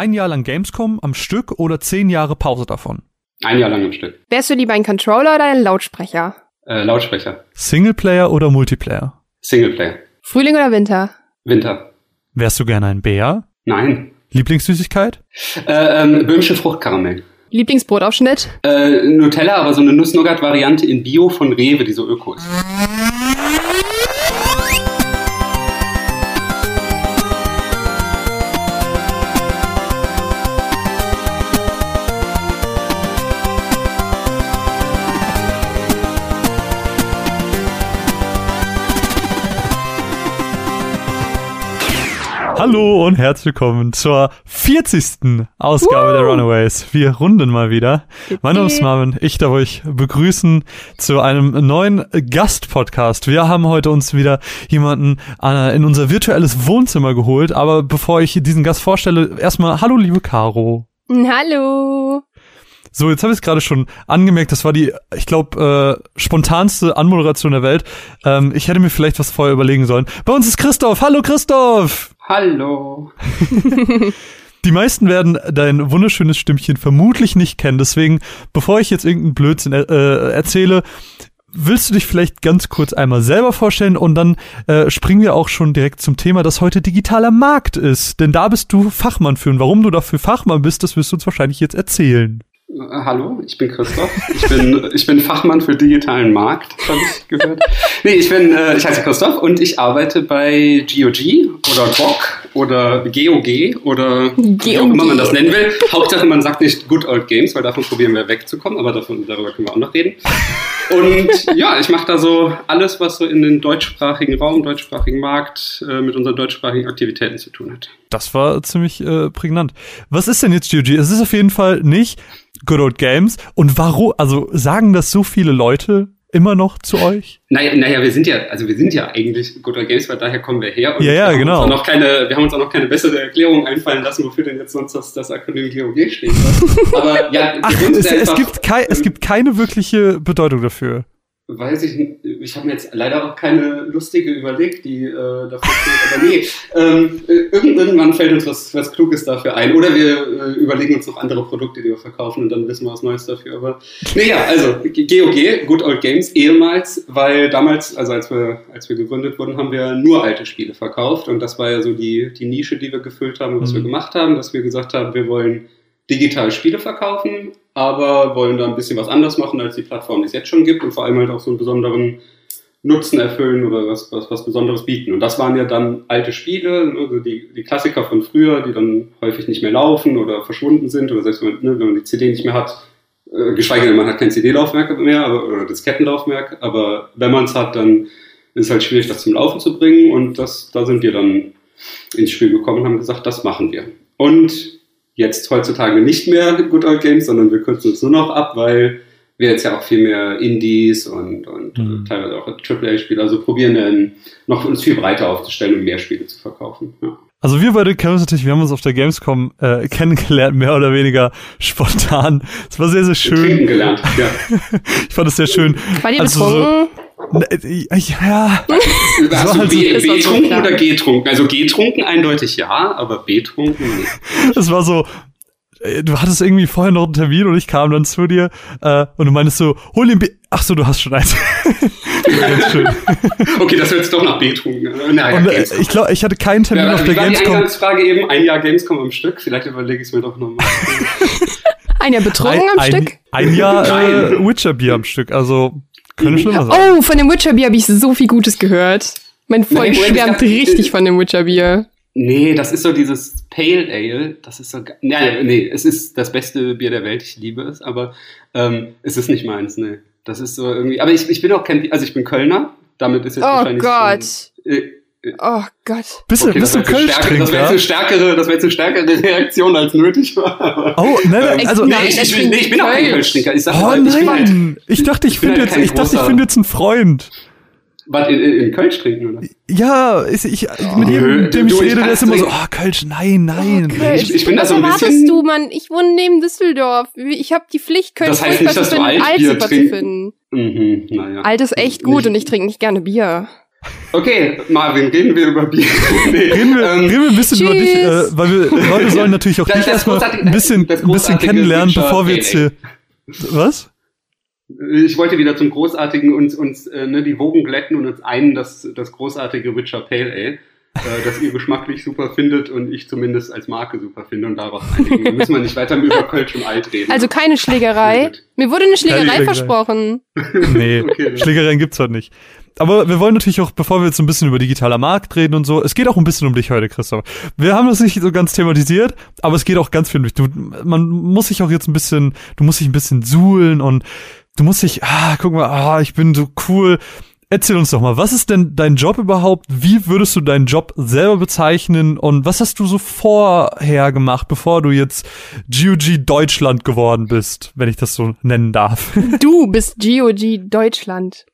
Ein Jahr lang Gamescom am Stück oder zehn Jahre Pause davon? Ein Jahr lang am Stück. Wärst du lieber ein Controller oder ein Lautsprecher? Äh, Lautsprecher. Singleplayer oder Multiplayer? Singleplayer. Frühling oder Winter? Winter. Wärst du gerne ein Bär? Nein. Lieblingssüßigkeit? Äh, ähm, böhmische Fruchtkaramell. Lieblingsbrotaufschnitt? Äh, Nutella, aber so eine Nuss-Nougat-Variante in Bio von Rewe, die so öko ist. Hallo und herzlich willkommen zur 40. Ausgabe Woo! der Runaways. Wir runden mal wieder. Mein Name ist Marvin. Ich darf euch begrüßen zu einem neuen Gastpodcast. Wir haben heute uns wieder jemanden äh, in unser virtuelles Wohnzimmer geholt. Aber bevor ich diesen Gast vorstelle, erstmal Hallo, liebe Caro. Hallo. So, jetzt habe ich es gerade schon angemerkt, das war die, ich glaube, äh, spontanste Anmoderation der Welt. Ähm, ich hätte mir vielleicht was vorher überlegen sollen. Bei uns ist Christoph. Hallo Christoph! Hallo. Die meisten werden dein wunderschönes Stimmchen vermutlich nicht kennen. Deswegen, bevor ich jetzt irgendeinen Blödsinn äh, erzähle, willst du dich vielleicht ganz kurz einmal selber vorstellen und dann äh, springen wir auch schon direkt zum Thema, das heute digitaler Markt ist. Denn da bist du Fachmann für. Und warum du dafür Fachmann bist, das wirst du uns wahrscheinlich jetzt erzählen. Äh, hallo, ich bin Christoph. Ich bin, ich bin Fachmann für digitalen Markt, habe ich gehört. Nee, ich bin, äh, ich heiße Christoph und ich arbeite bei GOG oder GOG oder GOG oder wie auch immer man das nennen will. Hauptsache man sagt nicht Good Old Games, weil davon probieren wir wegzukommen, aber davon, darüber können wir auch noch reden. Und ja, ich mache da so alles, was so in den deutschsprachigen Raum, deutschsprachigen Markt äh, mit unseren deutschsprachigen Aktivitäten zu tun hat. Das war ziemlich äh, prägnant. Was ist denn jetzt GOG? Es ist auf jeden Fall nicht Good Old Games. Und warum, also sagen das so viele Leute immer noch zu euch? Naja, naja, wir sind ja, also wir sind ja eigentlich Good Old Games, weil daher kommen wir her. Und Ja, ja, wir haben genau. Uns auch noch keine, wir haben uns auch noch keine bessere Erklärung einfallen lassen, wofür denn jetzt sonst das, das Akronym GOG steht. Aber ja, Ach, es, es, einfach- gibt kei es gibt keine wirkliche Bedeutung dafür. Weiß ich nicht. Ich habe mir jetzt leider auch keine lustige überlegt, die äh, dafür steht. Aber nee, ähm, äh, irgend- irgendwann fällt uns was, was Kluges dafür ein. Oder wir äh, überlegen uns noch andere Produkte, die wir verkaufen und dann wissen wir was Neues dafür. Aber naja, also GOG, Good Old Games, ehemals, weil damals, also als wir, als wir gegründet wurden, haben wir nur alte Spiele verkauft. Und das war ja so die, die Nische, die wir gefüllt haben und was Mhm. wir gemacht haben, dass wir gesagt haben, wir wollen digital Spiele verkaufen, aber wollen da ein bisschen was anders machen als die Plattform, die es jetzt schon gibt und vor allem halt auch so einen besonderen Nutzen erfüllen oder was, was, was Besonderes bieten. Und das waren ja dann alte Spiele, also die, die Klassiker von früher, die dann häufig nicht mehr laufen oder verschwunden sind oder selbst wenn ne, wenn man die CD nicht mehr hat, äh, geschweige denn man hat kein CD-Laufwerk mehr aber, oder Diskettenlaufwerk, aber wenn man es hat, dann ist es halt schwierig, das zum Laufen zu bringen und das, da sind wir dann ins Spiel gekommen und haben gesagt, das machen wir. Und jetzt heutzutage nicht mehr Good Old Games, sondern wir kürzen uns nur noch ab, weil wir jetzt ja auch viel mehr Indies und, und Mhm. teilweise auch AAA-Spiele, also probieren dann noch uns viel breiter aufzustellen und mehr Spiele zu verkaufen. Ja. Also wir beide kennen uns natürlich, wir haben uns auf der Gamescom äh, kennengelernt, mehr oder weniger spontan. Es war sehr, sehr schön. gelernt, ja. Ich fand es sehr schön. War die Also so- betrunken? Äh, Ja, Hast du halt B- so- Das war so betrunken klar. oder getrunken? Also getrunken eindeutig ja, aber betrunken nicht. es war so, äh, du hattest irgendwie vorher noch einen Termin und ich kam dann zu dir äh, und du meinst so, hol den Bier. Ach so, du hast schon eins. Okay, das hört sich doch nach betrunken. Naja, Und äh, ich glaube, ich hatte keinen Termin Ja, auf der war die Gamescom. Eingangsfrage eben? Ein Jahr Gamescom am Stück? Vielleicht überlege ich es mir doch nochmal. Ein Jahr betrunken am ein, Stück? Ein Jahr äh. Witcher-Bier am Stück. Also, könnte schlimmer sein. Oh, von dem Witcher-Bier habe ich so viel Gutes gehört. Mein Freund Moment, schwärmt richtig von dem Witcher-Bier. Nee, das ist so dieses Pale Ale. Das ist so. Nee, nee, es ist das beste Bier der Welt. Ich liebe es, aber ähm, es ist nicht meins. Nee, das ist so irgendwie. Aber ich, ich bin auch kein. Also ich bin Kölner. Damit ist jetzt Oh wahrscheinlich. Gott. Schon, äh, Oh Gott. Bist du, okay, bist das du wäre jetzt, eine stärkere- das wäre jetzt eine stärkere, das wäre jetzt eine stärkere Reaktion als nötig war. Oh, nein, nein, Ähm, also, nee, nein, ich, ich, bin- nee, ich bin auch kein Kölsch-Trinker. Ich, sag, oh ich bin halt, nein. Ich dachte, ich finde halt jetzt, ich dachte, ich finde jetzt einen Freund. was, in, in, Kölsch trinken, oder? Ja, ich, ich, mit Nö, jedem, mit dem ich du, ich rede, der ist immer so, oh, Kölsch, nein, nein. Ich- ich bin da Was so ein erwartest bisschen- du, Mann? Ich wohne neben Düsseldorf. Ich habe die Pflicht, Köln Das heißt nicht, dass zu du finden, alt Altbier super zu finden. Mhm, naja. Alt ist echt gut und ich trinke nicht gerne Bier. Okay, Marvin, reden wir über Bier. nee, reden, wir, ähm, reden wir ein bisschen tschüss. über dich, äh, weil wir Leute sollen natürlich auch dich erstmal ein bisschen, bisschen kennenlernen, bevor wir jetzt hier. Was? Ich wollte wieder zum großartigen uns, uns äh, ne, die Wogen glätten und uns einen das, das großartige Witcher Pale Ale äh, das ihr geschmacklich super findet und ich zumindest als Marke super finde und daraus einigen. Da müssen wir nicht weiter über Kölsch und Alt reden. Also keine Schlägerei. Mir wurde eine Schlägerei, Schlägerei. versprochen. Nee, okay, Schlägereien gibt's heute nicht. Aber wir wollen natürlich auch, bevor wir jetzt ein bisschen über digitaler Markt reden und so, es geht auch ein bisschen um dich heute, Christoph. Wir haben das nicht so ganz thematisiert, aber es geht auch ganz viel um dich. Du, man muss sich auch jetzt ein bisschen, du musst dich ein bisschen suhlen und du musst dich, ah, guck mal, ah, ich bin so cool. Erzähl uns doch mal, was ist denn dein Job überhaupt? Wie würdest du deinen Job selber bezeichnen? Und was hast du so vorher gemacht, bevor du jetzt GOG Deutschland geworden bist, wenn ich das so nennen darf? Du bist GOG Deutschland.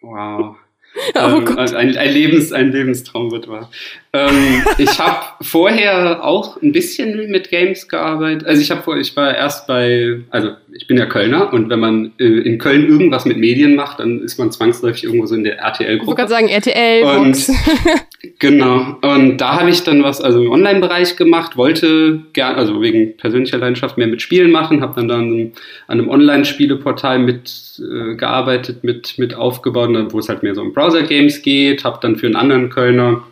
Wow. Oh ähm, also ein, ein, Lebens, ein Lebenstraum wird wahr. Ähm, ich habe vorher auch ein bisschen mit Games gearbeitet. Also ich habe vor, ich war erst bei, also ich bin ja Kölner und wenn man äh, in Köln irgendwas mit Medien macht, dann ist man zwangsläufig irgendwo so in der RTL-Gruppe. Ich wollte gerade sagen RTL. Und genau. Und da habe ich dann was, also im Online-Bereich gemacht, wollte gern, also wegen persönlicher Leidenschaft mehr mit Spielen machen, habe dann dann an einem Online-Spieleportal mit äh, mit mit aufgebaut, wo es halt mehr so um Browser-Games geht, habe dann für einen anderen Kölner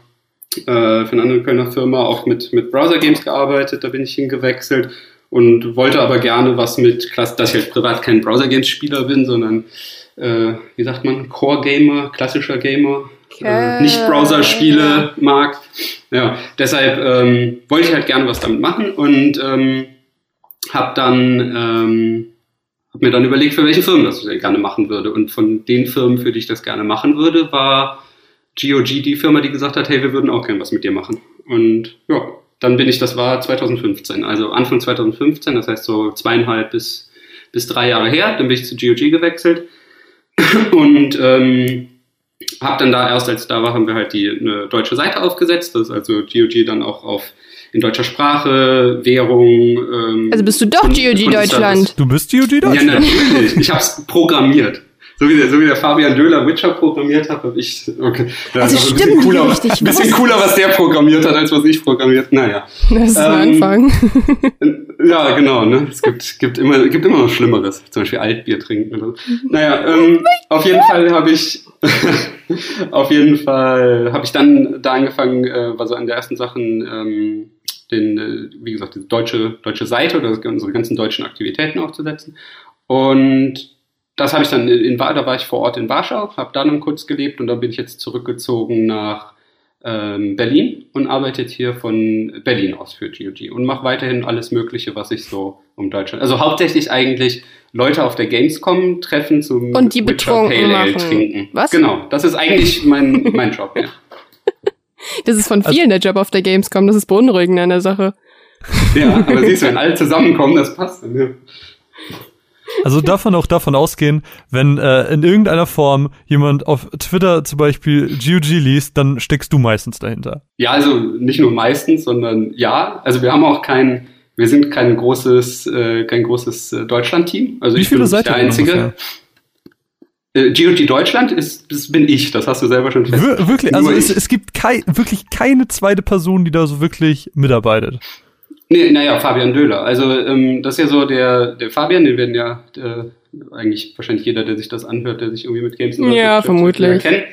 äh, für eine andere Kölner Firma auch mit, mit Browser-Games gearbeitet, da bin ich hingewechselt und wollte aber gerne was mit, dass ich halt privat kein Browser-Games-Spieler bin, sondern, äh, wie sagt man, Core-Gamer, klassischer Gamer, äh, nicht Browser-Spiele mag. Ja, deshalb ähm, wollte ich halt gerne was damit machen und ähm, habe dann ähm, hab mir dann überlegt, für welche Firmen das ich gerne machen würde. Und von den Firmen, für die ich das gerne machen würde, war GOG die Firma, die gesagt hat, hey, wir würden auch gerne was mit dir machen. Und ja, dann bin ich, das war 2015, also Anfang 2015, das heißt so zweieinhalb bis, bis drei Jahre her, dann bin ich zu GOG gewechselt und ähm, habe dann da erst, als da war, haben wir halt die eine deutsche Seite aufgesetzt, das ist also GOG dann auch auf in deutscher Sprache, Währung. Ähm, also bist du doch GOG Deutschland. Du bist GOG Deutschland. Ja, natürlich. Ich habe es programmiert so wie der, so wie der Fabian Döhler Witcher programmiert hat, habe ich, okay, also ist ein bisschen cooler, richtig bisschen cooler, was der programmiert hat, als was ich programmiert. Naja. Das ist ähm, ein Anfang. ja, genau, ne? Es gibt, gibt immer, gibt immer noch Schlimmeres. Zum Beispiel Altbier trinken oder so. Naja, ähm, auf jeden Fall habe ich, auf jeden Fall habe ich dann da angefangen, äh, war so an der ersten Sachen, ähm, den, äh, wie gesagt, die deutsche, deutsche Seite oder unsere ganzen deutschen Aktivitäten aufzusetzen. Und das habe ich dann in, da war ich vor Ort in Warschau, habe da dann kurz gelebt und dann bin ich jetzt zurückgezogen nach ähm, Berlin und arbeite jetzt hier von Berlin aus für GOG und mache weiterhin alles Mögliche, was ich so um Deutschland. Also hauptsächlich eigentlich Leute auf der Gamescom treffen zum und die Witcher Pale Ale trinken. Was? Genau, das ist eigentlich mein mein Job. Ja. Das ist von vielen also, der Job auf der Gamescom. Das ist beunruhigend an der Sache. Ja, aber siehst du, wenn alle zusammenkommen, das passt dann. Ja. Also davon auch davon ausgehen, wenn äh, in irgendeiner Form jemand auf Twitter zum Beispiel GOG liest, dann steckst du meistens dahinter. Ja, also nicht nur meistens, sondern ja. Also wir haben auch kein, wir sind kein großes, äh, kein großes äh, Deutschland-Team. Also Wie ich viele bin der Einzige. Äh, GOG Deutschland ist, das bin ich, das hast du selber schon festgestellt. wirklich, also es, es, gibt kei wirklich keine zweite Person, die da so wirklich mitarbeitet. Nee, naja, Fabian Döhler. Also ähm, das ist ja so der, der Fabian, den werden ja äh, eigentlich wahrscheinlich jeder, der sich das anhört, der sich irgendwie mit Games ja, vermutlich. kennt.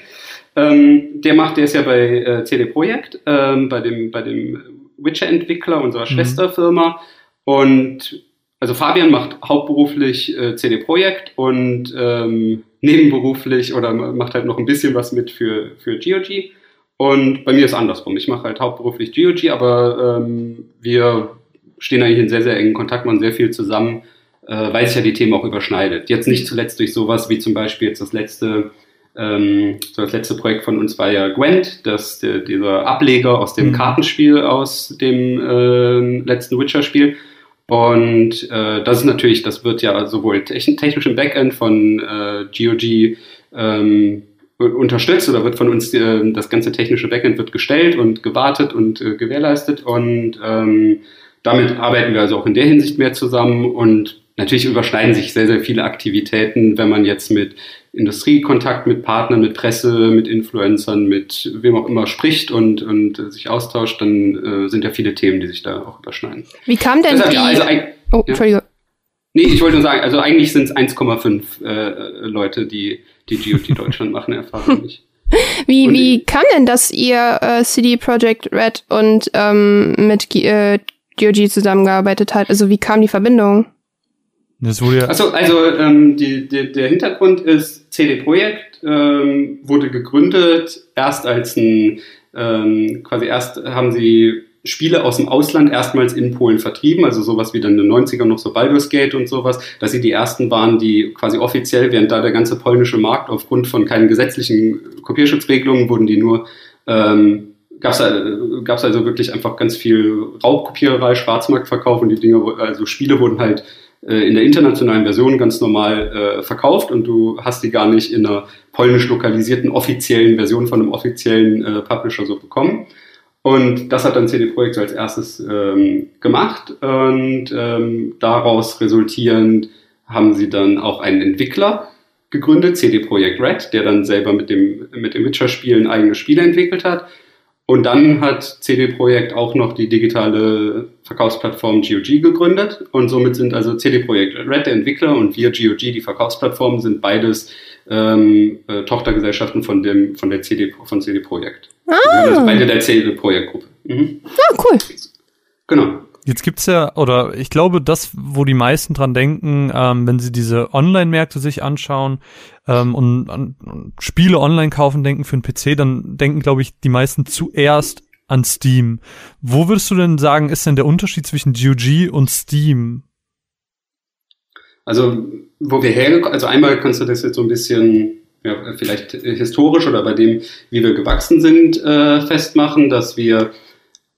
Ähm, der macht, der ist ja bei äh, CD Projekt, ähm, bei dem bei dem Witcher-Entwickler unserer mhm. Schwesterfirma und also Fabian macht hauptberuflich äh, CD Projekt und ähm, nebenberuflich oder macht halt noch ein bisschen was mit für für GOG. Und bei mir ist andersrum. Ich mache halt hauptberuflich GOG, aber ähm, wir stehen eigentlich in sehr, sehr engen Kontakt, machen sehr viel zusammen, äh, weil sich ja die Themen auch überschneidet. Jetzt nicht zuletzt durch sowas wie zum Beispiel jetzt das letzte, ähm, so das letzte Projekt von uns war ja Gwent, das, der, dieser Ableger aus dem mhm. Kartenspiel aus dem äh, letzten Witcher-Spiel. Und äh, das ist natürlich, das wird ja sowohl technisch im Backend von äh, GOG ähm, unterstützt oder wird von uns äh, das ganze technische Backend wird gestellt und gewartet und äh, gewährleistet und ähm, damit arbeiten wir also auch in der Hinsicht mehr zusammen und natürlich überschneiden sich sehr, sehr viele Aktivitäten, wenn man jetzt mit Industriekontakt mit Partnern, mit Presse, mit Influencern, mit wem auch immer spricht und, und äh, sich austauscht, dann äh, sind ja viele Themen, die sich da auch überschneiden. Wie kam denn Deshalb, die... ja, also ein, oh, ja. Entschuldigung. Nee, ich wollte nur sagen, also eigentlich sind es 1,5 äh, Leute, die die GOT Deutschland machen, erfahren mich. Wie, Und- wie kam denn, dass ihr äh, CD Projekt Red und ähm, mit G äh, GOG zusammengearbeitet habt? Also wie kam die Verbindung? Das wurde ja, Achso, also ähm, die, die, der Hintergrund ist, CD Projekt ähm, wurde gegründet erst als ein, ähm, quasi erst haben sie Spiele aus dem Ausland erstmals in Polen vertrieben, also sowas wie dann in den 90ern noch so Baldur's Gate und sowas, dass sie die ersten waren, die quasi offiziell, während da der ganze polnische Markt aufgrund von keinen gesetzlichen Kopierschutzregelungen wurden die nur ähm, gab's gab's also wirklich einfach ganz viel Raubkopiererei, Schwarzmarktverkauf und die Dinge, also Spiele wurden halt äh, in der internationalen Version ganz normal äh, verkauft und du hast die gar nicht in einer polnisch lokalisierten offiziellen Version von einem offiziellen äh, Publisher so bekommen. Und das hat dann CD Projekt als erstes ähm, gemacht und ähm, daraus resultierend haben sie dann auch einen Entwickler gegründet, CD Projekt Red, der dann selber mit dem, mit dem Witcher-Spielen eigene Spiele entwickelt hat. Und dann hat CD Projekt auch noch die digitale Verkaufsplattform GOG gegründet. Und somit sind also CD Projekt Red der Entwickler und wir GOG die Verkaufsplattform sind beides ähm, äh, Tochtergesellschaften von dem von der CD von CD Projekt. Also beide der CD Projekt Gruppe. Mhm. Ah, cool. Genau. Jetzt gibt's ja, oder ich glaube, das, wo die meisten dran denken, ähm, wenn sie diese Online-Märkte sich anschauen ähm, und und Spiele online kaufen denken für einen PC, dann denken, glaube ich, die meisten zuerst an Steam. Wo würdest du denn sagen, ist denn der Unterschied zwischen GOG und Steam? Also, wo wir hergekommen, also einmal kannst du das jetzt so ein bisschen, ja, vielleicht historisch oder bei dem, wie wir gewachsen sind, äh, festmachen, dass wir,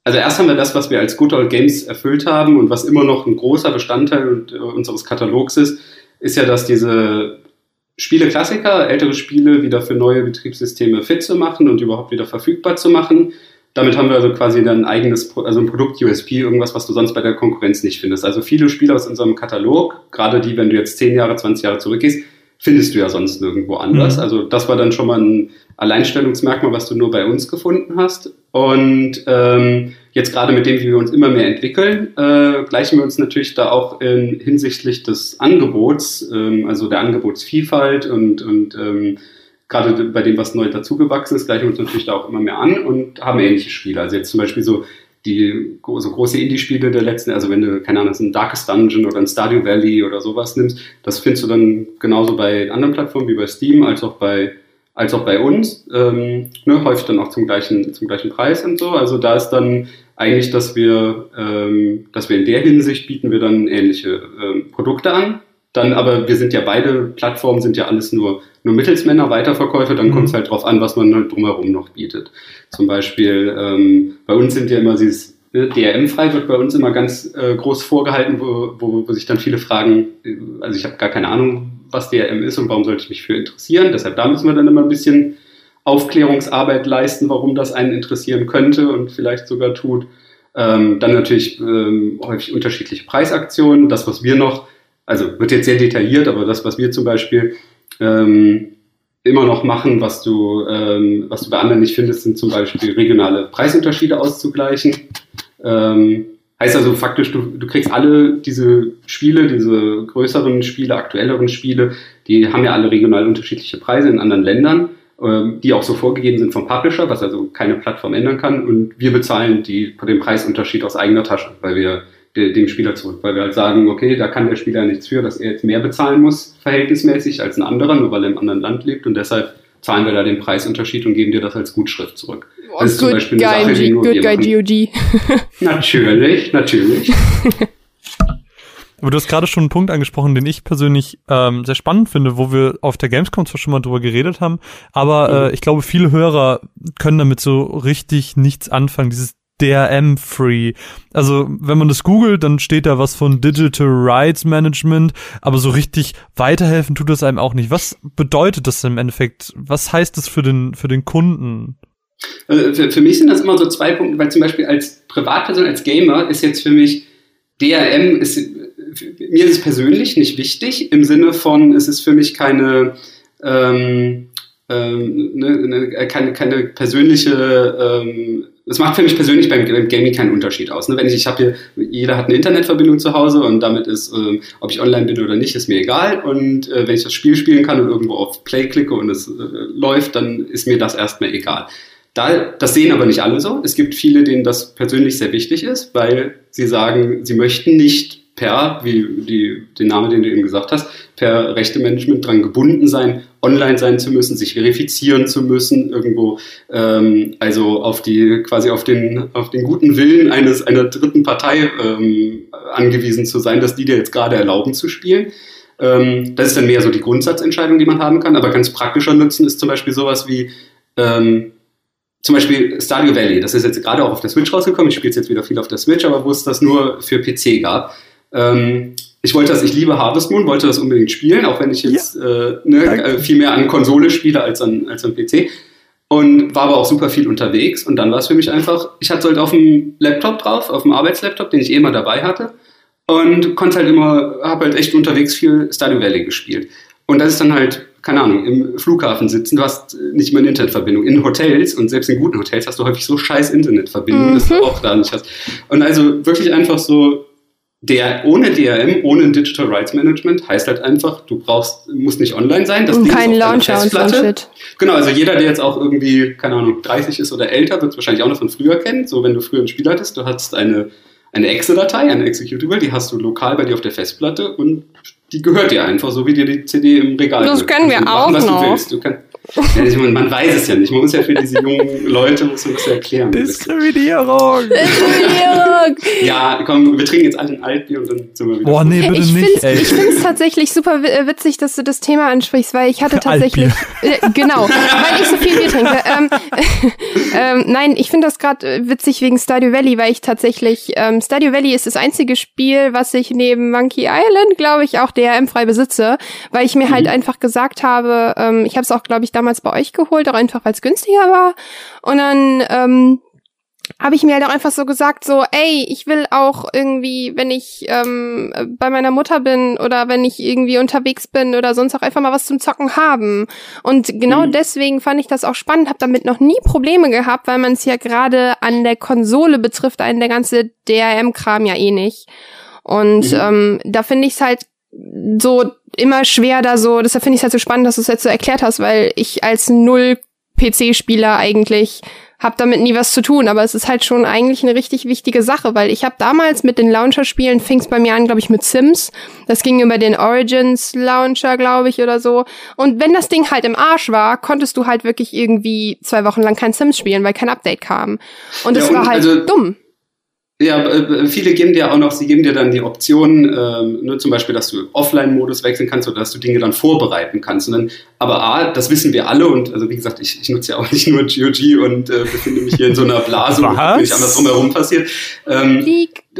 also erst haben wir das, was wir als Good Old Games erfüllt haben und was immer noch ein großer Bestandteil äh, unseres Katalogs ist, ist ja, dass diese Spiele-Klassiker, ältere Spiele wieder für neue Betriebssysteme fit zu machen und überhaupt wieder verfügbar zu machen. Damit haben wir also quasi dann ein eigenes, also ein Produkt USP, irgendwas, was du sonst bei der Konkurrenz nicht findest. Also viele Spiele aus unserem Katalog, gerade die, wenn du jetzt 10 Jahre, 20 Jahre zurückgehst, findest du ja sonst nirgendwo anders. Mhm. Also das war dann schon mal ein Alleinstellungsmerkmal, was du nur bei uns gefunden hast. Und ähm, jetzt gerade mit dem, wie wir uns immer mehr entwickeln, äh, gleichen wir uns natürlich da auch in, hinsichtlich des Angebots, ähm, also der Angebotsvielfalt und, und ähm, gerade bei dem, was neu dazugewachsen ist, gleichen wir uns natürlich da auch immer mehr an und haben ähnliche Spiele. Also jetzt zum Beispiel so die so große Indie-Spiele der letzten, also wenn du, keine Ahnung, ein Darkest Dungeon oder ein Stardew Valley oder sowas nimmst, das findest du dann genauso bei anderen Plattformen wie bei Steam als auch bei als auch bei uns, ähm, ne, häufig dann auch zum gleichen, zum gleichen Preis und so. Also da ist dann eigentlich, dass wir, ähm, dass wir in der Hinsicht bieten wir dann ähnliche ähm, Produkte an. Dann aber, wir sind ja beide Plattformen, sind ja alles nur, nur Mittelsmänner, Weiterverkäufe, dann Mhm. kommt es halt drauf an, was man halt drumherum noch bietet. Zum Beispiel, ähm, bei uns sind ja immer dieses ne, DRM-frei wird bei uns immer ganz äh, groß vorgehalten, wo, wo, wo sich dann viele fragen, äh, also ich habe gar keine Ahnung, was DRM ist und warum sollte ich mich für interessieren. Deshalb da müssen wir dann immer ein bisschen Aufklärungsarbeit leisten, warum das einen interessieren könnte und vielleicht sogar tut. Ähm, dann natürlich ähm, häufig unterschiedliche Preisaktionen. Das, was wir noch, also wird jetzt sehr detailliert, aber das, was wir zum Beispiel ähm, immer noch machen, was du, ähm, was du bei anderen nicht findest, sind zum Beispiel regionale Preisunterschiede auszugleichen. Ähm, heißt also faktisch, du, du kriegst alle diese Spiele, diese größeren Spiele, aktuelleren Spiele, die haben ja alle regional unterschiedliche Preise in anderen Ländern, ähm, die auch so vorgegeben sind vom Publisher, was also keine Plattform ändern kann. Und wir bezahlen die, den Preisunterschied aus eigener Tasche, weil wir dem Spieler zurück, weil wir halt sagen, okay, da kann der Spieler nichts für, dass er jetzt mehr bezahlen muss, verhältnismäßig als ein anderer, nur weil er im anderen Land lebt. Und deshalb zahlen wir da den Preisunterschied und geben dir das als Gutschrift zurück. Oh, Das ist zum good Beispiel eine guy, Sache, die G- nur good guy. GOG. Natürlich, natürlich. Aber du hast gerade schon einen Punkt angesprochen, den ich persönlich ähm, sehr spannend finde, wo wir auf der Gamescom zwar schon mal drüber geredet haben, aber äh, ich glaube, viele Hörer können damit so richtig nichts anfangen, dieses DRM-free. Also, wenn man das googelt, dann steht da was von Digital Rights Management, aber so richtig weiterhelfen tut das einem auch nicht. Was bedeutet das im Endeffekt? Was heißt das für den, für den Kunden? Äh, Für, für mich sind das immer so zwei Punkte, weil zum Beispiel als Privatperson, als Gamer ist jetzt für mich DRM, ist, mir ist es persönlich nicht wichtig, im Sinne von, es ist für mich keine, ähm, ähm, ne, ne, keine, keine persönliche, ähm, es macht für mich persönlich beim, beim Gaming keinen Unterschied aus. Ne? Wenn ich, ich habe hier, jeder hat eine Internetverbindung zu Hause und damit ist, ähm, ob ich online bin oder nicht, ist mir egal. Und äh, wenn ich das Spiel spielen kann und irgendwo auf Play klicke und es äh, läuft, dann ist mir das erstmal egal. Da, das sehen aber nicht alle so. Es gibt viele, denen das persönlich sehr wichtig ist, weil sie sagen, sie möchten nicht per, wie die, den Namen, den du eben gesagt hast, per Rechtemanagement dran gebunden sein, online sein zu müssen, sich verifizieren zu müssen, irgendwo, ähm, also auf die, quasi auf den, auf den guten Willen eines, einer dritten Partei ähm, angewiesen zu sein, dass die dir jetzt gerade erlauben zu spielen. Ähm, das ist dann mehr so die Grundsatzentscheidung, die man haben kann, aber ganz praktischer Nutzen ist zum Beispiel sowas wie, ähm, zum Beispiel Stadio Valley, das ist jetzt gerade auch auf der Switch rausgekommen, ich spiele jetzt wieder viel auf der Switch, aber wo es das nur für PC gab. Ähm, ich wollte das, ich liebe Harvest Moon, wollte das unbedingt spielen, auch wenn ich jetzt ja, äh, ne, äh, viel mehr an Konsole spiele als an, als an PC. Und war aber auch super viel unterwegs. Und dann war es für mich einfach, ich hatte halt auf dem Laptop drauf, auf dem Arbeitslaptop, den ich eh immer dabei hatte. Und konnte halt immer, habe halt echt unterwegs viel Stardew Valley gespielt. Und das ist dann halt, keine Ahnung, im Flughafen sitzen, du hast nicht mehr eine Internetverbindung. In Hotels und selbst in guten Hotels hast du häufig so scheiß Internetverbindungen, mhm. dass du mhm. auch da nicht hast. Und also wirklich einfach so der ohne DRM, ohne Digital Rights Management heißt halt einfach, du brauchst, musst nicht online sein. Das und kein Launcher und so Shit. Genau, also jeder, der jetzt auch irgendwie, keine Ahnung, 30 ist oder älter, wird es wahrscheinlich auch noch von früher kennen. So, wenn du früher ein Spiel hattest, du hattest eine, eine Exe-Datei, eine Executable, die hast du lokal bei dir auf der Festplatte und die gehört dir einfach, so wie dir die CD im Regal Das können wir auch machen, noch. Du willst. Du kannst, ja, man, man, weiß es ja nicht. Man muss ja für diese jungen Leute muss man das erklären. Diskriminierung! Diskriminierung! ja, komm, wir trinken jetzt alle ein Altbier und dann sind wir wieder. Boah, nee, bitte ich nicht, ey. Ich finde es tatsächlich super äh, witzig, dass du das Thema ansprichst, weil ich hatte tatsächlich. Äh, genau, weil ich so viel Bier trinke. Ähm, ähm, nein, ich finde das gerade äh, witzig wegen Stardew Valley, weil ich tatsächlich. Ähm, Stardew Valley ist das einzige Spiel, was ich neben Monkey Island, glaube ich, auch DRM frei besitze, weil ich mir halt mhm. halt einfach gesagt habe, ähm, ich habe es auch, glaube ich, damals bei euch geholt, auch einfach weil es günstiger war. Und dann ähm, habe ich mir halt auch einfach so gesagt, so, ey, ich will auch irgendwie, wenn ich ähm, bei meiner Mutter bin oder wenn ich irgendwie unterwegs bin oder sonst auch einfach mal was zum Zocken haben. Und genau mhm. deswegen fand ich das auch spannend, habe damit noch nie Probleme gehabt, weil man es ja gerade an der Konsole betrifft, einen der ganze DRM-Kram ja eh nicht. Und mhm. ähm, da finde ich es halt so immer schwer da so, deshalb finde ich es halt so spannend, dass du es jetzt so erklärt hast, weil ich als null PC-Spieler eigentlich habe damit nie was zu tun, aber es ist halt schon eigentlich eine richtig wichtige Sache, weil ich habe damals mit den Launcher-Spielen, fing es bei mir an, glaube ich, mit Sims. Das ging über den Origins Launcher, glaube ich, oder so. Und wenn das Ding halt im Arsch war, konntest du halt wirklich irgendwie zwei Wochen lang kein Sims spielen, weil kein Update kam. Und es ja, war halt also dumm. Ja, äh, viele geben dir auch noch, sie geben dir dann die Option, ähm, nur zum Beispiel, dass du Offline-Modus wechseln kannst oder dass du Dinge dann vorbereiten kannst. Und dann, aber A, das wissen wir alle und also wie gesagt, ich, ich nutze ja auch nicht nur GOG und äh, befinde mich hier in so einer Blase, wo nicht anders drumherum passiert. Ähm,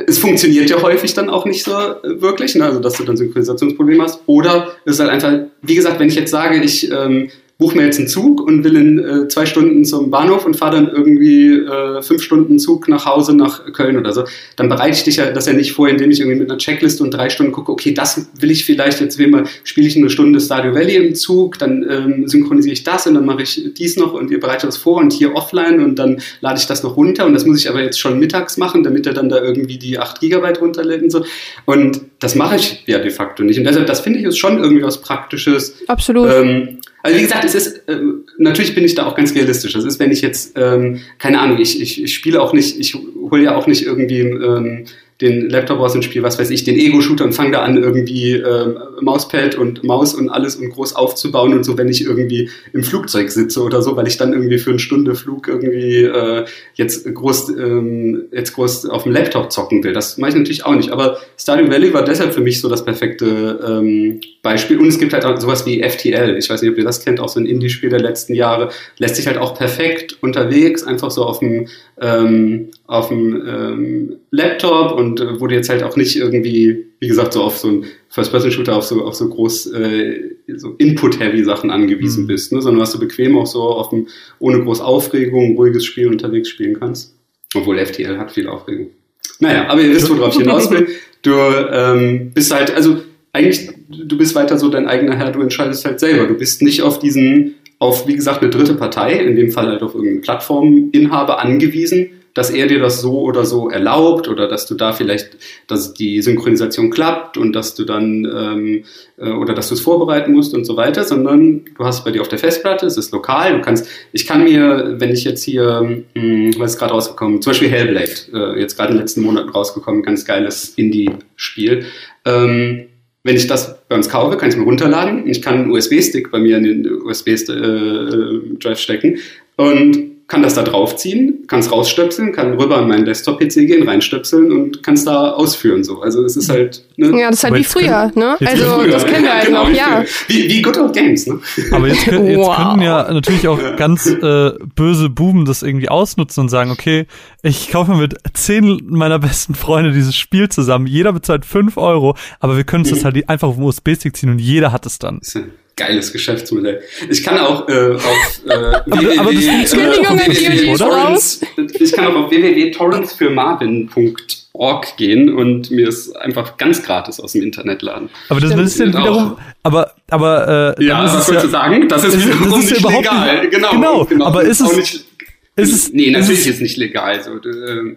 es funktioniert ja häufig dann auch nicht so äh, wirklich, ne? also dass du dann Synchronisationsprobleme hast. Oder es ist halt einfach, wie gesagt, wenn ich jetzt sage, ich ähm, buche mir jetzt einen Zug und will in äh, zwei Stunden zum Bahnhof und fahre dann irgendwie äh, fünf Stunden Zug nach Hause nach Köln oder so, dann bereite ich dich ja das ja nicht vor, indem ich irgendwie mit einer Checkliste und drei Stunden gucke, okay, das will ich vielleicht jetzt, wie immer, spiele ich eine Stunde Stadio Valley im Zug, dann ähm, synchronisiere ich das und dann mache ich dies noch und ihr bereitet das vor und hier offline und dann lade ich das noch runter und das muss ich aber jetzt schon mittags machen, damit er dann da irgendwie die acht Gigabyte runterlädt und so. Und das mache ich ja de facto nicht. Und deshalb, das finde ich ist schon irgendwie was Praktisches. Absolut. Ähm, also wie gesagt, es ist, äh, natürlich bin ich da auch ganz realistisch. Das ist, wenn ich jetzt, ähm, keine Ahnung, ich, ich, ich spiele auch nicht, ich hole ja auch nicht irgendwie ähm, den Laptop aus dem Spiel, was weiß ich, den Ego-Shooter und fange da an, irgendwie äh, Mauspad und Maus und alles und groß aufzubauen und so, wenn ich irgendwie im Flugzeug sitze oder so, weil ich dann irgendwie für eine Stunde Flug irgendwie äh, jetzt groß ähm, jetzt groß auf dem Laptop zocken will. Das mache ich natürlich auch nicht. Aber Stardew Valley war deshalb für mich so das perfekte ähm, Beispiel. Und es gibt halt auch sowas wie FTL. Ich weiß nicht, ob ihr das kennt, auch so ein Indie-Spiel der letzten Jahre. Lässt sich halt auch perfekt unterwegs, einfach so auf dem ähm, auf dem ähm, Laptop und äh, wo du jetzt halt auch nicht irgendwie, wie gesagt, so auf so ein First-Person-Shooter auf so, auf so groß äh, so Input-heavy Sachen angewiesen mhm. bist, ne? sondern was du bequem auch so auf dem, ohne groß Aufregung, ruhiges Spiel unterwegs spielen kannst. Obwohl FTL hat viel Aufregung. Naja, aber ihr wisst, worauf ich hinaus will. Du ähm, bist halt, also eigentlich du bist weiter so dein eigener Herr, du entscheidest halt selber. Du bist nicht auf diesen, auf, wie gesagt, eine dritte Partei, in dem Fall halt auf irgendeinen Plattforminhaber angewiesen, dass er dir das so oder so erlaubt oder dass du da vielleicht, dass die Synchronisation klappt und dass du dann ähm, äh, oder dass du es vorbereiten musst und so weiter, sondern du hast es bei dir auf der Festplatte, es ist lokal, du kannst, ich kann mir, wenn ich jetzt hier, mh, hm, was ist gerade rausgekommen, zum Beispiel Hellblade, äh, jetzt gerade in den letzten Monaten rausgekommen, ganz geiles Indie-Spiel, ähm, wenn ich das bei uns kaufe, kann ich es mir runterladen. Ich kann einen USB-Stick bei mir in den USB-Drive äh, stecken und kann das da draufziehen, kann es rausstöpseln, kann rüber an meinen Desktop-PC gehen, reinstöpseln und kann es da ausführen. So. Also es ist halt. Ne? Ja, das ist halt wie früher, ne? Also früher. das kennen wir halt genau, noch, ja. Wie, wie Good Old Games, ne? Aber jetzt, können, jetzt wow. können ja natürlich auch ganz äh, böse Buben das irgendwie ausnutzen und sagen, okay, ich kaufe mit zehn meiner besten Freunde dieses Spiel zusammen, jeder bezahlt fünf Euro, aber wir können es mhm. das halt einfach auf dem USB-Stick ziehen und jeder hat es dann geiles Geschäftsmodell. Ich kann auch äh, auf äh, aber, aber das www, Torrents, ich kann auch auf www.torrentsfürmarvin.org gehen und mir es einfach ganz gratis aus dem Internet laden. Aber das, das ist ja wiederum, aber aber äh, ja, was sollst du sagen? Das ist, ist, das ist nicht überhaupt legal. Nicht, genau, genau, genau, aber ist es nicht, ist es, nee, natürlich ist es nicht legal. So, äh,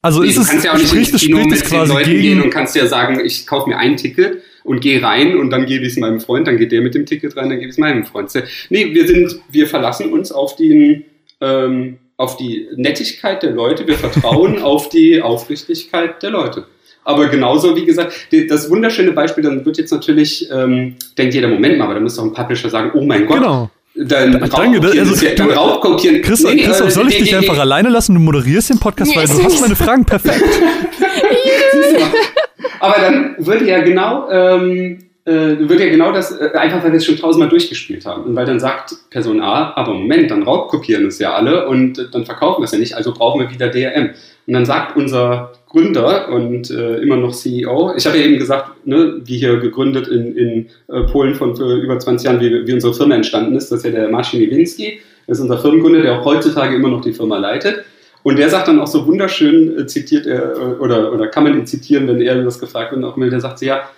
also nee, ist du es, kannst ja auch nicht ins Kino mit quasi Leuten gegen gehen und kannst ja sagen, ich kaufe mir ein Ticket und gehe rein und dann gebe ich es meinem Freund, dann geht der mit dem Ticket rein, dann gebe ich es meinem Freund. Nee, wir sind, wir verlassen uns auf den, ähm, auf die Nettigkeit der Leute, wir vertrauen auf die Aufrichtigkeit der Leute. Aber genauso, wie gesagt, das wunderschöne Beispiel, dann wird jetzt natürlich, ähm, denkt jeder, Moment mal, aber da muss doch ein Publisher sagen, oh mein Gott, genau. Dann Danke, also, ja, dann Raubkopieren. Christoph, nee, Christoph, soll ich nee, dich nee, einfach alleine lassen? Du moderierst den Podcast, weil du hast meine Fragen perfekt. Aber dann würde ja genau, ähm, äh, würde ja genau das, äh, einfach weil wir es schon tausendmal durchgespielt haben. Und weil dann sagt Person A, aber Moment, dann raubkopieren es ja alle und äh, dann verkaufen wir es ja nicht, also brauchen wir wieder DRM. Und dann sagt unser Gründer und äh, immer noch CEO, ich habe ja eben gesagt, ne, wie hier gegründet in, in äh, Polen von für über 20 Jahren, wie, wie unsere Firma entstanden ist, das ist ja der Marcin Iwinski, das ist unser Firmengründer, der auch heutzutage immer noch die Firma leitet. Und der sagt dann auch so wunderschön, äh, zitiert er, äh, oder, oder kann man ihn zitieren, wenn er das gefragt wird, auch immer, der sagt so, ja,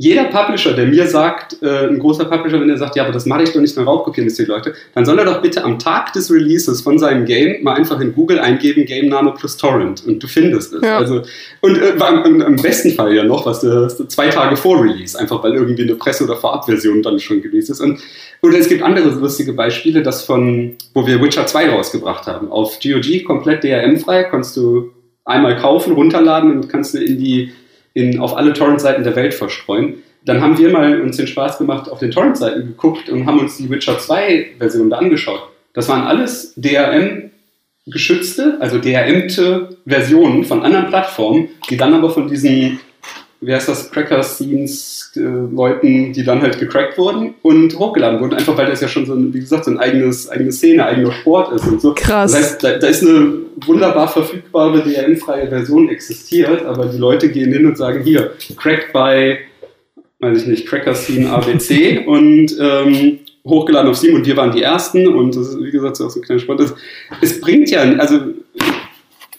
jeder Publisher, der mir sagt, äh, ein großer Publisher, wenn er sagt, ja, aber das mache ich doch nicht, dann raubkopieren das die Leute, dann soll er doch bitte am Tag des Releases von seinem Game mal einfach in Google eingeben, Game-Name plus Torrent und du findest es. Ja. Also, und äh, im, im, besten Fall ja noch, was du, zwei Tage vor Release, einfach weil irgendwie eine Presse- oder Vorabversion dann schon gewesen ist. Und, oder es gibt andere lustige Beispiele, das von, wo wir Witcher 2 rausgebracht haben. Auf GOG komplett DRM-frei, kannst du einmal kaufen, runterladen und kannst du in die in, auf alle Torrent-Seiten der Welt verstreuen. Dann haben wir mal uns den Spaß gemacht, auf den Torrent-Seiten geguckt und haben uns die Witcher 2-Version da angeschaut. Das waren alles DRM-geschützte, also DRM-te Versionen von anderen Plattformen, die dann aber von diesen wie heißt das, Cracker-Scenes-Leuten, äh, die dann halt gecrackt wurden und hochgeladen wurden, einfach weil das ja schon so, ein, wie gesagt, so ein eigenes, eigene Szene, eigener Sport ist und so. Krass. Das heißt, da, da ist eine wunderbar verfügbare DRM-freie Version existiert, aber die Leute gehen hin und sagen, hier, cracked by, weiß ich nicht, Cracker-Scene ABC und ähm, hochgeladen auf Steam und wir waren die Ersten und das ist, wie gesagt, so ein kleiner Sport. Das, es bringt ja, also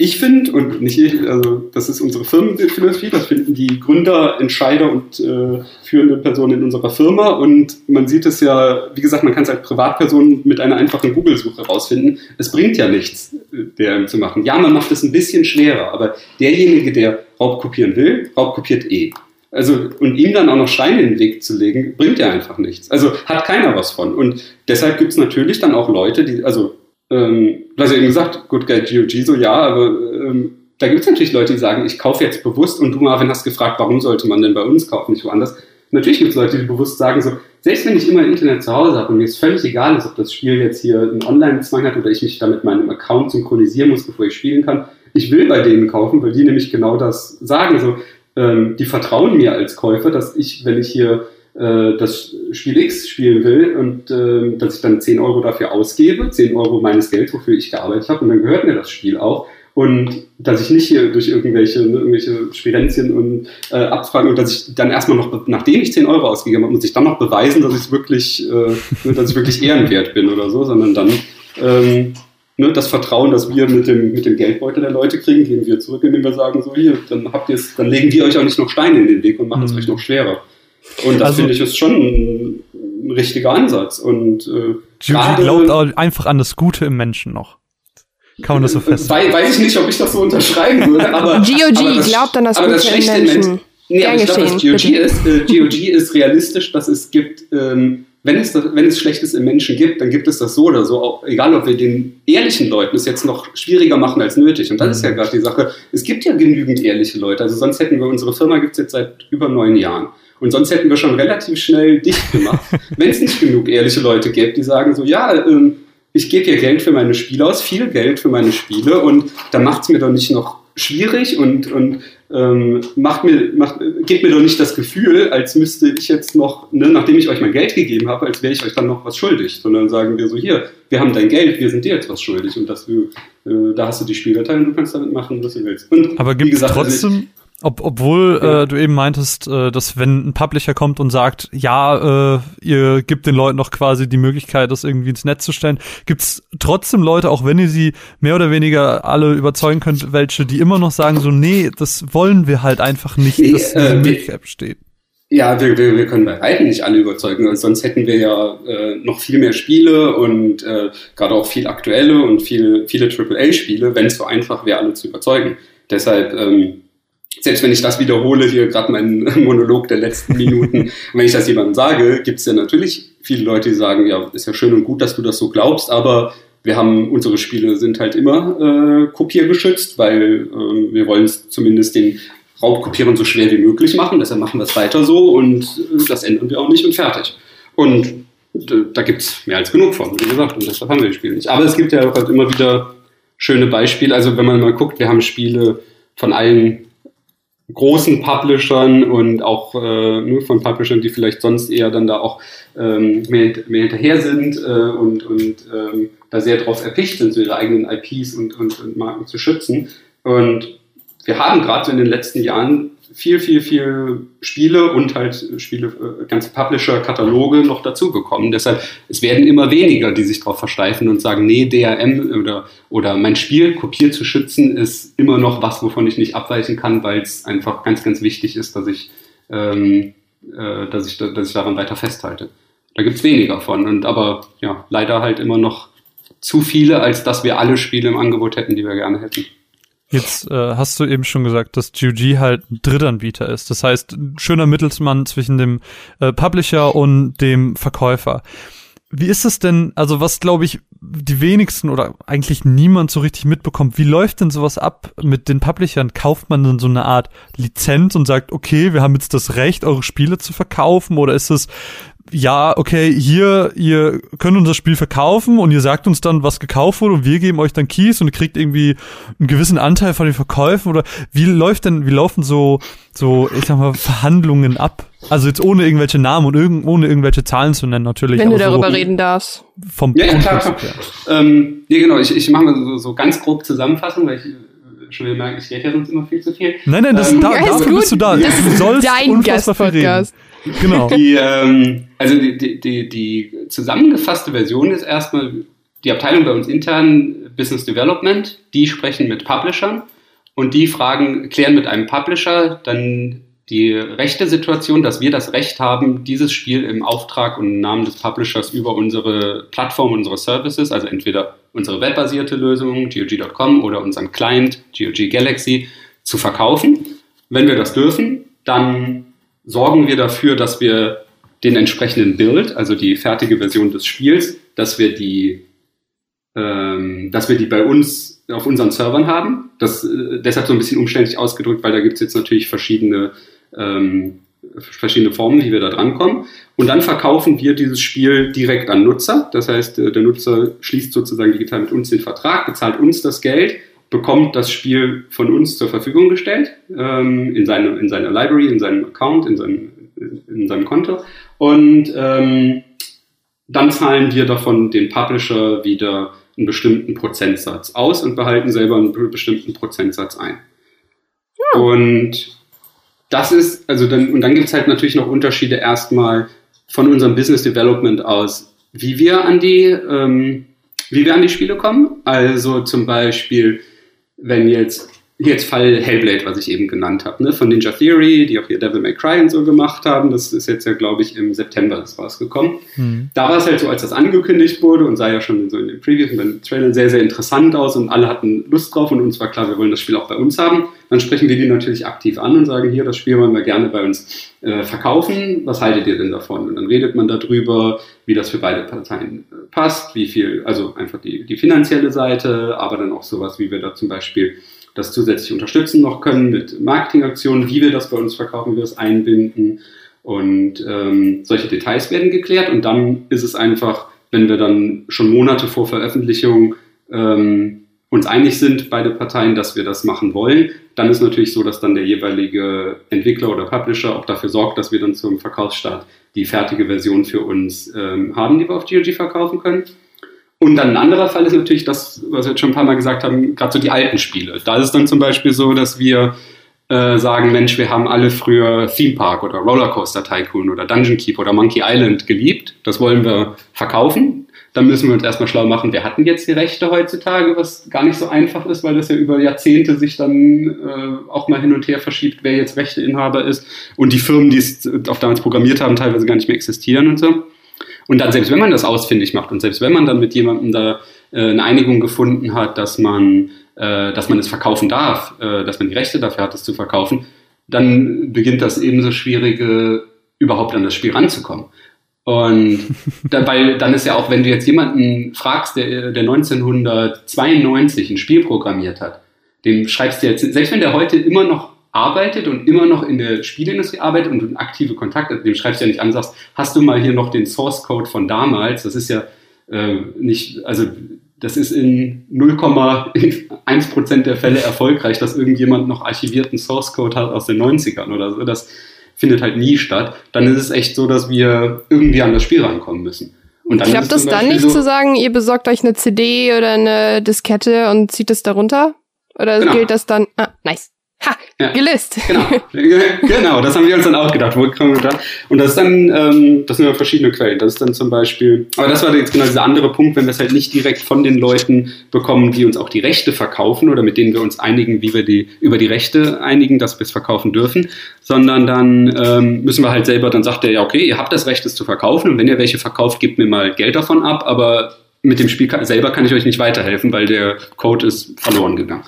ich finde, und nicht ich, also das ist unsere Firmenphilosophie, das finden die Gründer, Entscheider und äh, führende Personen in unserer Firma. Und man sieht es ja, wie gesagt, man kann es als Privatperson mit einer einfachen Google-Suche rausfinden. Es bringt ja nichts, der zu machen. Ja, man macht es ein bisschen schwerer, aber derjenige, der Raubkopieren will, raubkopiert eh. Also, und ihm dann auch noch Steine in den Weg zu legen, bringt ja einfach nichts. Also hat keiner was von. Und deshalb gibt es natürlich dann auch Leute, die, also ähm, du hast ja eben gesagt, Good Guy GOG, so ja, aber ähm, da gibt es natürlich Leute, die sagen, ich kaufe jetzt bewusst und du, Marvin, hast gefragt, warum sollte man denn bei uns kaufen, nicht woanders. Natürlich gibt es Leute, die bewusst sagen, so, selbst wenn ich immer Internet zu Hause habe und mir ist völlig egal ist, ob das Spiel jetzt hier einen Online-Zwang hat oder ich mich da mit meinem Account synchronisieren muss, bevor ich spielen kann, ich will bei denen kaufen, weil die nämlich genau das sagen. So, ähm, die vertrauen mir als Käufer, dass ich, wenn ich hier äh, das Spiel X spielen will und äh, dass ich dann 10 Euro dafür ausgebe, 10 Euro meines Geldes, wofür ich gearbeitet habe, und dann gehört mir das Spiel auch. Und dass ich nicht hier durch irgendwelche, ne, irgendwelche Spirenzien und äh, Abfragen und dass ich dann erstmal noch, nachdem ich 10 Euro ausgegeben habe, muss ich dann noch beweisen, dass ich wirklich, äh, dass ich wirklich ehrenwert bin oder so, sondern dann ähm, ne, das Vertrauen, das wir mit dem, mit dem Geldbeutel der Leute kriegen, geben wir zurück, indem wir sagen, so hier, dann habt ihr es, dann legen wir euch auch nicht noch Steine in den Weg und machen es mhm. euch noch schwerer. Und das also, finde ich ist schon ein, ein richtiger Ansatz. Und äh, GOG glaubt einfach an das Gute im Menschen noch. Kann man das so feststellen? Weiß ich nicht, ob ich das so unterschreiben würde, aber. GOG glaubt an das Gute das im Menschen. Nee, aber ich glaube, was GOG ist, äh, GOG ist realistisch, dass es gibt, ähm, wenn, es, wenn es Schlechtes im Menschen gibt, dann gibt es das so oder so, auch, egal ob wir den ehrlichen Leuten es jetzt noch schwieriger machen als nötig. Und das ist ja mhm. gerade die Sache. Es gibt ja genügend ehrliche Leute. Also sonst hätten wir, unsere Firma gibt es jetzt seit über neun Jahren. Und sonst hätten wir schon relativ schnell dicht gemacht, wenn es nicht genug ehrliche Leute gäbe, die sagen so, ja, ähm, ich gebe hier Geld für meine Spiele aus, viel Geld für meine Spiele und da macht es mir doch nicht noch schwierig und, und ähm, macht mir, macht, gebt mir doch nicht das Gefühl, als müsste ich jetzt noch, ne, nachdem ich euch mein Geld gegeben habe, als wäre ich euch dann noch was schuldig, sondern sagen wir so, hier, wir haben dein Geld, wir sind dir jetzt was schuldig und dass du, äh, da hast du die Spieldatei und du kannst damit machen, was du willst. Und, Aber gibt es also trotzdem, ob, obwohl ja. äh, du eben meintest, äh, dass wenn ein Publisher kommt und sagt, ja, äh, ihr gibt den Leuten noch quasi die Möglichkeit, das irgendwie ins Netz zu stellen, gibt's trotzdem Leute, auch wenn ihr sie mehr oder weniger alle überzeugen könnt, welche, die immer noch sagen, so, nee, das wollen wir halt einfach nicht, nee, dass diese äh, Möglichkeit besteht. Ja, wir, wir, wir können bei weitem nicht alle überzeugen, sonst hätten wir ja äh, noch viel mehr Spiele und äh, gerade auch viel aktuelle und viel, viele AAA-Spiele, wenn es so einfach wäre, alle zu überzeugen. Deshalb ähm, selbst wenn ich das wiederhole, hier gerade mein Monolog der letzten Minuten, wenn ich das jemandem sage, gibt es ja natürlich viele Leute, die sagen, ja, ist ja schön und gut, dass du das so glaubst, aber wir haben, unsere Spiele sind halt immer äh, kopiergeschützt, weil äh, wir wollen zumindest den Raubkopieren so schwer wie möglich machen, deshalb machen wir es weiter so und äh, das ändern wir auch nicht und fertig. Und da gibt es mehr als genug von, wie gesagt, und deshalb haben wir die Spiele nicht. Aber es gibt ja halt immer wieder schöne Beispiele. Also wenn man mal guckt, wir haben Spiele von allen großen Publishern und auch äh, nur von Publishern, die vielleicht sonst eher dann da auch ähm, mehr, mehr hinterher sind äh, und, und ähm, da sehr drauf erpicht sind, so ihre eigenen IPs und, und, und Marken zu schützen. Und wir haben gerade so in den letzten Jahren viel, viel, viel Spiele und halt Spiele, äh, ganze Publisher-Kataloge noch dazu bekommen. Deshalb, es werden immer weniger, die sich darauf versteifen und sagen, nee, DRM oder, oder mein Spiel kopiert zu schützen ist immer noch was, wovon ich nicht abweichen kann, weil es einfach ganz, ganz wichtig ist, dass ich, ähm, äh, dass ich, dass ich daran weiter festhalte. Da gibt es weniger von. Und aber ja, leider halt immer noch zu viele, als dass wir alle Spiele im Angebot hätten, die wir gerne hätten. Jetzt äh, hast du eben schon gesagt, dass GOG halt ein Drittanbieter ist. Das heißt, ein schöner Mittelsmann zwischen dem äh, Publisher und dem Verkäufer. Wie ist es denn, also was glaube ich die wenigsten oder eigentlich niemand so richtig mitbekommt, wie läuft denn sowas ab mit den Publishern? Kauft man dann so eine Art Lizenz und sagt, okay, wir haben jetzt das Recht, eure Spiele zu verkaufen? Oder ist es, ja, okay, hier, ihr könnt unser Spiel verkaufen und ihr sagt uns dann, was gekauft wurde und wir geben euch dann Keys und ihr kriegt irgendwie einen gewissen Anteil von den Verkäufen oder wie läuft denn, wie laufen so, so, ich sag mal, Verhandlungen ab? Also jetzt ohne irgendwelche Namen und irgend, ohne irgendwelche Zahlen zu nennen, natürlich. Wenn du darüber so reden darfst. Vom ja, ja, klar, klar. Ähm, ja, genau, ich, ich mache mal so, so ganz grob Zusammenfassung, weil ich äh, schon wieder merke, ich rede ja sonst immer viel zu viel. Nein, nein, das, ähm, da, ja, dafür bist du da. Das du sollst dein Gastpodcast. Genau. Die, ähm, also die, die, die, die zusammengefasste Version ist erstmal die Abteilung bei uns intern Business Development, die sprechen mit Publishern und die fragen, klären mit einem Publisher dann die rechte Situation, dass wir das Recht haben, dieses Spiel im Auftrag und im Namen des Publishers über unsere Plattform, unsere Services, also entweder unsere webbasierte Lösung, GOG.com oder unseren Client, GOG Galaxy, zu verkaufen. Wenn wir das dürfen, dann sorgen wir dafür, dass wir den entsprechenden Build, also die fertige Version des Spiels, dass wir die, ähm, dass wir die bei uns auf unseren Servern haben. Das äh, deshalb so ein bisschen umständlich ausgedrückt, weil da gibt es jetzt natürlich verschiedene ähm, verschiedene Formen, wie wir da drankommen. Und dann verkaufen wir dieses Spiel direkt an Nutzer. Das heißt, äh, der Nutzer schließt sozusagen digital mit uns den Vertrag, bezahlt uns das Geld bekommt das Spiel von uns zur Verfügung gestellt, ähm, in, seine, in seiner Library, in seinem Account, in seinem, in seinem Konto. Und ähm, dann zahlen wir davon den Publisher wieder einen bestimmten Prozentsatz aus und behalten selber einen bestimmten Prozentsatz ein. Ja. Und das ist, also dann, und dann gibt es halt natürlich noch Unterschiede erstmal von unserem Business Development aus, wie wir an die, ähm, wie wir an die Spiele kommen. Also zum Beispiel wenn jetzt jetzt Fall Hellblade, was ich eben genannt habe, ne? von Ninja Theory, die auch hier Devil May Cry und so gemacht haben. Das ist jetzt ja, glaube ich, im September ist rausgekommen. Mhm. Da war es halt so, als das angekündigt wurde und sah ja schon so in den Previews und den Trailern sehr, sehr interessant aus und alle hatten Lust drauf und uns war klar, wir wollen das Spiel auch bei uns haben. Dann sprechen wir die natürlich aktiv an und sagen, hier, das Spiel wollen wir gerne bei uns äh, verkaufen. Was haltet ihr denn davon? Und dann redet man darüber, wie das für beide Parteien äh, passt, wie viel, also einfach die, die finanzielle Seite, aber dann auch sowas, wie wir da zum Beispiel das zusätzlich unterstützen noch können mit Marketingaktionen, wie wir das bei uns verkaufen, wie wir es einbinden. Und ähm, solche Details werden geklärt. Und dann ist es einfach, wenn wir dann schon Monate vor Veröffentlichung ähm, uns einig sind, beide Parteien, dass wir das machen wollen, dann ist natürlich so, dass dann der jeweilige Entwickler oder Publisher auch dafür sorgt, dass wir dann zum Verkaufsstart die fertige Version für uns ähm, haben, die wir auf GOG verkaufen können. Und dann ein anderer Fall ist natürlich das, was wir jetzt schon ein paar Mal gesagt haben, gerade so die alten Spiele. Da ist es dann zum Beispiel so, dass wir äh, sagen, Mensch, wir haben alle früher Theme Park oder Rollercoaster Tycoon oder Dungeon Keep oder Monkey Island geliebt. Das wollen wir verkaufen. Dann müssen wir uns erstmal schlau machen, wer hatten jetzt die Rechte heutzutage, was gar nicht so einfach ist, weil das ja über Jahrzehnte sich dann äh, auch mal hin und her verschiebt, wer jetzt Rechteinhaber ist und die Firmen, die es auf damals programmiert haben, teilweise gar nicht mehr existieren und so. Und dann, selbst wenn man das ausfindig macht und selbst wenn man dann mit jemandem da äh, eine Einigung gefunden hat, dass man, äh, dass man es verkaufen darf, äh, dass man die Rechte dafür hat, es zu verkaufen, dann beginnt das ebenso schwierige, überhaupt an das Spiel ranzukommen. Und dabei, dann ist ja auch, wenn du jetzt jemanden fragst, der, der 1992 ein Spiel programmiert hat, dem schreibst du jetzt, selbst wenn der heute immer noch arbeitet und immer noch in der Spielindustrie arbeitet und du aktive Kontakte, dem schreibst du ja nicht an, sagst, hast du mal hier noch den Source Code von damals? Das ist ja äh, nicht, also das ist in 0,1 Prozent der Fälle erfolgreich, dass irgendjemand noch archivierten Source Code hat aus den 90ern oder so. Das findet halt nie statt. Dann ist es echt so, dass wir irgendwie an das Spiel rankommen müssen. Und dann Klappt das dann nicht so zu sagen, ihr besorgt euch eine CD oder eine Diskette und zieht es darunter? Oder genau. gilt das dann? Ah, nice. Ha, ja. gelöst. Genau. genau, das haben wir uns dann auch gedacht. Wo kommen wir da? Und das ist dann, ähm, das sind ja verschiedene Quellen. Das ist dann zum Beispiel, aber das war jetzt genau dieser andere Punkt, wenn wir es halt nicht direkt von den Leuten bekommen, die uns auch die Rechte verkaufen oder mit denen wir uns einigen, wie wir die über die Rechte einigen, dass wir es verkaufen dürfen, sondern dann ähm, müssen wir halt selber, dann sagt er ja, okay, ihr habt das Recht, es zu verkaufen und wenn ihr welche verkauft, gebt mir mal Geld davon ab, aber mit dem Spiel selber kann ich euch nicht weiterhelfen, weil der Code ist verloren gegangen.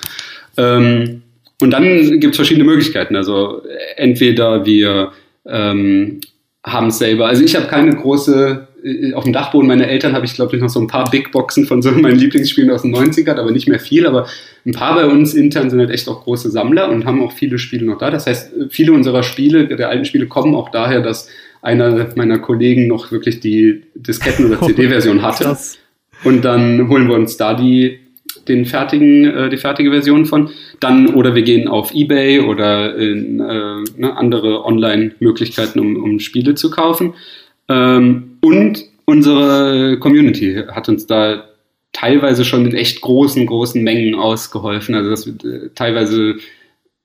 Ähm, und dann gibt es verschiedene Möglichkeiten. Also entweder wir ähm, haben es selber. Also ich habe keine große, äh, auf dem Dachboden meiner Eltern habe ich, glaube ich, noch so ein paar Big Boxen von so meinen Lieblingsspielen aus den 90ern, aber nicht mehr viel. Aber ein paar bei uns intern sind halt echt auch große Sammler und haben auch viele Spiele noch da. Das heißt, viele unserer Spiele, der alten Spiele, kommen auch daher, dass einer meiner Kollegen noch wirklich die Disketten- oder CD-Version hatte. Und dann holen wir uns da die den fertigen, äh, die fertige Version von. Dann oder wir gehen auf eBay oder in äh, ne, andere Online-Möglichkeiten, um, um Spiele zu kaufen. Ähm, und unsere Community hat uns da teilweise schon in echt großen, großen Mengen ausgeholfen. Also das wird äh, teilweise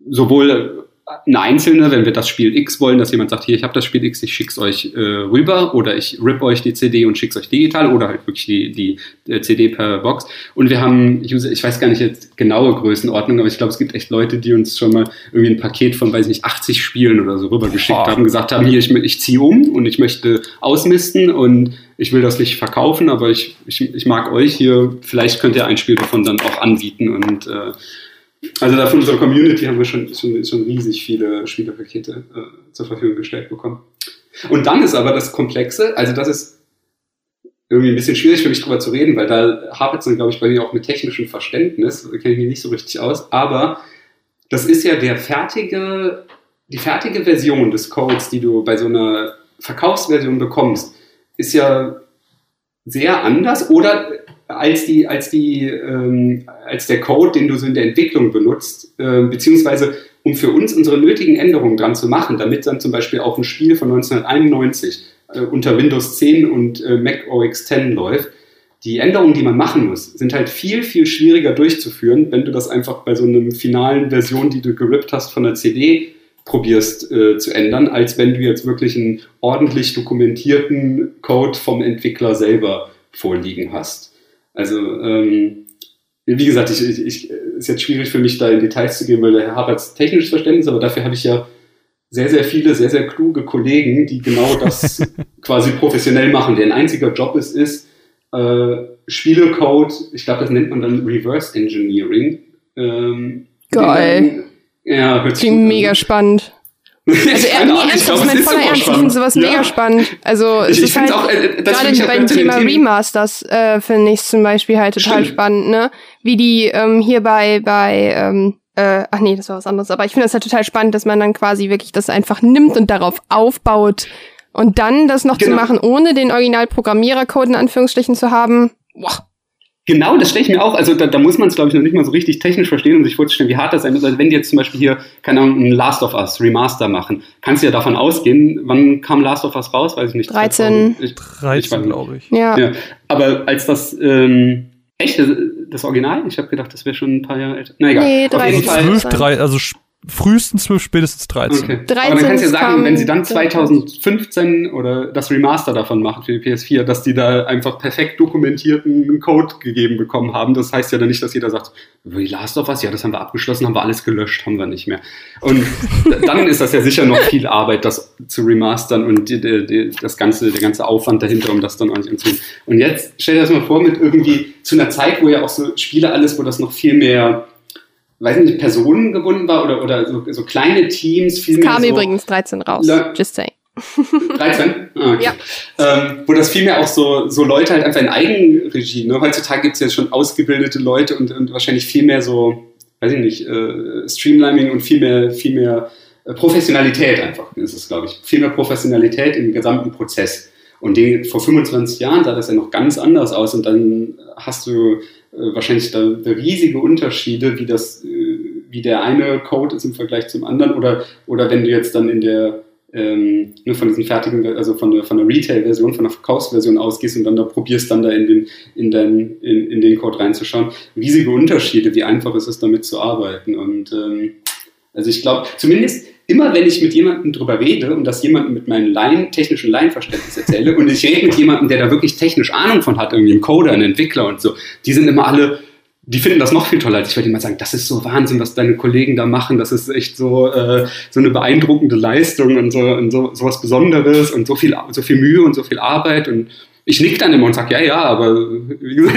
sowohl eine einzelne, wenn wir das Spiel X wollen, dass jemand sagt, hier, ich habe das Spiel X, ich schick's euch äh, rüber oder ich rip euch die CD und schick's euch digital oder halt wirklich die, die, äh, CD per Box. Und wir haben, ich weiß gar nicht jetzt genaue Größenordnung, aber ich glaube, es gibt echt Leute, die uns schon mal irgendwie ein Paket von, weiß ich nicht, 80 Spielen oder so rübergeschickt oh. haben, gesagt haben, hier, ich, ich ziehe um und ich möchte ausmisten und ich will das nicht verkaufen, aber ich, ich, ich mag euch hier, vielleicht könnt ihr ein Spiel davon dann auch anbieten und äh, also von unserer Community haben wir schon, schon, schon riesig viele Spielerpakete äh, zur Verfügung gestellt bekommen. Und dann ist aber das Komplexe, also das ist irgendwie ein bisschen schwierig für mich drüber zu reden, weil da hapert es dann, glaube ich, bei mir auch mit technischem Verständnis, da kenne ich mich nicht so richtig aus, aber das ist ja der fertige, die fertige Version des Codes, die du bei so einer Verkaufsversion bekommst, ist ja sehr anders oder als die, als die, ähm, als der Code, den du so in der Entwicklung benutzt, äh, beziehungsweise um für uns unsere nötigen Änderungen dran zu machen, damit dann zum Beispiel auch ein Spiel von 1991 äh, unter Windows 10 und äh, Mac OS X läuft. Die Änderungen, die man machen muss, sind halt viel, viel schwieriger durchzuführen, wenn du das einfach bei so einer finalen Version, die du gerippt hast von der CD, probierst äh, zu ändern, als wenn du jetzt wirklich einen ordentlich dokumentierten Code vom Entwickler selber vorliegen hast. Also, ähm, wie gesagt, ich, ich, ich ist jetzt schwierig für mich, da in Details zu gehen, weil der Herr Haberts technisches Verständnis, aber dafür habe ich ja sehr, sehr viele, sehr, sehr kluge Kollegen, die genau das quasi professionell machen. Deren einziger Job ist, ist äh, Spielecode, ich glaube, das nennt man dann Reverse Engineering. Ähm, Geil. Ja, hört Klingt mega spannend. Also er, nee, ernsthaft, glaub, mein voller Ernst, ich finde sowas ja. mega spannend. Also es ich, ist halt, auch, äh, gerade beim Thema Remasters äh, finde ich zum Beispiel halt total Stimmt. spannend, ne? Wie die ähm, hier bei, bei ähm, äh, ach nee, das war was anderes. Aber ich finde das halt total spannend, dass man dann quasi wirklich das einfach nimmt und darauf aufbaut. Und dann das noch genau. zu machen, ohne den Original-Programmierer-Code in Anführungsstrichen zu haben. Boah, Genau, das stelle ich mir auch. Also da, da muss man es, glaube ich, noch nicht mal so richtig technisch verstehen, um sich vorzustellen, wie hart das sein muss. Also wenn die jetzt zum Beispiel hier, keine Ahnung, ein Last of Us Remaster machen, kannst du ja davon ausgehen, wann kam Last of Us raus? Weiß ich nicht. 13. Ich, 13, glaube ich. Ja. ja. Aber als das, ähm, echt, das, das Original? Ich habe gedacht, das wäre schon ein paar Jahre älter. Na egal. Nee, 13. Auf jeden Fall. 12, 3, also frühestens 12, spätestens 13. Okay. 13 Aber dann kannst du ja sagen, wenn sie dann 2015 oder das Remaster davon machen für die PS4, dass die da einfach perfekt dokumentierten Code gegeben bekommen haben. Das heißt ja dann nicht, dass jeder sagt, wie Last of Us, ja, das haben wir abgeschlossen, haben wir alles gelöscht, haben wir nicht mehr. Und dann ist das ja sicher noch viel Arbeit, das zu remastern und die, die, die, das ganze, der ganze Aufwand dahinter, um das dann auch nicht anzunehmen. Und jetzt stell dir das mal vor mit irgendwie zu einer Zeit, wo ja auch so Spiele alles, wo das noch viel mehr weiß nicht, personengebunden war oder, oder so, so kleine Teams. Viel es kam so übrigens 13 raus, just saying. 13? Ah, okay. Ja. Ähm, wo das vielmehr auch so, so Leute halt einfach in Eigenregie, ne? heutzutage gibt es ja schon ausgebildete Leute und, und wahrscheinlich viel mehr so, weiß ich nicht, äh, Streamlining und viel mehr, viel mehr äh, Professionalität einfach ist es, glaube ich. Viel mehr Professionalität im gesamten Prozess. Und den, vor 25 Jahren sah das ja noch ganz anders aus und dann hast du wahrscheinlich da, riesige Unterschiede, wie das, äh, wie der eine Code ist im Vergleich zum anderen oder, oder wenn du jetzt dann in der ähm, nur von diesen fertigen, also von der, von der Retail-Version, von der Verkaufsversion ausgehst und dann da probierst, dann da in den, in, den, in, in den Code reinzuschauen. Riesige Unterschiede, wie einfach es ist, damit zu arbeiten. Und ähm, also ich glaube, zumindest immer wenn ich mit jemandem drüber rede und das jemandem mit meinem Laien, technischen Laienverständnis erzähle und ich rede mit jemandem, der da wirklich technisch Ahnung von hat, irgendwie ein Coder, ein Entwickler und so, die sind immer alle, die finden das noch viel toller. Als ich werde immer sagen, das ist so Wahnsinn, was deine Kollegen da machen, das ist echt so, äh, so eine beeindruckende Leistung und so, und so, so was Besonderes und so viel, so viel Mühe und so viel Arbeit und ich nick dann immer und sag ja, ja, aber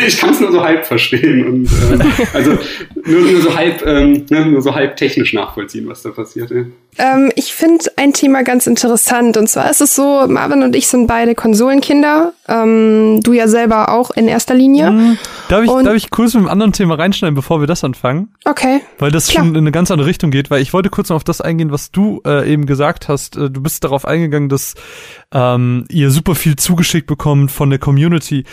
ich kann es nur so halb verstehen und äh, also nur, nur so halb, ähm, ne, nur so halb technisch nachvollziehen, was da passiert. Ja. Ähm, ich finde ein Thema ganz interessant und zwar ist es so, Marvin und ich sind beide Konsolenkinder, ähm, du ja selber auch in erster Linie. Mhm. Darf, ich, darf ich kurz mit einem anderen Thema reinschneiden, bevor wir das anfangen? Okay. Weil das Klar. schon in eine ganz andere Richtung geht, weil ich wollte kurz noch auf das eingehen, was du äh, eben gesagt hast. Äh, du bist darauf eingegangen, dass ähm, ihr super viel zugeschickt bekommt von der Community.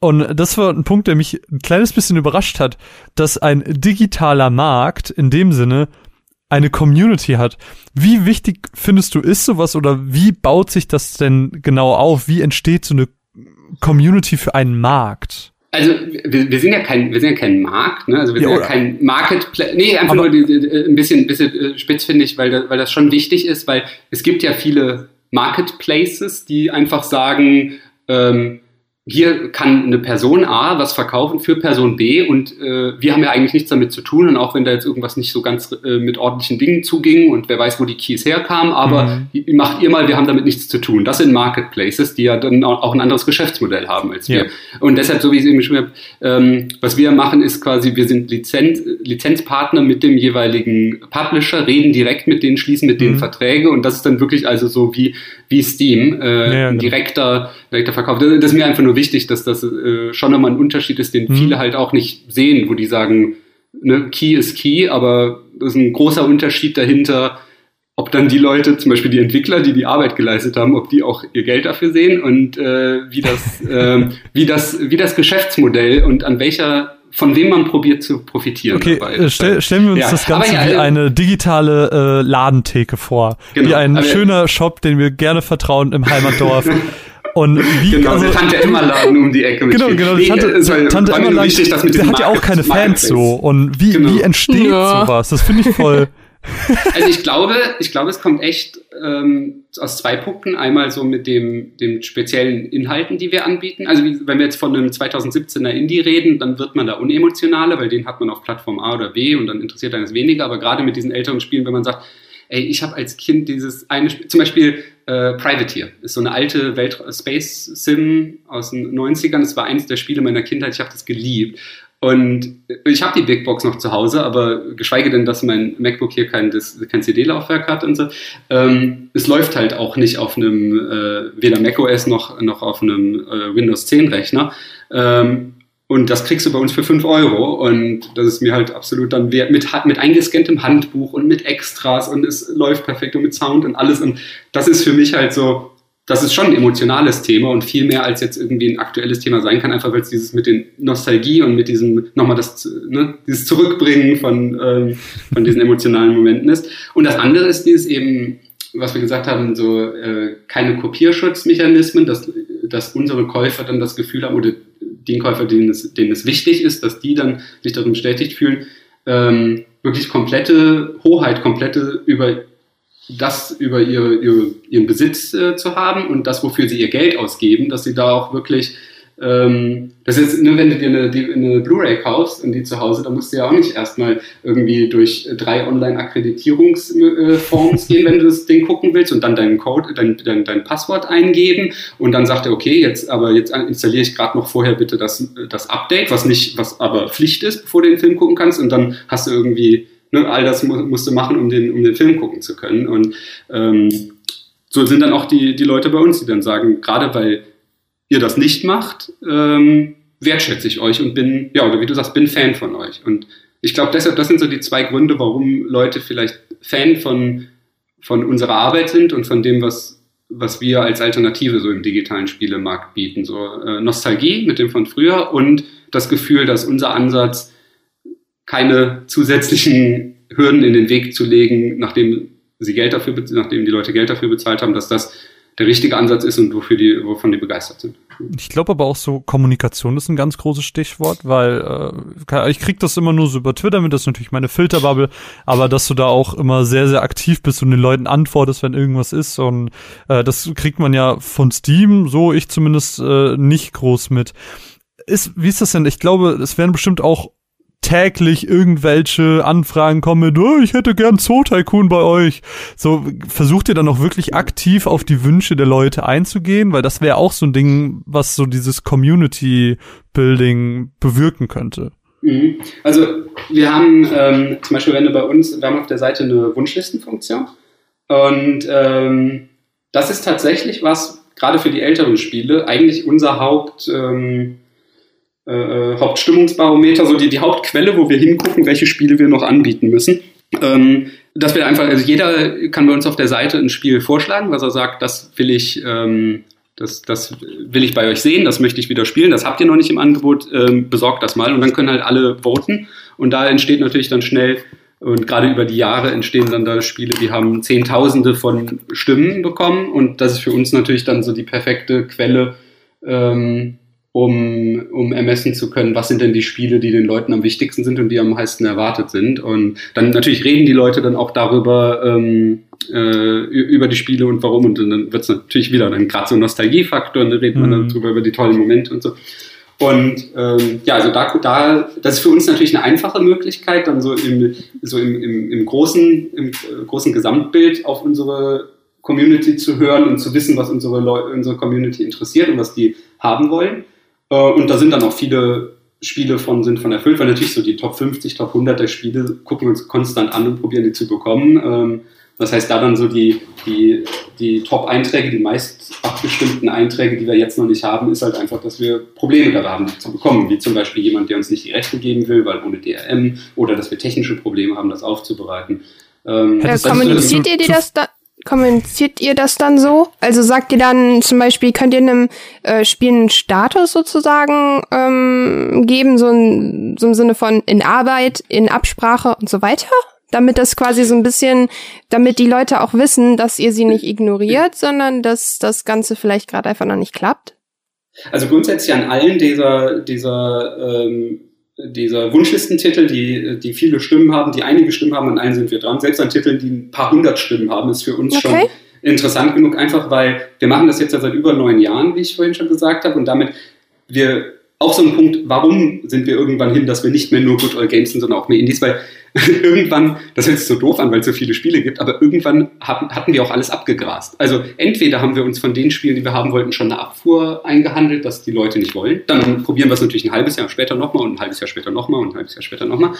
Und das war ein Punkt, der mich ein kleines bisschen überrascht hat, dass ein digitaler Markt in dem Sinne eine Community hat. Wie wichtig findest du ist sowas oder wie baut sich das denn genau auf? Wie entsteht so eine Community für einen Markt? Also wir, wir sind ja kein, wir sind ja kein Markt, ne? Also wir ja, sind ja kein Marketplace. Nee, einfach nur die, die, ein bisschen, ein bisschen äh, spitz finde ich, weil, weil das schon wichtig ist, weil es gibt ja viele Marketplaces, die einfach sagen, ähm, hier kann eine Person A was verkaufen für Person B und äh, wir haben ja eigentlich nichts damit zu tun und auch wenn da jetzt irgendwas nicht so ganz äh, mit ordentlichen Dingen zuging und wer weiß, wo die Keys herkamen, aber mhm. macht ihr mal, wir haben damit nichts zu tun. Das sind Marketplaces, die ja dann auch ein anderes Geschäftsmodell haben als wir. Ja. Und deshalb, so wie ich es eben beschrieben habe, ähm, was wir machen, ist quasi, wir sind Lizenz, Lizenzpartner mit dem jeweiligen Publisher, reden direkt mit denen, schließen mit denen mhm. Verträge und das ist dann wirklich also so wie, wie Steam, äh, ja, ja, genau. direkter, direkter Verkauf. Das, das ist mir einfach nur wichtig, dass das äh, schon nochmal ein Unterschied ist, den mhm. viele halt auch nicht sehen, wo die sagen, ne, Key ist Key, aber das ist ein großer Unterschied dahinter, ob dann die Leute, zum Beispiel die Entwickler, die die Arbeit geleistet haben, ob die auch ihr Geld dafür sehen und äh, wie das, äh, wie das, wie das Geschäftsmodell und an welcher von wem man probiert zu profitieren. Okay, dabei. Äh, stell, stellen wir uns ja. das Ganze ja, wie äh, eine digitale äh, Ladentheke vor. Genau, wie ein schöner Shop, den wir gerne vertrauen im Heimatdorf. Und wie, genau, also, Tante Emma Laden um die Ecke. Genau, genau, nee, Tante, äh, Tante Emma Laden, der hat ja auch keine Fans so. Und wie, genau. wie entsteht ja. sowas? Das finde ich voll, Also ich glaube, ich glaube, es kommt echt ähm, aus zwei Punkten. Einmal so mit dem, dem speziellen Inhalten, die wir anbieten. Also wie, wenn wir jetzt von einem 2017er Indie reden, dann wird man da unemotionaler, weil den hat man auf Plattform A oder B und dann interessiert einen es weniger. Aber gerade mit diesen älteren Spielen, wenn man sagt, ey, ich habe als Kind dieses eine, Spiel, zum Beispiel äh, Privateer, ist so eine alte Welt Space Sim aus den 90ern. Das war eines der Spiele meiner Kindheit, ich habe das geliebt. Und ich habe die Big Box noch zu Hause, aber geschweige denn, dass mein MacBook hier kein, kein CD-Laufwerk hat und so. Ähm, es läuft halt auch nicht auf einem, äh, weder macOS noch, noch auf einem äh, Windows 10 Rechner. Ähm, und das kriegst du bei uns für 5 Euro. Und das ist mir halt absolut dann wert. Mit, mit eingescanntem Handbuch und mit Extras und es läuft perfekt und mit Sound und alles. Und das ist für mich halt so, das ist schon ein emotionales Thema und viel mehr als jetzt irgendwie ein aktuelles Thema sein kann, einfach weil es dieses mit den Nostalgie und mit diesem nochmal das, ne, dieses Zurückbringen von, ähm, von diesen emotionalen Momenten ist. Und das andere ist dieses eben, was wir gesagt haben, so äh, keine Kopierschutzmechanismen, dass, dass unsere Käufer dann das Gefühl haben oder den Käufer, denen es, denen es wichtig ist, dass die dann sich darin bestätigt fühlen, ähm, wirklich komplette Hoheit, komplette über das über ihre, ihre, ihren Besitz äh, zu haben und das, wofür sie ihr Geld ausgeben, dass sie da auch wirklich ähm, das ist, ne, wenn du dir eine, eine Blu-ray kaufst und die zu Hause, dann musst du ja auch nicht erstmal irgendwie durch drei Online-Akkreditierungsforms gehen, wenn du das Ding gucken willst und dann deinen Code, dein, dein, dein Passwort eingeben und dann sagt er, okay, jetzt aber jetzt installiere ich gerade noch vorher bitte das, das Update, was nicht, was aber Pflicht ist, bevor du den Film gucken kannst und dann hast du irgendwie, ne, all das musst du machen, um den, um den Film gucken zu können. Und ähm, so sind dann auch die, die Leute bei uns, die dann sagen, gerade weil ihr das nicht macht, ähm, wertschätze ich euch und bin, ja, oder wie du sagst, bin Fan von euch. Und ich glaube, deshalb, das sind so die zwei Gründe, warum Leute vielleicht Fan von, von unserer Arbeit sind und von dem, was, was wir als Alternative so im digitalen Spielemarkt bieten. So äh, Nostalgie mit dem von früher und das Gefühl, dass unser Ansatz keine zusätzlichen Hürden in den Weg zu legen, nachdem sie Geld dafür, nachdem die Leute Geld dafür bezahlt haben, dass das der richtige Ansatz ist und wofür die, wovon die begeistert sind. Ich glaube aber auch so, Kommunikation ist ein ganz großes Stichwort, weil äh, ich krieg das immer nur so über Twitter mit, das ist natürlich meine Filterbubble, aber dass du da auch immer sehr, sehr aktiv bist und den Leuten antwortest, wenn irgendwas ist und äh, das kriegt man ja von Steam, so ich zumindest äh, nicht groß mit. Ist, wie ist das denn? Ich glaube, es werden bestimmt auch täglich irgendwelche Anfragen kommen mit, oh, ich hätte gern Zoo Tycoon bei euch. So, versucht ihr dann auch wirklich aktiv auf die Wünsche der Leute einzugehen? Weil das wäre auch so ein Ding, was so dieses Community Building bewirken könnte. Mhm. Also, wir haben ähm, zum Beispiel, wenn du bei uns, wir haben auf der Seite eine Wunschlistenfunktion. Und ähm, das ist tatsächlich was, gerade für die älteren Spiele, eigentlich unser Haupt, ähm, äh, äh, Hauptstimmungsbarometer, so die, die Hauptquelle, wo wir hingucken, welche Spiele wir noch anbieten müssen. Ähm, dass wir einfach, also jeder kann bei uns auf der Seite ein Spiel vorschlagen, was er sagt, das will ich, ähm, das, das will ich bei euch sehen, das möchte ich wieder spielen, das habt ihr noch nicht im Angebot, ähm, besorgt das mal. Und dann können halt alle voten. Und da entsteht natürlich dann schnell und gerade über die Jahre entstehen dann da Spiele, die haben Zehntausende von Stimmen bekommen. Und das ist für uns natürlich dann so die perfekte Quelle, ähm, um, um ermessen zu können, was sind denn die Spiele, die den Leuten am wichtigsten sind und die am meisten erwartet sind. Und dann natürlich reden die Leute dann auch darüber, ähm, äh, über die Spiele und warum. Und dann wird es natürlich wieder dann gerade so ein Nostalgiefaktor und dann redet mhm. man dann drüber über die tollen Momente und so. Und ähm, ja, also da, da, das ist für uns natürlich eine einfache Möglichkeit, dann so im, so im, im, im großen, im äh, großen Gesamtbild auf unsere Community zu hören und zu wissen, was unsere Leute, unsere Community interessiert und was die haben wollen. Äh, und da sind dann auch viele Spiele von, sind von erfüllt, weil natürlich so die Top 50, Top 100 der Spiele gucken wir uns konstant an und probieren die zu bekommen. Ähm, das heißt, da dann so die, die, die Top-Einträge, die meist abgestimmten Einträge, die wir jetzt noch nicht haben, ist halt einfach, dass wir Probleme dabei haben, die zu bekommen. Wie zum Beispiel jemand, der uns nicht die Rechte geben will, weil ohne DRM, oder dass wir technische Probleme haben, das aufzubereiten. Ähm, ja, kommuniziert ihr dir das da, kommuniziert ihr das dann so? Also sagt ihr dann zum Beispiel, könnt ihr einem äh, Spiel einen Status sozusagen ähm, geben, so, ein, so im Sinne von in Arbeit, in Absprache und so weiter? Damit das quasi so ein bisschen, damit die Leute auch wissen, dass ihr sie nicht ignoriert, sondern dass das Ganze vielleicht gerade einfach noch nicht klappt? Also grundsätzlich an allen dieser, dieser ähm, dieser Wunschlistentitel, die, die viele Stimmen haben, die einige Stimmen haben, an einen sind wir dran. Selbst an Titeln, die ein paar hundert Stimmen haben, ist für uns okay. schon interessant genug, einfach weil wir machen das jetzt ja seit über neun Jahren, wie ich vorhin schon gesagt habe, und damit wir auch so ein Punkt, warum sind wir irgendwann hin, dass wir nicht mehr nur Good Old Games sind, sondern auch mehr Indies, weil irgendwann, das hört sich so doof an, weil es so viele Spiele gibt, aber irgendwann hatten, hatten wir auch alles abgegrast. Also entweder haben wir uns von den Spielen, die wir haben wollten, schon eine Abfuhr eingehandelt, dass die Leute nicht wollen. Dann probieren wir es natürlich ein halbes Jahr später nochmal und ein halbes Jahr später nochmal und ein halbes Jahr später nochmal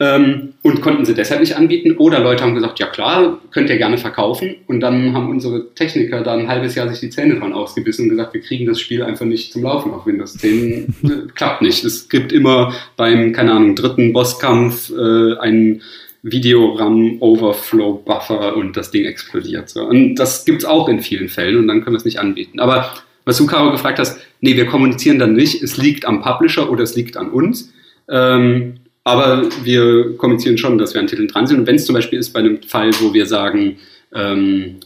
ähm, und konnten sie deshalb nicht anbieten. Oder Leute haben gesagt, ja klar, könnt ihr gerne verkaufen. Und dann haben unsere Techniker da ein halbes Jahr sich die Zähne dran ausgebissen und gesagt, wir kriegen das Spiel einfach nicht zum Laufen auf Windows 10. äh, klappt nicht. Es gibt immer beim, keine Ahnung, dritten Bosskampf äh, einen Videoram-Overflow-Buffer und das Ding explodiert. So. Und das gibt's auch in vielen Fällen und dann können wir es nicht anbieten. Aber was du, Caro, gefragt hast, nee, wir kommunizieren dann nicht, es liegt am Publisher oder es liegt an uns. Ähm, aber wir kommunizieren schon, dass wir an Titeln dran sind. Und wenn es zum Beispiel ist bei einem Fall, wo wir sagen, ähm,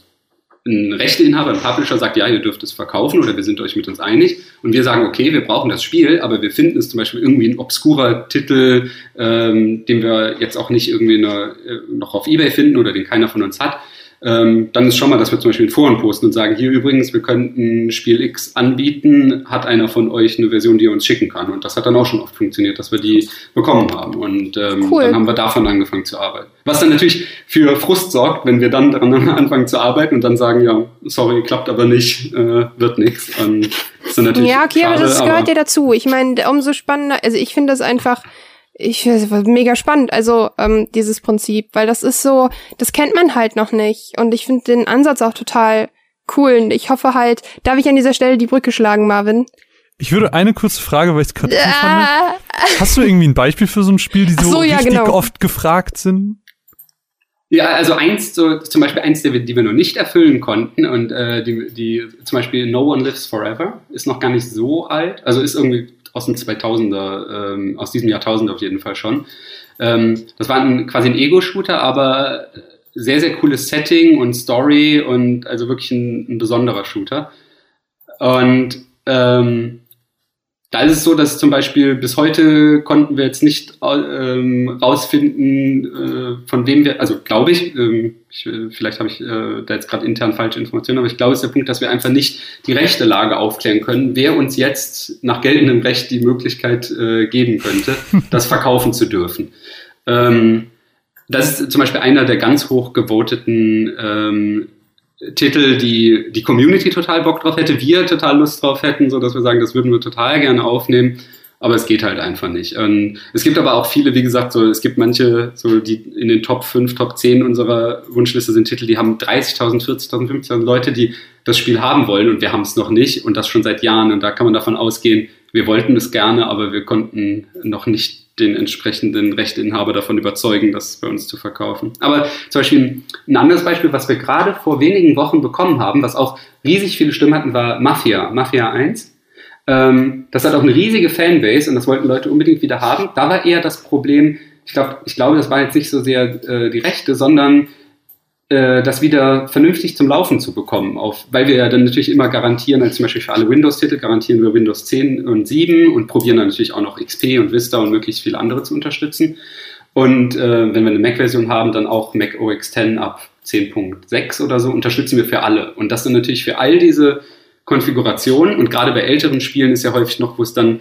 ein Rechteinhaber, ein Publisher sagt, ja, ihr dürft es verkaufen oder wir sind euch mit uns einig und wir sagen, okay, wir brauchen das Spiel, aber wir finden es zum Beispiel irgendwie ein obskurer Titel, ähm, den wir jetzt auch nicht irgendwie äh, noch auf Ebay finden oder den keiner von uns hat, ähm, dann ist schon mal, dass wir zum Beispiel in Foren posten und sagen, hier übrigens, wir könnten Spiel X anbieten, hat einer von euch eine Version, die er uns schicken kann. Und das hat dann auch schon oft funktioniert, dass wir die bekommen haben. Und ähm, cool. dann haben wir davon angefangen zu arbeiten. Was dann natürlich für Frust sorgt, wenn wir dann daran anfangen zu arbeiten und dann sagen, ja, sorry, klappt aber nicht, äh, wird nichts. Ja, okay, schade, aber das gehört ja dazu. Ich meine, umso spannender, also ich finde das einfach ich mega spannend, also ähm, dieses Prinzip, weil das ist so, das kennt man halt noch nicht und ich finde den Ansatz auch total cool und ich hoffe halt, darf ich an dieser Stelle die Brücke schlagen, Marvin? Ich würde eine kurze Frage, weil ich es gerade ja. fand. Hast du irgendwie ein Beispiel für so ein Spiel, die so, so ja, richtig genau. oft gefragt sind? Ja, also eins, so, zum Beispiel eins, die wir, die wir noch nicht erfüllen konnten und äh, die, die zum Beispiel No One Lives Forever ist noch gar nicht so alt, also ist irgendwie aus dem 2000er, ähm, aus diesem Jahrtausend auf jeden Fall schon. Ähm, das war ein, quasi ein Ego-Shooter, aber sehr, sehr cooles Setting und Story und also wirklich ein, ein besonderer Shooter. Und ähm, da ist es so, dass zum Beispiel bis heute konnten wir jetzt nicht ähm, rausfinden, äh, von wem wir, also glaube ich, ähm, ich, äh, vielleicht habe ich äh, da jetzt gerade intern falsche Informationen, aber ich glaube, es ist der Punkt, dass wir einfach nicht die rechte Lage aufklären können, wer uns jetzt nach geltendem Recht die Möglichkeit äh, geben könnte, das verkaufen zu dürfen. Ähm, das ist zum Beispiel einer der ganz hoch gevoteten ähm, Titel, die die Community total Bock drauf hätte, wir total Lust drauf hätten, so dass wir sagen, das würden wir total gerne aufnehmen. Aber es geht halt einfach nicht. Und es gibt aber auch viele, wie gesagt, so, es gibt manche, so, die in den Top 5, Top 10 unserer Wunschliste sind Titel, die haben 30.000, 40.000, 50.000 Leute, die das Spiel haben wollen und wir haben es noch nicht und das schon seit Jahren. Und da kann man davon ausgehen, wir wollten es gerne, aber wir konnten noch nicht den entsprechenden Rechteinhaber davon überzeugen, das bei uns zu verkaufen. Aber zum Beispiel ein anderes Beispiel, was wir gerade vor wenigen Wochen bekommen haben, was auch riesig viele Stimmen hatten, war Mafia, Mafia 1. Ähm, das hat auch eine riesige Fanbase und das wollten Leute unbedingt wieder haben. Da war eher das Problem, ich glaube, ich glaube, das war jetzt nicht so sehr äh, die Rechte, sondern äh, das wieder vernünftig zum Laufen zu bekommen. Auf, weil wir ja dann natürlich immer garantieren, als zum Beispiel für alle Windows-Titel garantieren wir Windows 10 und 7 und probieren dann natürlich auch noch XP und Vista und möglichst viele andere zu unterstützen. Und äh, wenn wir eine Mac-Version haben, dann auch Mac OS X ab 10.6 oder so, unterstützen wir für alle. Und das dann natürlich für all diese Konfigurationen und gerade bei älteren Spielen ist ja häufig noch, wo es dann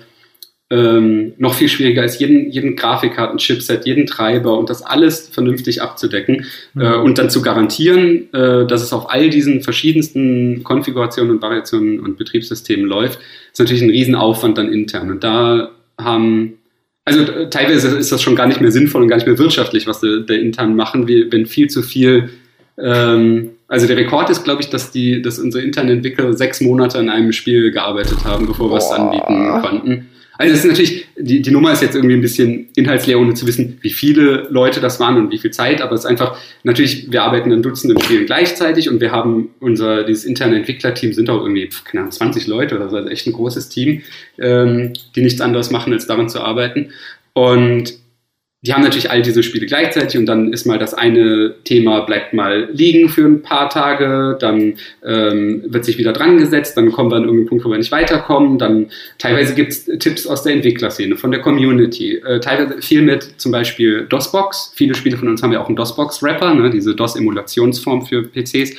ähm, noch viel schwieriger ist, jeden, jeden Grafikkarten-Chipset, jeden Treiber und das alles vernünftig abzudecken mhm. äh, und dann zu garantieren, äh, dass es auf all diesen verschiedensten Konfigurationen und Variationen und Betriebssystemen läuft, ist natürlich ein Riesenaufwand dann intern. Und da haben also äh, teilweise ist das schon gar nicht mehr sinnvoll und gar nicht mehr wirtschaftlich, was wir da intern machen, wie, wenn viel zu viel ähm, also der Rekord ist, glaube ich, dass die, dass unsere internen Entwickler sechs Monate an einem Spiel gearbeitet haben, bevor wir es anbieten konnten. Also es ist natürlich, die, die Nummer ist jetzt irgendwie ein bisschen inhaltsleer, ohne zu wissen, wie viele Leute das waren und wie viel Zeit, aber es ist einfach, natürlich, wir arbeiten an Dutzenden Spielen gleichzeitig und wir haben unser, dieses interne Entwicklerteam sind auch irgendwie, keine Ahnung, 20 Leute oder so, also echt ein großes Team, ähm, die nichts anderes machen, als daran zu arbeiten. Und die haben natürlich all diese Spiele gleichzeitig und dann ist mal das eine Thema bleibt mal liegen für ein paar Tage, dann ähm, wird sich wieder dran gesetzt, dann kommen wir an irgendeinen Punkt, wo wir nicht weiterkommen, dann teilweise gibt es Tipps aus der Entwicklerszene, von der Community, äh, teilweise viel mit zum Beispiel DOSBox, viele Spiele von uns haben ja auch einen DOSBox-Rapper, ne, diese DOS-Emulationsform für PCs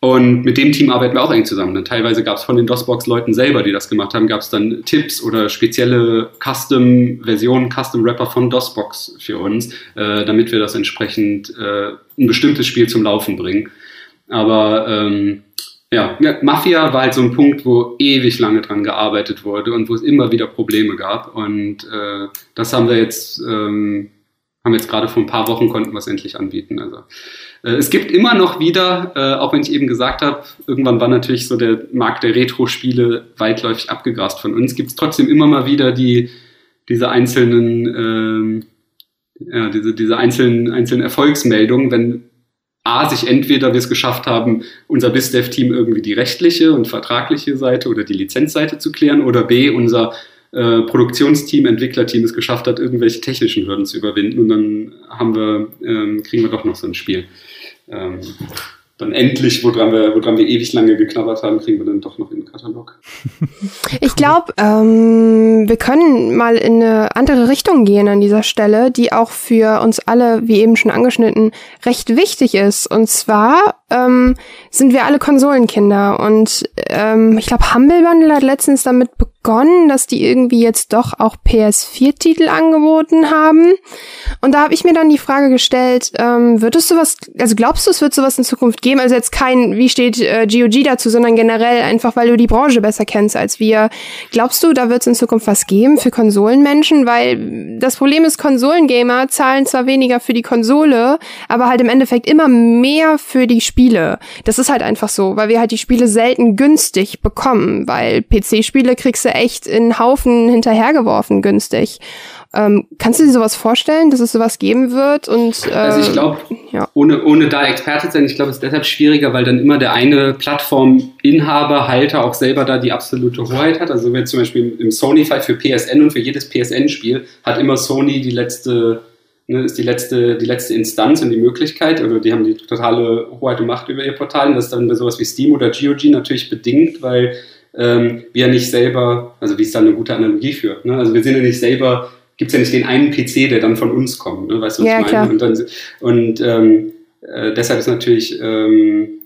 und mit dem Team arbeiten wir auch eng zusammen. Dann teilweise gab es von den DOSBox-Leuten selber, die das gemacht haben, gab es dann Tipps oder spezielle Custom-Versionen, Custom-Rapper von DOSBox für uns, äh, damit wir das entsprechend äh, ein bestimmtes Spiel zum Laufen bringen. Aber ähm, ja, Mafia war halt so ein Punkt, wo ewig lange dran gearbeitet wurde und wo es immer wieder Probleme gab. Und äh, das haben wir jetzt, ähm, haben jetzt gerade vor ein paar Wochen konnten wir es endlich anbieten. Also äh, es gibt immer noch wieder, äh, auch wenn ich eben gesagt habe, irgendwann war natürlich so der Markt der Retro-Spiele weitläufig abgegrast von uns, gibt es trotzdem immer mal wieder die, diese einzelnen, ähm, ja, diese, diese einzelnen, einzelnen Erfolgsmeldungen, wenn A, sich entweder wir es geschafft haben, unser BizDev-Team irgendwie die rechtliche und vertragliche Seite oder die Lizenzseite zu klären, oder B, unser äh, Produktionsteam, Entwicklerteam es geschafft hat, irgendwelche technischen Hürden zu überwinden und dann haben wir, ähm, kriegen wir doch noch so ein Spiel ähm, dann endlich, woran wir, woran wir ewig lange geknabbert haben, kriegen wir dann doch noch in den Katalog. Ich glaube, ähm, wir können mal in eine andere Richtung gehen an dieser Stelle, die auch für uns alle, wie eben schon angeschnitten, recht wichtig ist. Und zwar ähm, sind wir alle Konsolenkinder. Und ähm, ich glaube, Humble Bundle hat letztens damit begonnen, dass die irgendwie jetzt doch auch PS4-Titel angeboten haben. Und da habe ich mir dann die Frage gestellt, ähm, wird es sowas, also glaubst du, es wird sowas in Zukunft geben? Also jetzt kein, wie steht äh, GOG dazu, sondern generell einfach, weil du die Branche besser kennst als wir. Glaubst du, da wird es in Zukunft was geben für Konsolenmenschen? Weil das Problem ist, Konsolengamer zahlen zwar weniger für die Konsole, aber halt im Endeffekt immer mehr für die Spiele. Das ist halt einfach so, weil wir halt die Spiele selten günstig bekommen, weil PC-Spiele kriegst du echt in Haufen hinterhergeworfen günstig. Ähm, kannst du dir sowas vorstellen, dass es sowas geben wird? Und, äh, also ich glaube, ja. ohne, ohne da Experte zu sein, ich glaube, es ist deshalb schwieriger, weil dann immer der eine Plattforminhaber, Halter auch selber da die absolute Hoheit hat. Also wenn zum Beispiel im Sony-Fall für PSN und für jedes PSN-Spiel hat immer Sony die letzte ne, ist die letzte, die letzte Instanz und die Möglichkeit, oder die haben die totale Hoheit und Macht über ihr Portal. Und das ist dann bei sowas wie Steam oder GOG natürlich bedingt, weil ähm, wir nicht selber, also wie es da eine gute Analogie führt, ne? also wir sind ja nicht selber, gibt es ja nicht den einen PC, der dann von uns kommt, ne? weißt du, was ja, ich meine? Klar. Und, dann, und ähm, äh, deshalb ist natürlich ähm,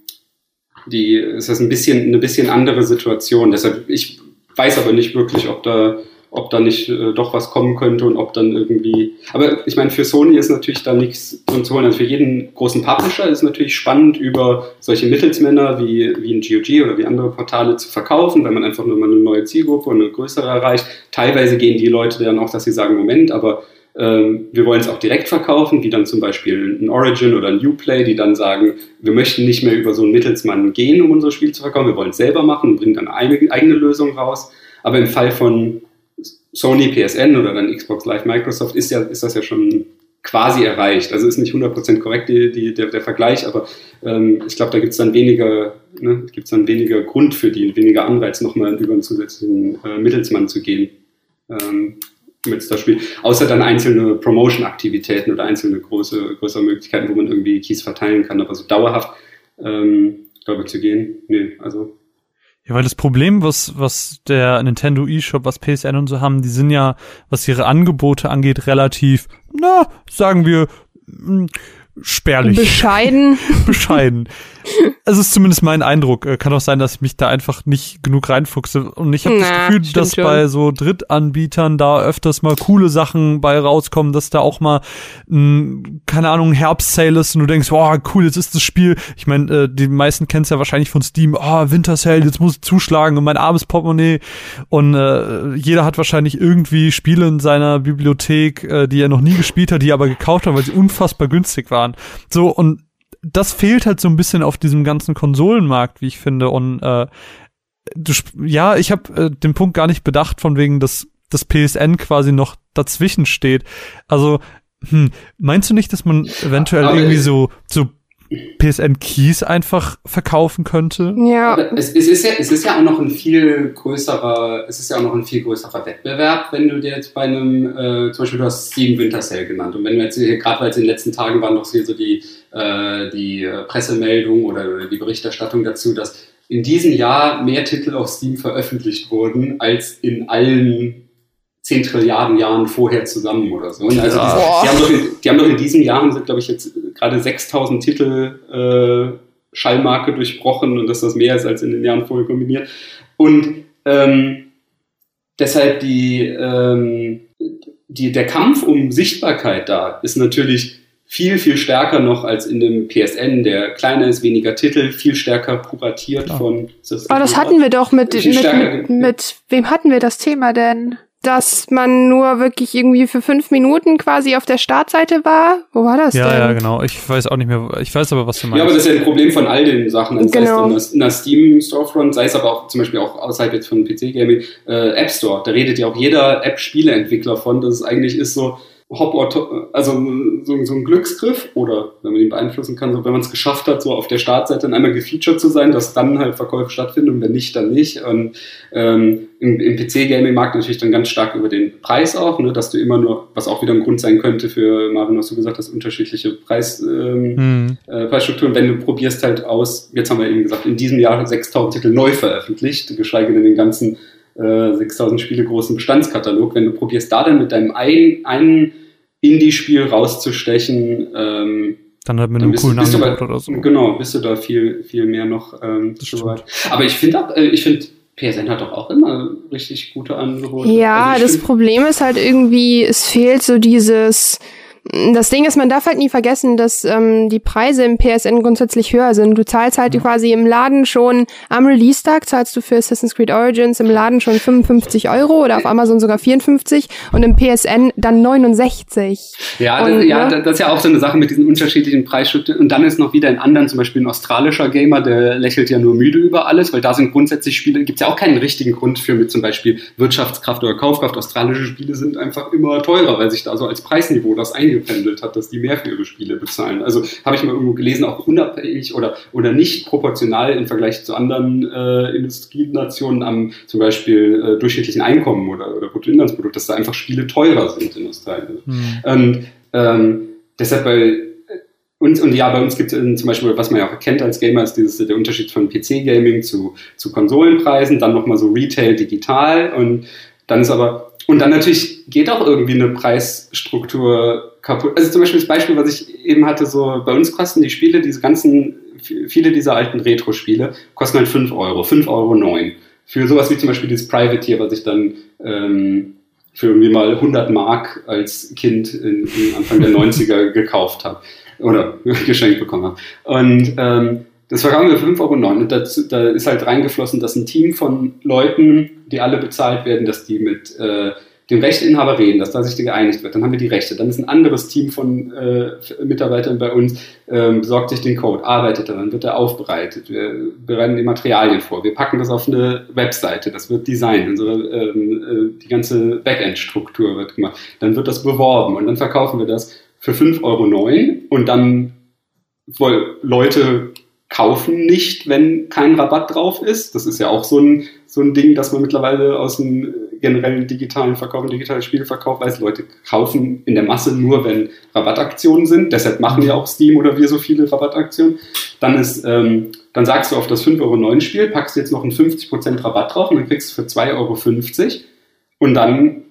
die, ist das ein bisschen, eine bisschen andere Situation. Deshalb, ich weiß aber nicht wirklich, ob da ob da nicht äh, doch was kommen könnte und ob dann irgendwie. Aber ich meine, für Sony ist natürlich da nichts zu holen. Also für jeden großen Publisher ist es natürlich spannend, über solche Mittelsmänner wie, wie ein GOG oder wie andere Portale zu verkaufen, weil man einfach nur mal eine neue Zielgruppe und eine größere erreicht. Teilweise gehen die Leute dann auch, dass sie sagen, Moment, aber ähm, wir wollen es auch direkt verkaufen, wie dann zum Beispiel ein Origin oder ein Uplay, die dann sagen, wir möchten nicht mehr über so einen Mittelsmann gehen, um unser Spiel zu verkaufen, wir wollen es selber machen und bringen dann eine eigene Lösung raus. Aber im Fall von Sony PSN oder dann Xbox Live Microsoft ist ja, ist das ja schon quasi erreicht. Also ist nicht 100% korrekt die, die, der, der Vergleich, aber ähm, ich glaube, da gibt es dann weniger, ne, gibt's dann weniger Grund für die, weniger Anreiz, nochmal über einen zusätzlichen äh, Mittelsmann zu gehen. Ähm, mit das Spiel. Außer dann einzelne Promotion-Aktivitäten oder einzelne große, größere Möglichkeiten, wo man irgendwie Keys verteilen kann, aber so dauerhaft ähm, darüber zu gehen, nee, also ja, weil das Problem, was, was der Nintendo eShop, was PSN und so haben, die sind ja, was ihre Angebote angeht, relativ, na, sagen wir, hm, spärlich. Bescheiden. Bescheiden. Es ist zumindest mein Eindruck. Äh, kann auch sein, dass ich mich da einfach nicht genug reinfuchse. Und ich habe das Gefühl, dass schon. bei so Drittanbietern da öfters mal coole Sachen bei rauskommen, dass da auch mal, mh, hm, keine Ahnung, Herbst-Sale ist und du denkst, oh, cool, jetzt ist das Spiel. Ich meine, äh, die meisten kennen es ja wahrscheinlich von Steam. Oh, Winter-Sale, jetzt muss ich zuschlagen und mein armes Portemonnaie. Und äh, jeder hat wahrscheinlich irgendwie Spiele in seiner Bibliothek, äh, die er noch nie gespielt hat, die er aber gekauft hat, weil sie unfassbar günstig waren. So, und das fehlt halt so ein bisschen auf diesem ganzen Konsolenmarkt, wie ich finde. Und äh, du, ja, ich habe äh, den Punkt gar nicht bedacht, von wegen, dass das PSN quasi noch dazwischen steht. Also, hm, meinst du nicht, dass man eventuell Aber irgendwie so, so PSN Keys einfach verkaufen könnte. Ja. Es, es, ist ja, es ist ja auch noch ein viel größerer, es ist ja auch noch ein viel größerer Wettbewerb, wenn du dir jetzt bei einem, äh, zum Beispiel du hast Steam Winter Sale genannt und wenn wir jetzt hier, gerade weil es in den letzten Tagen waren doch hier so die, äh, die Pressemeldung oder die Berichterstattung dazu, dass in diesem Jahr mehr Titel auf Steam veröffentlicht wurden als in allen 10 Trilliarden Jahren vorher zusammen oder so. Und also ja. die, die, haben doch in, die haben doch in diesem Jahr, sind glaube ich jetzt gerade 6000 Titel äh, Schallmarke durchbrochen und dass das mehr ist als in den Jahren vorher kombiniert. Und ähm, deshalb die, ähm, die, der Kampf um Sichtbarkeit da ist natürlich viel, viel stärker noch als in dem PSN, der kleiner ist, weniger Titel, viel stärker kuratiert ja. von. Das Aber das hatten wir doch mit, mit, mit, mit, wem hatten wir das Thema denn? Dass man nur wirklich irgendwie für fünf Minuten quasi auf der Startseite war. Wo war das ja, denn? Ja, genau. Ich weiß auch nicht mehr. Ich weiß aber, was du meinst. Ja, aber das ist ja ein Problem von all den Sachen. Also genau. Sei es in der Steam Storefront, sei es aber auch zum Beispiel auch außerhalb jetzt von PC Gaming, äh, App Store. Da redet ja auch jeder App-Spieleentwickler von, dass es eigentlich ist so, Hop also so, so, ein Glücksgriff oder wenn man ihn beeinflussen kann, so wenn man es geschafft hat, so auf der Startseite dann einmal gefeatured zu sein, dass dann halt Verkäufe stattfinden und wenn nicht, dann nicht. Und ähm, im, im PC-Gaming-Markt natürlich dann ganz stark über den Preis auch, ne, dass du immer nur, was auch wieder ein Grund sein könnte für Marvin, was du gesagt hast, unterschiedliche Preis, ähm, hm. äh, Preisstrukturen, wenn du probierst halt aus, jetzt haben wir eben gesagt, in diesem Jahr 6000 Titel neu veröffentlicht, geschweige denn den ganzen äh, 6000 Spiele großen Bestandskatalog, wenn du probierst, da dann mit deinem einen, einen Indie-Spiel rauszustechen, ähm, dann halt mit einem coolen Angebot oder so. Genau, bist du da viel, viel mehr noch ähm, so weit. Aber ich finde, äh, ich finde, PSN hat doch auch immer richtig gute Angebote. Ja, also das Problem ist halt irgendwie, es fehlt so dieses, das Ding ist, man darf halt nie vergessen, dass ähm, die Preise im PSN grundsätzlich höher sind. Du zahlst halt ja. quasi im Laden schon, am Release-Tag zahlst du für Assassin's Creed Origins im Laden schon 55 Euro oder auf Amazon sogar 54 und im PSN dann 69. Ja, und, das, ja ne? das ist ja auch so eine Sache mit diesen unterschiedlichen Preisstrukturen. Und dann ist noch wieder ein anderen, zum Beispiel ein australischer Gamer, der lächelt ja nur müde über alles, weil da sind grundsätzlich Spiele, gibt es ja auch keinen richtigen Grund für mit zum Beispiel Wirtschaftskraft oder Kaufkraft. Australische Spiele sind einfach immer teurer, weil sich da so als Preisniveau das eingeht eingependelt hat, dass die mehr für ihre Spiele bezahlen. Also habe ich mal irgendwo gelesen, auch unabhängig oder, oder nicht proportional im Vergleich zu anderen äh, Industrienationen am zum Beispiel äh, durchschnittlichen Einkommen oder, oder Bruttoinlandsprodukt, dass da einfach Spiele teurer sind in Australien. Mhm. Und ähm, deshalb bei und, und ja, bei uns gibt es zum Beispiel, was man ja auch erkennt als Gamer, ist dieses, der Unterschied von PC-Gaming zu, zu Konsolenpreisen, dann nochmal so Retail digital und dann ist aber, und dann natürlich geht auch irgendwie eine Preisstruktur kaputt. Also zum Beispiel das Beispiel, was ich eben hatte, so bei uns kosten die Spiele, diese ganzen, viele dieser alten Retro-Spiele, kosten halt 5 Euro, 5,09 Euro. 9. Für sowas wie zum Beispiel dieses Privateer, was ich dann ähm, für irgendwie mal 100 Mark als Kind in, in Anfang der 90er gekauft habe oder geschenkt bekommen habe. Und ähm, das verkaufen wir 5,09 Euro. Und dazu, da ist halt reingeflossen, dass ein Team von Leuten, die alle bezahlt werden, dass die mit äh, dem Rechteinhaber reden, dass da sich geeinigt wird. Dann haben wir die Rechte. Dann ist ein anderes Team von äh, Mitarbeitern bei uns, ähm, besorgt sich den Code, arbeitet daran, wird er aufbereitet. Wir bereiten die Materialien vor. Wir packen das auf eine Webseite. Das wird designt. Unsere, ähm, äh, die ganze Backend-Struktur wird gemacht. Dann wird das beworben und dann verkaufen wir das für 5,09 Euro und dann wollen Leute kaufen nicht, wenn kein Rabatt drauf ist. Das ist ja auch so ein, so ein Ding, dass man mittlerweile aus dem generellen digitalen Verkauf digitalen Spielverkauf weiß, Leute kaufen in der Masse nur, wenn Rabattaktionen sind. Deshalb machen ja auch Steam oder wir so viele Rabattaktionen. Dann ist, ähm, dann sagst du auf das 5,09 Euro Spiel, packst jetzt noch einen 50% Rabatt drauf und dann kriegst du für 2,50 Euro und dann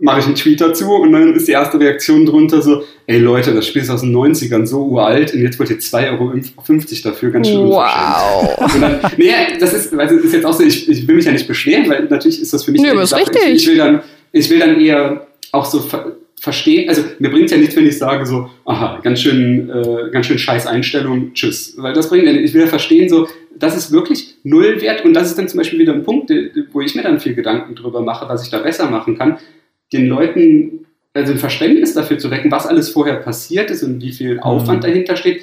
mache ich einen Tweet dazu und dann ist die erste Reaktion drunter so, ey Leute, das Spiel ist aus den 90ern so uralt und jetzt wollt ihr 2,50 Euro dafür, ganz schön Wow. Und dann, nee, das ist, weil es ist jetzt auch so, ich, ich will mich ja nicht beschweren, weil natürlich ist das für mich... Nee, ist richtig. Ich, ich, will dann, ich will dann eher auch so ver verstehen, also mir bringt es ja nichts, wenn ich sage so, aha, ganz schön, äh, ganz schön scheiß Einstellung, tschüss. Weil das bringt ja Ich will ja verstehen so, das ist wirklich null wert und das ist dann zum Beispiel wieder ein Punkt, wo ich mir dann viel Gedanken drüber mache, was ich da besser machen kann den Leuten also ein Verständnis dafür zu wecken, was alles vorher passiert ist und wie viel mhm. Aufwand dahinter steht.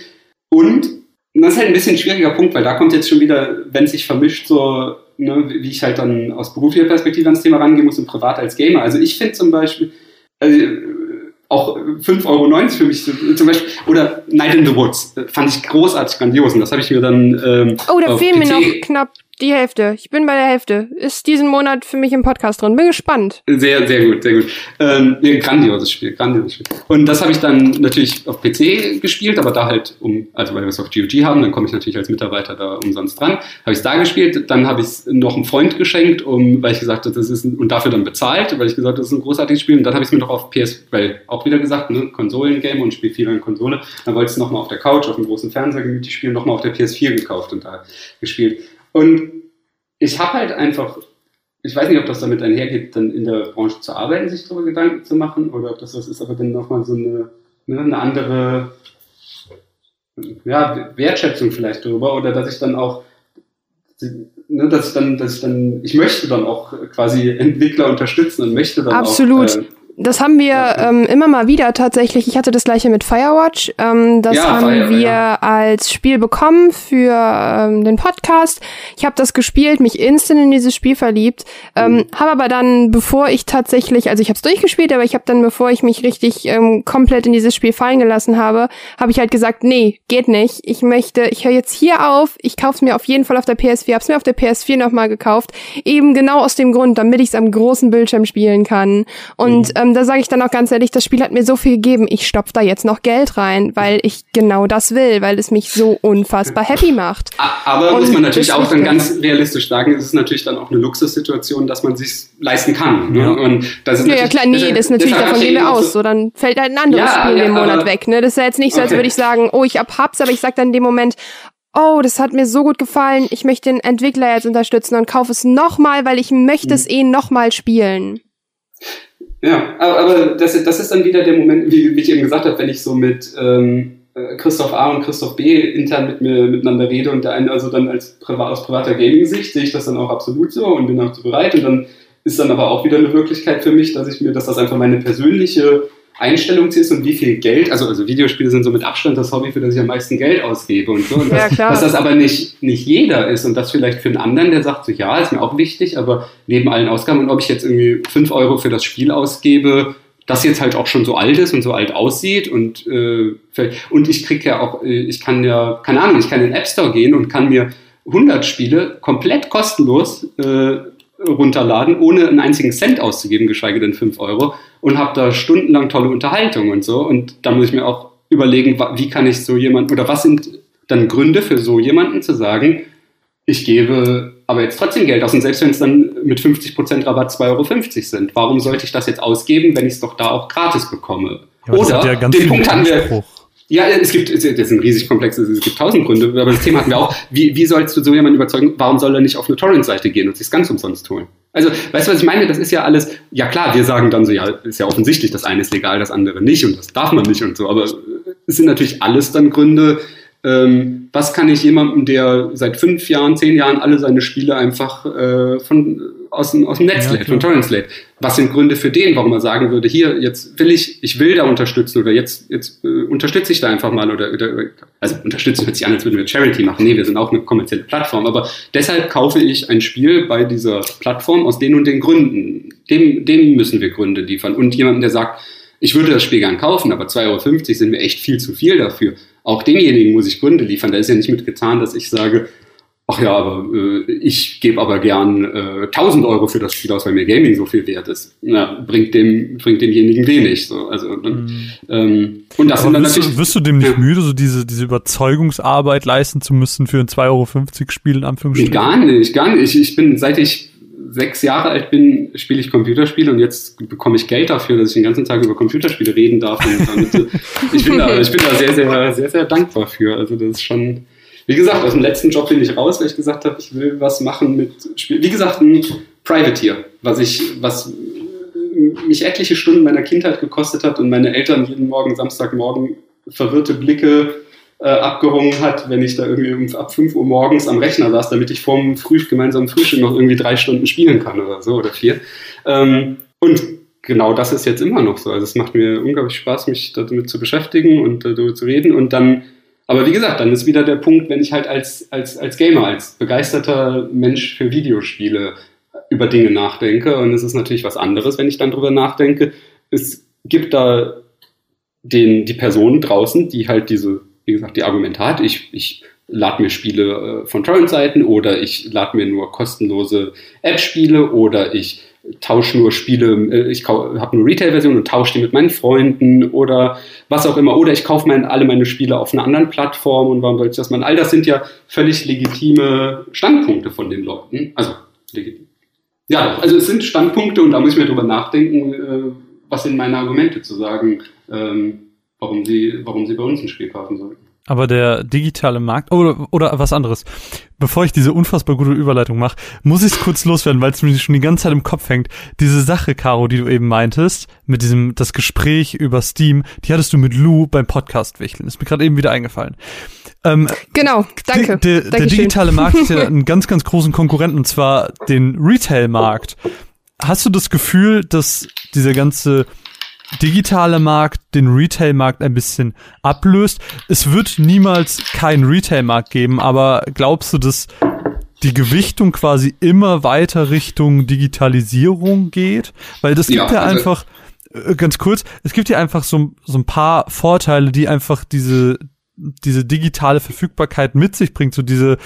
Und das ist halt ein bisschen ein schwieriger Punkt, weil da kommt jetzt schon wieder, wenn es sich vermischt, so, ne, wie ich halt dann aus beruflicher Perspektive ans Thema rangehen muss und privat als Gamer. Also ich finde zum Beispiel, also auch 5,90 Euro für mich zum Beispiel. Oder Night in the Woods. Fand ich großartig grandios. Und das habe ich mir dann. Ähm, oh, da fehlen mir noch knapp die Hälfte. Ich bin bei der Hälfte. Ist diesen Monat für mich im Podcast drin. Bin gespannt. Sehr, sehr gut, sehr gut. Ähm, grandioses Spiel, grandioses Spiel. Und das habe ich dann natürlich auf PC gespielt, aber da halt um, also weil wir es auf GOG haben, dann komme ich natürlich als Mitarbeiter da umsonst dran. Habe ich es da gespielt, dann habe ich es noch einem Freund geschenkt, um, weil ich gesagt habe, das ist ein, und dafür dann bezahlt, weil ich gesagt habe, das ist ein großartiges Spiel. Und dann habe ich es mir noch auf PS, weil auch wieder gesagt, ne, Konsolengame und spiele viel an Konsole. Dann wollte ich es nochmal auf der Couch, auf dem großen Fernseher gemütlich spielen, nochmal auf der PS4 gekauft und da gespielt. Und ich habe halt einfach, ich weiß nicht, ob das damit einhergeht, dann in der Branche zu arbeiten, sich darüber Gedanken zu machen, oder ob das was ist, aber dann nochmal so eine, ne, eine andere ja, Wertschätzung vielleicht darüber, oder dass ich dann auch, ne, dass ich dann, dass ich dann, ich möchte dann auch quasi Entwickler unterstützen und möchte dann Absolut. auch. Äh, das haben wir ähm, immer mal wieder tatsächlich. Ich hatte das gleiche mit Firewatch. Ähm, das ja, haben Fire, wir ja. als Spiel bekommen für ähm, den Podcast. Ich habe das gespielt, mich instant in dieses Spiel verliebt. Ähm, mhm. Habe aber dann, bevor ich tatsächlich, also ich habe es durchgespielt, aber ich habe dann, bevor ich mich richtig ähm, komplett in dieses Spiel fallen gelassen habe, habe ich halt gesagt, nee, geht nicht. Ich möchte, ich höre jetzt hier auf. Ich kaufe es mir auf jeden Fall auf der PS4. Habe es mir auf der PS4 nochmal gekauft. Eben genau aus dem Grund, damit ich es am großen Bildschirm spielen kann. Und mhm. ähm, ähm, da sage ich dann auch ganz ehrlich, das Spiel hat mir so viel gegeben, ich stopf da jetzt noch Geld rein, weil ich genau das will, weil es mich so unfassbar happy macht. Aber Und muss man natürlich auch dann ganz realistisch sagen, ist es natürlich dann auch eine Luxussituation, dass man sich leisten kann. Ne? Und das ist ja, ja klar, nee, das ist natürlich, davon gehen wir aus. So, dann fällt halt ein anderes ja, Spiel ja, den Monat weg. Ne? Das ist ja jetzt nicht so, als okay. würde ich sagen, oh, ich hab hab's, aber ich sag dann in dem Moment, oh, das hat mir so gut gefallen, ich möchte den Entwickler jetzt unterstützen und kaufe es nochmal, weil ich möchte es mhm. eh nochmal spielen. Ja, aber, aber das, das ist dann wieder der Moment, wie, wie ich eben gesagt habe, wenn ich so mit ähm, äh, Christoph A und Christoph B intern mit mir miteinander rede und der eine also dann als privat, aus privater Gaming-Sicht sehe ich das dann auch absolut so und bin auch so bereit und dann ist dann aber auch wieder eine Wirklichkeit für mich, dass ich mir, dass das einfach meine persönliche Einstellung ist und wie viel Geld, also, also Videospiele sind so mit Abstand das Hobby, für das ich am meisten Geld ausgebe und so. Und das, ja, dass das aber nicht, nicht jeder ist und das vielleicht für einen anderen, der sagt so, ja, ist mir auch wichtig, aber neben allen Ausgaben und ob ich jetzt irgendwie fünf Euro für das Spiel ausgebe, das jetzt halt auch schon so alt ist und so alt aussieht und, äh, und ich kriege ja auch, äh, ich kann ja, keine Ahnung, ich kann in den App Store gehen und kann mir 100 Spiele komplett kostenlos äh, runterladen, ohne einen einzigen Cent auszugeben, geschweige denn 5 Euro und habe da stundenlang tolle Unterhaltung und so. Und da muss ich mir auch überlegen, wie kann ich so jemanden, oder was sind dann Gründe für so jemanden zu sagen, ich gebe aber jetzt trotzdem Geld aus und selbst wenn es dann mit 50% Rabatt 2,50 Euro sind, warum sollte ich das jetzt ausgeben, wenn ich es doch da auch gratis bekomme? Ja, Oder ja den Punkt hatten wir, ja, es gibt, das ist ein riesig komplexes, es gibt tausend Gründe, aber das Thema hatten wir auch. Wie, wie sollst du so jemanden überzeugen, warum soll er nicht auf eine Torrent-Seite gehen und sich ganz umsonst holen? Also, weißt du, was ich meine? Das ist ja alles, ja klar, wir sagen dann so, ja, ist ja offensichtlich, das eine ist legal, das andere nicht und das darf man nicht und so, aber es sind natürlich alles dann Gründe, ähm, was kann ich jemandem, der seit fünf Jahren, zehn Jahren alle seine Spiele einfach äh, von, aus, dem, aus dem Netz ja, lädt, von Torrents lädt? Was sind Gründe für den, warum er sagen würde, hier, jetzt will ich, ich will da unterstützen oder jetzt, jetzt äh, unterstütze ich da einfach mal oder, oder also unterstützen hört sich an, als würden wir Charity machen. Nee, wir sind auch eine kommerzielle Plattform, aber deshalb kaufe ich ein Spiel bei dieser Plattform aus den und den Gründen. Dem, dem müssen wir Gründe liefern. Und jemanden, der sagt, ich würde das Spiel gern kaufen, aber 2,50 Euro sind mir echt viel zu viel dafür auch demjenigen muss ich Gründe liefern. Da ist ja nicht mit getan, dass ich sage, ach ja, aber äh, ich gebe aber gern äh, 1000 Euro für das Spiel aus, weil mir Gaming so viel wert ist. Na, bringt dem bringt demjenigen wenig. So, also mhm. ähm, und das aber sind dann wirst natürlich. Du, wirst du dem nicht ja. müde, so diese diese Überzeugungsarbeit leisten zu müssen für ein 2,50 Euro Spiel in Anführungsstrichen? Nee, gar nicht, gar nicht. Ich, ich bin seit ich sechs Jahre alt bin, spiele ich Computerspiele und jetzt bekomme ich Geld dafür, dass ich den ganzen Tag über Computerspiele reden darf. Damit, ich, bin da, ich bin da sehr, sehr, sehr, sehr dankbar für. Also das ist schon, wie gesagt, aus dem letzten Job bin ich raus, weil ich gesagt habe, ich will was machen mit Spielen. Wie gesagt, ein Privateer, was ich, was mich etliche Stunden meiner Kindheit gekostet hat und meine Eltern jeden Morgen, Samstagmorgen, verwirrte Blicke äh, abgerungen hat, wenn ich da irgendwie ab 5 Uhr morgens am Rechner saß, damit ich vorm Früh gemeinsamen Frühstück noch irgendwie drei Stunden spielen kann oder so oder vier. Ähm, und genau das ist jetzt immer noch so. Also es macht mir unglaublich Spaß, mich damit zu beschäftigen und darüber zu reden. Und dann, aber wie gesagt, dann ist wieder der Punkt, wenn ich halt als, als, als Gamer, als begeisterter Mensch für Videospiele über Dinge nachdenke. Und es ist natürlich was anderes, wenn ich dann drüber nachdenke. Es gibt da den, die Person draußen, die halt diese, wie gesagt, die Argumente hat, ich, ich lade mir Spiele äh, von Torrent-Seiten oder ich lade mir nur kostenlose App-Spiele oder ich tausche nur Spiele, äh, ich habe eine Retail-Version und tausche die mit meinen Freunden oder was auch immer. Oder ich kaufe mein, alle meine Spiele auf einer anderen Plattform und warum soll ich das machen? All das sind ja völlig legitime Standpunkte von den Leuten. Also legitim. Ja, also es sind Standpunkte und da muss ich mir drüber nachdenken, äh, was sind meine Argumente zu sagen, ähm, warum sie, warum sie bei uns ein Spiel kaufen sollten. Aber der digitale Markt oder, oder was anderes. Bevor ich diese unfassbar gute Überleitung mache, muss ich es kurz loswerden, weil es mir schon die ganze Zeit im Kopf hängt. Diese Sache, Caro, die du eben meintest, mit diesem das Gespräch über Steam, die hattest du mit Lou beim Podcast wichteln. Ist mir gerade eben wieder eingefallen. Ähm, genau, danke. Der, der, der digitale Markt hat ja einen ganz, ganz großen Konkurrenten, und zwar den Retail-Markt. Hast du das Gefühl, dass dieser ganze digitale Markt den Retail-Markt ein bisschen ablöst. Es wird niemals keinen Retail-Markt geben, aber glaubst du, dass die Gewichtung quasi immer weiter Richtung Digitalisierung geht? Weil das gibt ja, ja also einfach, äh, ganz kurz, es gibt ja einfach so, so ein paar Vorteile, die einfach diese, diese digitale Verfügbarkeit mit sich bringt, so diese,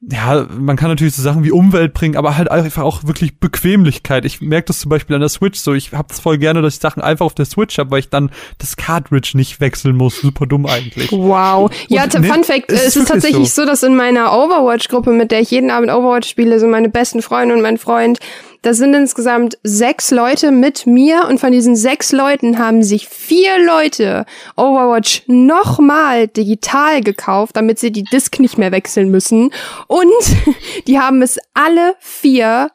ja, man kann natürlich so Sachen wie Umwelt bringen, aber halt einfach auch wirklich Bequemlichkeit. Ich merke das zum Beispiel an der Switch so. Ich hab's voll gerne, dass ich Sachen einfach auf der Switch habe, weil ich dann das Cartridge nicht wechseln muss. Super dumm eigentlich. Wow. Ja, Und, Fun Fact, es ist tatsächlich so. so, dass in meiner Overwatch-Gruppe, mit der ich jeden Abend Overwatch spiele, so meine besten Freunde und mein Freund, das sind insgesamt sechs Leute mit mir und von diesen sechs Leuten haben sich vier Leute Overwatch nochmal digital gekauft, damit sie die Disk nicht mehr wechseln müssen. Und die haben es alle vier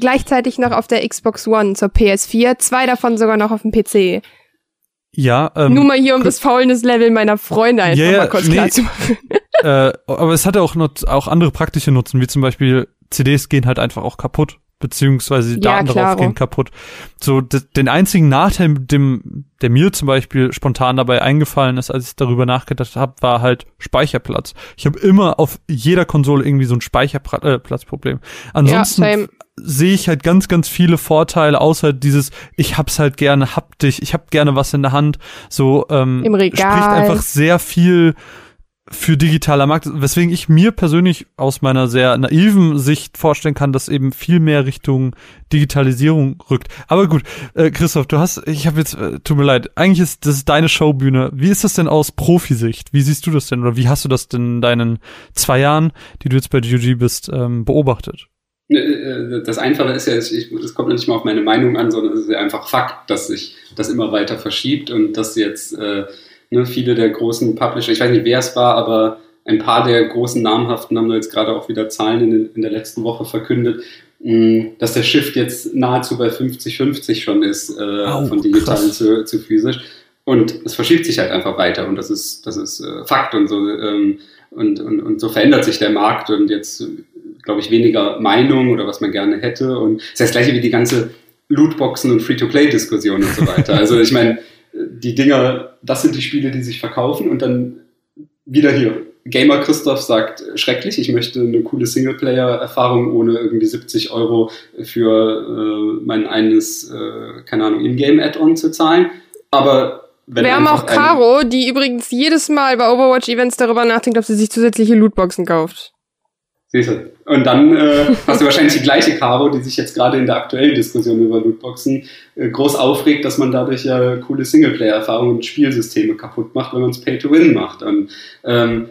gleichzeitig noch auf der Xbox One zur PS4, zwei davon sogar noch auf dem PC. Ja, ähm, Nur mal hier, um das Faulness-Level meiner Freunde einfach yeah, mal kurz nee, klar zu machen. Äh, aber es hatte auch, noch, auch andere praktische Nutzen, wie zum Beispiel CDs gehen halt einfach auch kaputt beziehungsweise die Daten ja, darauf gehen kaputt. So, den einzigen Nachteil, dem, der mir zum Beispiel spontan dabei eingefallen ist, als ich darüber nachgedacht habe, war halt Speicherplatz. Ich habe immer auf jeder Konsole irgendwie so ein Speicherplatzproblem. Äh, Ansonsten ja, sehe ich halt ganz, ganz viele Vorteile, außer dieses, ich hab's halt gerne haptisch, ich hab gerne was in der Hand. So ähm, Im Regal. spricht einfach sehr viel für digitaler Markt, weswegen ich mir persönlich aus meiner sehr naiven Sicht vorstellen kann, dass eben viel mehr Richtung Digitalisierung rückt. Aber gut, äh, Christoph, du hast, ich habe jetzt, äh, tut mir leid, eigentlich ist das ist deine Showbühne. Wie ist das denn aus Profisicht? Wie siehst du das denn oder wie hast du das denn in deinen zwei Jahren, die du jetzt bei GOG bist, ähm, beobachtet? Äh, äh, das Einfache ist ja, es kommt nicht mal auf meine Meinung an, sondern es ist ja einfach Fakt, dass sich das immer weiter verschiebt und dass jetzt äh, Ne, viele der großen Publisher, ich weiß nicht, wer es war, aber ein paar der großen namhaften haben da jetzt gerade auch wieder Zahlen in, in der letzten Woche verkündet, mm, dass der Shift jetzt nahezu bei 50-50 schon ist, äh, oh, von digital zu, zu, physisch. Und es verschiebt sich halt einfach weiter und das ist, das ist äh, Fakt und so. Ähm, und, und, und so verändert sich der Markt und jetzt, glaube ich, weniger Meinung oder was man gerne hätte. Und es ist das gleiche wie die ganze Lootboxen und Free-to-Play-Diskussion und so weiter. Also ich meine, die Dinger, das sind die Spiele, die sich verkaufen und dann wieder hier. Gamer Christoph sagt, schrecklich, ich möchte eine coole Singleplayer-Erfahrung ohne irgendwie 70 Euro für äh, mein eines, äh, keine Ahnung, Ingame-Add-on zu zahlen. Aber wenn Wir haben auch Caro, die übrigens jedes Mal bei Overwatch-Events darüber nachdenkt, ob sie sich zusätzliche Lootboxen kauft. Siehst du. Und dann äh, hast du wahrscheinlich die gleiche Caro, die sich jetzt gerade in der aktuellen Diskussion über Lootboxen äh, groß aufregt, dass man dadurch ja coole Singleplayer-Erfahrungen und Spielsysteme kaputt macht, wenn man es Pay-to-Win macht. Und ähm,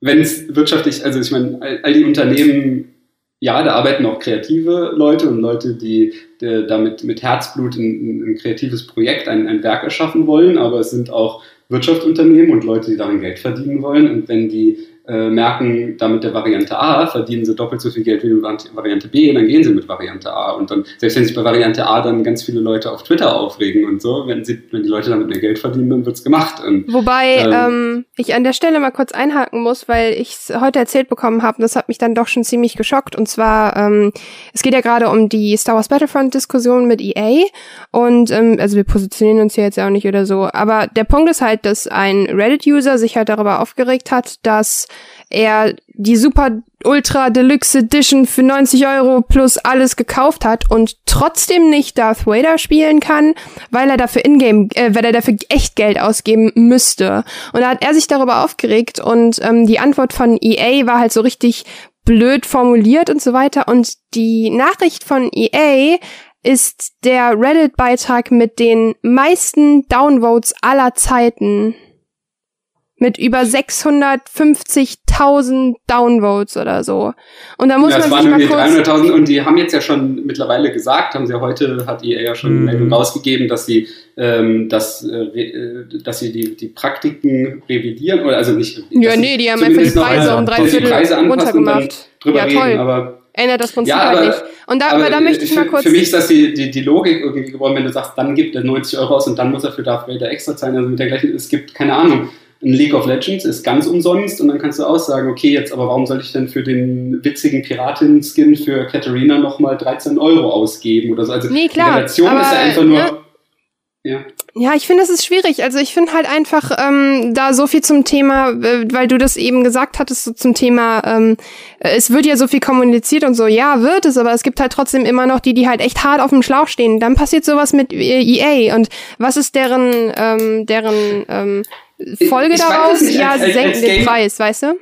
wenn es wirtschaftlich, also ich meine, all, all, die Unternehmen, ja, da arbeiten auch kreative Leute und Leute, die, die damit mit Herzblut ein, ein kreatives Projekt, ein, ein Werk erschaffen wollen, aber es sind auch Wirtschaftsunternehmen und Leute, die daran Geld verdienen wollen. Und wenn die äh, merken, damit der Variante A verdienen sie doppelt so viel Geld wie mit Variante B, dann gehen sie mit Variante A. Und dann, selbst wenn sich bei Variante A dann ganz viele Leute auf Twitter aufregen und so, wenn, sie, wenn die Leute damit mehr Geld verdienen, dann wird's gemacht. Und, Wobei ähm, ähm, ich an der Stelle mal kurz einhaken muss, weil ich es heute erzählt bekommen habe, und das hat mich dann doch schon ziemlich geschockt. Und zwar, ähm, es geht ja gerade um die Star Wars Battlefront-Diskussion mit EA. Und ähm, also wir positionieren uns hier jetzt ja auch nicht oder so. Aber der Punkt ist halt, dass ein Reddit-User sich halt darüber aufgeregt hat, dass er die Super Ultra Deluxe Edition für 90 Euro plus alles gekauft hat und trotzdem nicht Darth Vader spielen kann, weil er dafür Ingame, äh, weil er dafür echt Geld ausgeben müsste. Und da hat er sich darüber aufgeregt und ähm, die Antwort von EA war halt so richtig blöd formuliert und so weiter. Und die Nachricht von EA ist der Reddit-Beitrag mit den meisten Downvotes aller Zeiten mit über 650.000 Downvotes oder so. Und da muss ja, man sich mal kurz 300.000 und die haben jetzt ja schon mittlerweile gesagt, haben sie ja heute, hat EA ja schon mhm. Meldung rausgegeben, dass sie, ähm, dass, äh, äh, dass sie die, die Praktiken revidieren oder also nicht. Ja, nee, die haben einfach die Preise um drei Viertel runtergemacht. Drüber ja, toll. aber ändert das Prinzip ja, aber, halt nicht. Und da, aber, aber da möchte ich mal kurz. Für mich ist das die, die, die Logik irgendwie geworden, wenn du sagst, dann gibt er 90 Euro aus und dann muss er für Darth Vader extra zahlen. Also mit der gleichen, es gibt keine Ahnung ein League of Legends ist ganz umsonst und dann kannst du auch sagen, okay, jetzt aber warum soll ich denn für den witzigen Piratin-Skin für Katharina nochmal 13 Euro ausgeben oder so? Also nee, klar, die Relation ist ja einfach nur. Ne? Ja. ja, ich finde, es ist schwierig. Also ich finde halt einfach ähm, da so viel zum Thema, äh, weil du das eben gesagt hattest, so zum Thema, ähm, es wird ja so viel kommuniziert und so, ja, wird es, aber es gibt halt trotzdem immer noch die, die halt echt hart auf dem Schlauch stehen. Dann passiert sowas mit EA und was ist deren, ähm, deren ähm, Folge ich daraus, ja, als, sie senken den Preis, weißt du?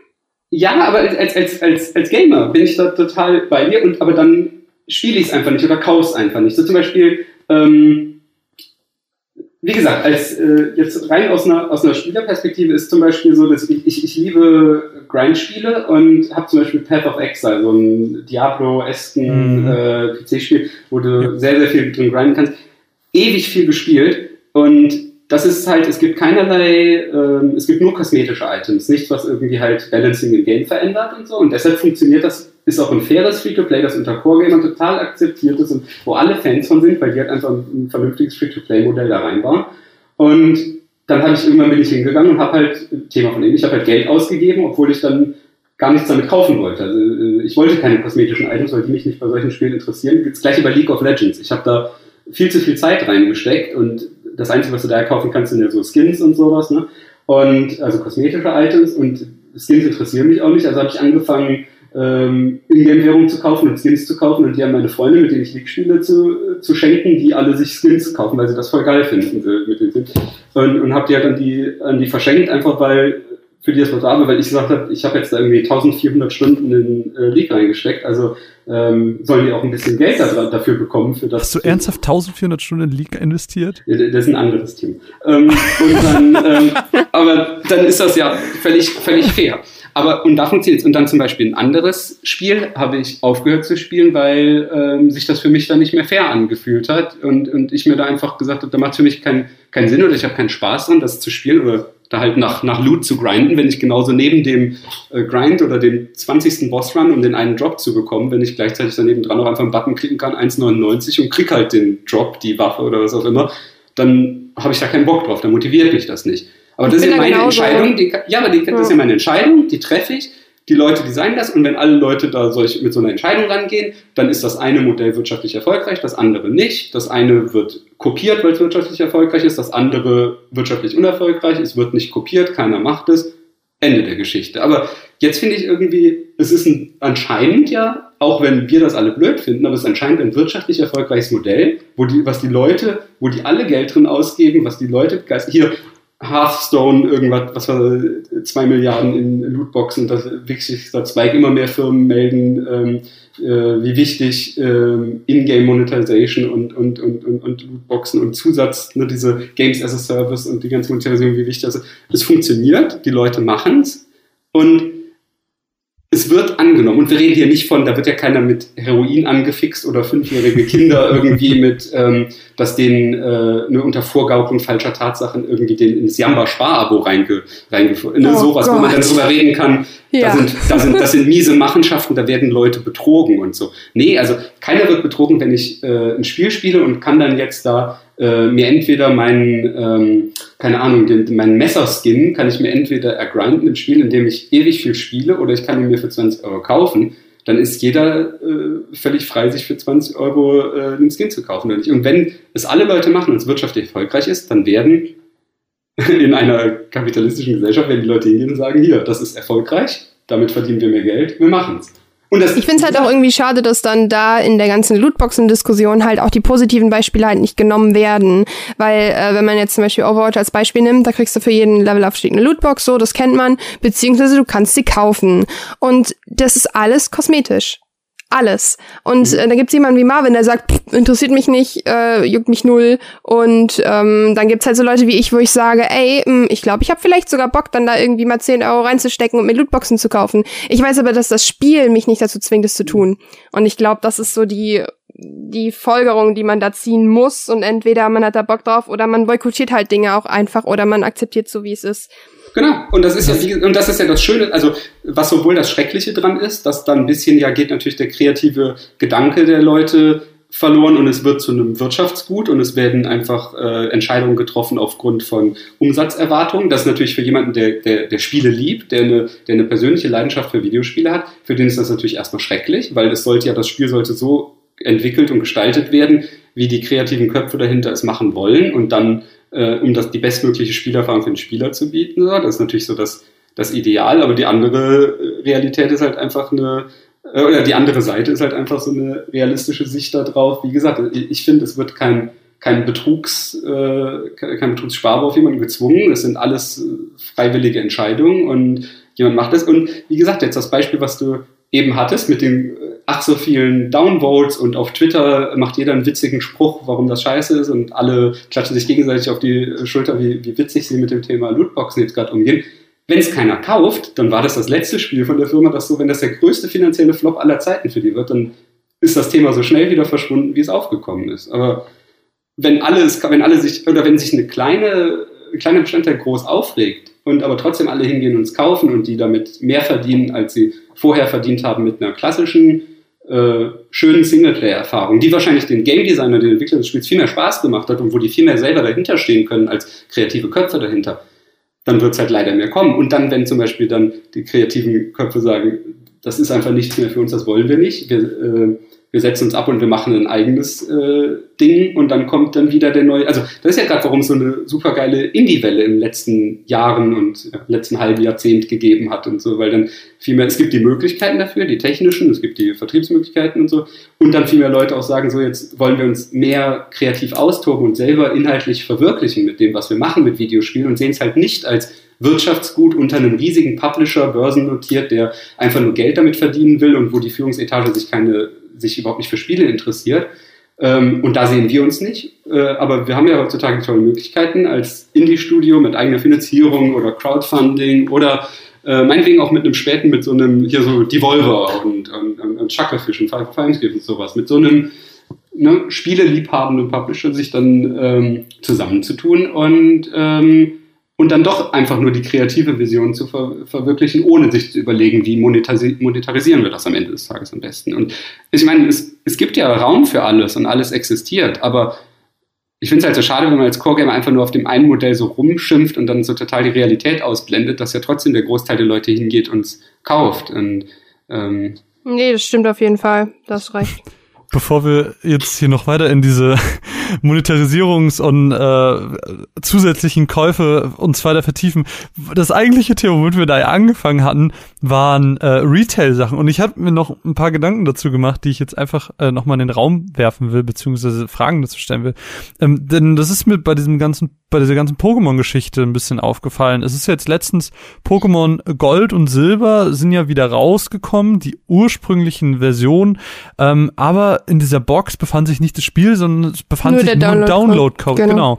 Ja, aber als, als, als, als Gamer bin ich da total bei dir, und, aber dann spiele ich es einfach nicht oder kaufe es einfach nicht. So zum Beispiel, ähm, wie gesagt, als äh, jetzt rein aus einer, aus einer Spielerperspektive ist zum Beispiel so, dass ich, ich, ich liebe Grind-Spiele und habe zum Beispiel Path of Exile, so ein Diablo-esken mhm. äh, PC-Spiel, wo du ja. sehr, sehr viel drin grinden kannst. Ewig viel gespielt und das ist halt, es gibt keinerlei, ähm, es gibt nur kosmetische Items, nichts, was irgendwie halt Balancing im Game verändert und so. Und deshalb funktioniert das, ist auch ein faires Free-to-Play, das unter Core-Gamern total akzeptiert ist und wo alle Fans von sind, weil die halt einfach ein, vernünftiges Free-to-Play-Modell da reinbauen. Und dann habe ich irgendwann bin ich hingegangen und habe halt, Thema von eben, ich habe halt Geld ausgegeben, obwohl ich dann gar nichts damit kaufen wollte. Also äh, ich wollte keine kosmetischen Items, weil die mich nicht bei solchen Spielen interessieren. Das gleiche bei League of Legends. Ich habe da viel zu viel Zeit reingesteckt und das Einzige, was du da kaufen kannst, sind ja so Skins und sowas, ne? Und also kosmetische Items und Skins interessieren mich auch nicht. Also habe ich angefangen, ähm, Ingame-Währung zu kaufen und Skins zu kaufen und die haben meine Freunde, mit denen ich League spiele, zu, zu schenken, die alle sich Skins kaufen, weil sie das voll geil finden äh, mit den Skins. Und, und habe die halt an die, an die verschenkt, einfach weil für die das was habe, weil ich gesagt habe, ich habe jetzt da irgendwie 1400 Stunden in äh, League reingesteckt, also ähm, sollen die auch ein bisschen Geld da, dafür bekommen. Für das Hast du ernsthaft 1400 Stunden in League investiert? Ja, das ist ein anderes Team. Ähm, und dann, ähm, aber dann ist das ja völlig, völlig fair. Aber und da funktioniert es. Und dann zum Beispiel ein anderes Spiel habe ich aufgehört zu spielen, weil ähm, sich das für mich dann nicht mehr fair angefühlt hat. Und, und ich mir da einfach gesagt habe, da macht es für mich keinen keinen Sinn oder ich habe keinen Spaß dran, das zu spielen oder da halt nach, nach Loot zu grinden, wenn ich genauso neben dem äh, Grind oder dem 20. Boss-Run, um den einen Drop zu bekommen, wenn ich gleichzeitig daneben dran noch einfach einen Button klicken kann, 1,99 und krieg halt den Drop, die Waffe oder was auch immer, dann habe ich da keinen Bock drauf, dann motiviert mich das nicht. Aber das ist ja meine Entscheidung, die, ja, aber die, das ist ja meine Entscheidung, die treffe ich die Leute designen das und wenn alle Leute da solch, mit so einer Entscheidung rangehen, dann ist das eine Modell wirtschaftlich erfolgreich, das andere nicht. Das eine wird kopiert, weil es wirtschaftlich erfolgreich ist, das andere wirtschaftlich unerfolgreich, es wird nicht kopiert, keiner macht es. Ende der Geschichte. Aber jetzt finde ich irgendwie, es ist ein, anscheinend ja, auch wenn wir das alle blöd finden, aber es ist anscheinend ein wirtschaftlich erfolgreiches Modell, wo die, was die Leute, wo die alle Geld drin ausgeben, was die Leute, hier, Hearthstone irgendwas, was war zwei Milliarden in Lootboxen, das wichtig ist, Zweig immer mehr Firmen melden, ähm, äh, wie wichtig ähm, In-Game Monetization und, und, und, und, und Lootboxen und Zusatz, ne, diese Games as a Service und die ganze Monetarisierung, wie wichtig das ist. Es funktioniert, die Leute machen es und es wird angenommen. Und wir reden hier nicht von, da wird ja keiner mit Heroin angefixt oder fünfjährige Kinder irgendwie mit, ähm, dass denen äh, nur unter Vorgaukelung falscher Tatsachen irgendwie den ins Jamba-Spar-Abo reinge, reingeführt. Ne, oh sowas, Gott. wo man dann drüber reden kann, ja. da, sind, da, sind, das sind miese Machenschaften, da werden Leute betrogen und so. Nee, also keiner wird betrogen, wenn ich äh, ein Spiel spiele und kann dann jetzt da äh, mir entweder meinen, ähm, keine Ahnung, den, meinen Messerskin kann ich mir entweder ergrinden im Spiel, indem ich ewig viel spiele, oder ich kann ihn mir für 20 Euro kaufen. Dann ist jeder äh, völlig frei, sich für 20 Euro äh, einen Skin zu kaufen. Und wenn es alle Leute machen und es wirtschaftlich erfolgreich ist, dann werden in einer kapitalistischen Gesellschaft werden die Leute hingehen und sagen, hier, das ist erfolgreich, damit verdienen wir mehr Geld, wir machen's. Ich finde es halt auch irgendwie schade, dass dann da in der ganzen Lootboxen-Diskussion halt auch die positiven Beispiele halt nicht genommen werden. Weil, äh, wenn man jetzt zum Beispiel Overwatch als Beispiel nimmt, da kriegst du für jeden Levelaufstieg eine Lootbox, so, das kennt man, beziehungsweise du kannst sie kaufen. Und das ist alles kosmetisch alles. Und mhm. äh, da gibt's jemanden wie Marvin, der sagt, pff, interessiert mich nicht, äh, juckt mich null. Und ähm, dann gibt's halt so Leute wie ich, wo ich sage, ey, mh, hm, ich glaube, ich habe vielleicht sogar Bock, dann da irgendwie mal 10 Euro reinzustecken und mir Lootboxen zu kaufen. Ich weiß aber, dass das Spiel mich nicht dazu zwingt, es zu tun. Und ich glaube, das ist so die die Folgerung, die man da ziehen muss. Und entweder man hat da Bock drauf oder man boykottiert halt Dinge auch einfach oder man akzeptiert so, wie es ist. Genau. Und das ist ja, wie, und das ist ja das Schöne, also was sowohl das Schreckliche dran ist, dass dann ein bisschen ja geht natürlich der kreative Gedanke der Leute verloren und es wird zu einem Wirtschaftsgut und es werden einfach äh, Entscheidungen getroffen aufgrund von Umsatzerwartungen. Das ist natürlich für jemanden, der, der, der Spiele liebt, der eine, der eine persönliche Leidenschaft für Videospiele hat, für den ist das natürlich erstmal schrecklich, weil es sollte ja, das Spiel sollte so entwickelt und gestaltet werden, wie die kreativen Köpfe dahinter es machen wollen und dann äh, um das, die bestmögliche Spielerfahrung für den Spieler zu bieten. So. Das ist natürlich so das, das Ideal, aber die andere äh, Realität ist halt einfach eine, äh, oder die andere Seite ist halt einfach so eine realistische Sicht darauf. Wie gesagt, ich finde, es wird kein, kein Betrugs, äh, kein Betrugssparbar auf jemanden gezwungen. Es sind alles äh, freiwillige Entscheidungen und jemand macht das. Und wie gesagt, jetzt das Beispiel, was du eben hattest mit den ach so vielen Downvotes und auf Twitter macht jeder einen witzigen Spruch, warum das scheiße ist und alle klatschen sich gegenseitig auf die Schulter, wie, wie witzig sie mit dem Thema Lootboxen jetzt gerade umgehen. Wenn es keiner kauft, dann war das das letzte Spiel von der Firma, das so, wenn das der größte finanzielle Flop aller Zeiten für die wird, dann ist das Thema so schnell wieder verschwunden, wie es aufgekommen ist. Aber wenn alles, wenn alle sich, oder wenn sich eine kleine, ein kleiner Bestandteil groß aufregt und aber trotzdem alle hingehen und es kaufen und die damit mehr verdienen, als sie vorher verdient haben mit einer klassischen äh, schönen Singleplayer-Erfahrung, die wahrscheinlich den Game Designer, den Entwickler des Spiels viel mehr Spaß gemacht hat und wo die viel mehr selber dahinter stehen können als kreative Köpfe dahinter, dann wird es halt leider mehr kommen. Und dann, wenn zum Beispiel dann die kreativen Köpfe sagen, das ist einfach nichts mehr für uns, das wollen wir nicht, wir, äh, wir setzen uns ab und wir machen ein eigenes äh, Ding und dann kommt dann wieder der neue. Also das ist ja gerade, warum es so eine supergeile Indie-Welle in den letzten Jahren und ja, letzten halben Jahrzehnt gegeben hat und so, weil dann viel mehr, es gibt die Möglichkeiten dafür, die technischen, es gibt die Vertriebsmöglichkeiten und so und dann viel mehr Leute auch sagen, so jetzt wollen wir uns mehr kreativ austoben und selber inhaltlich verwirklichen mit dem, was wir machen mit Videospielen und sehen es halt nicht als Wirtschaftsgut unter einem riesigen Publisher börsennotiert, der einfach nur Geld damit verdienen will und wo die Führungsetage sich keine sich überhaupt nicht für Spiele interessiert. Ähm, und da sehen wir uns nicht. Äh, aber wir haben ja heutzutage tolle Möglichkeiten als Indie-Studio mit eigener Finanzierung oder Crowdfunding oder äh, meinetwegen auch mit einem späten, mit so einem, hier so Devolver und, und, und, und Shucklefish und Five und sowas, mit so einem ne, spieleliebhabenden Publisher sich dann ähm, zusammenzutun und ähm, und dann doch einfach nur die kreative Vision zu ver verwirklichen, ohne sich zu überlegen, wie monetarisi monetarisieren wir das am Ende des Tages am besten. Und ich meine, es, es gibt ja Raum für alles und alles existiert, aber ich finde es halt so schade, wenn man als Core-Gamer einfach nur auf dem einen Modell so rumschimpft und dann so total die Realität ausblendet, dass ja trotzdem der Großteil der Leute hingeht und es kauft. Und, ähm, nee, das stimmt auf jeden Fall. Das reicht bevor wir jetzt hier noch weiter in diese Monetarisierungs- und äh, zusätzlichen Käufe uns weiter vertiefen, das eigentliche Thema, womit wir da angefangen hatten, waren äh, Retail-Sachen. Und ich habe mir noch ein paar Gedanken dazu gemacht, die ich jetzt einfach äh, nochmal in den Raum werfen will, beziehungsweise Fragen dazu stellen will. Ähm, denn das ist mir bei diesem ganzen, bei dieser ganzen Pokémon-Geschichte ein bisschen aufgefallen. Es ist jetzt letztens Pokémon Gold und Silber sind ja wieder rausgekommen, die ursprünglichen Versionen, ähm, aber in dieser Box befand sich nicht das Spiel, sondern es befand nur ein Download-Code. Genau. genau.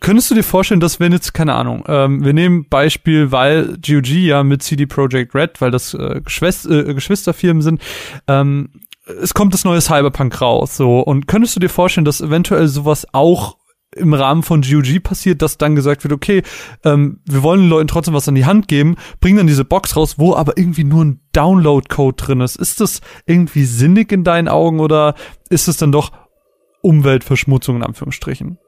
Könntest du dir vorstellen, dass wenn jetzt, keine Ahnung, ähm, wir nehmen Beispiel, weil GOG ja mit CD Projekt Red, weil das äh, Geschwister, äh, Geschwisterfirmen sind, ähm, es kommt das neue Cyberpunk raus, so. Und könntest du dir vorstellen, dass eventuell sowas auch im Rahmen von GOG passiert, dass dann gesagt wird, okay, ähm, wir wollen den Leuten trotzdem was an die Hand geben, bringen dann diese Box raus, wo aber irgendwie nur ein Download-Code drin ist. Ist das irgendwie sinnig in deinen Augen oder ist es dann doch Umweltverschmutzung in Anführungsstrichen?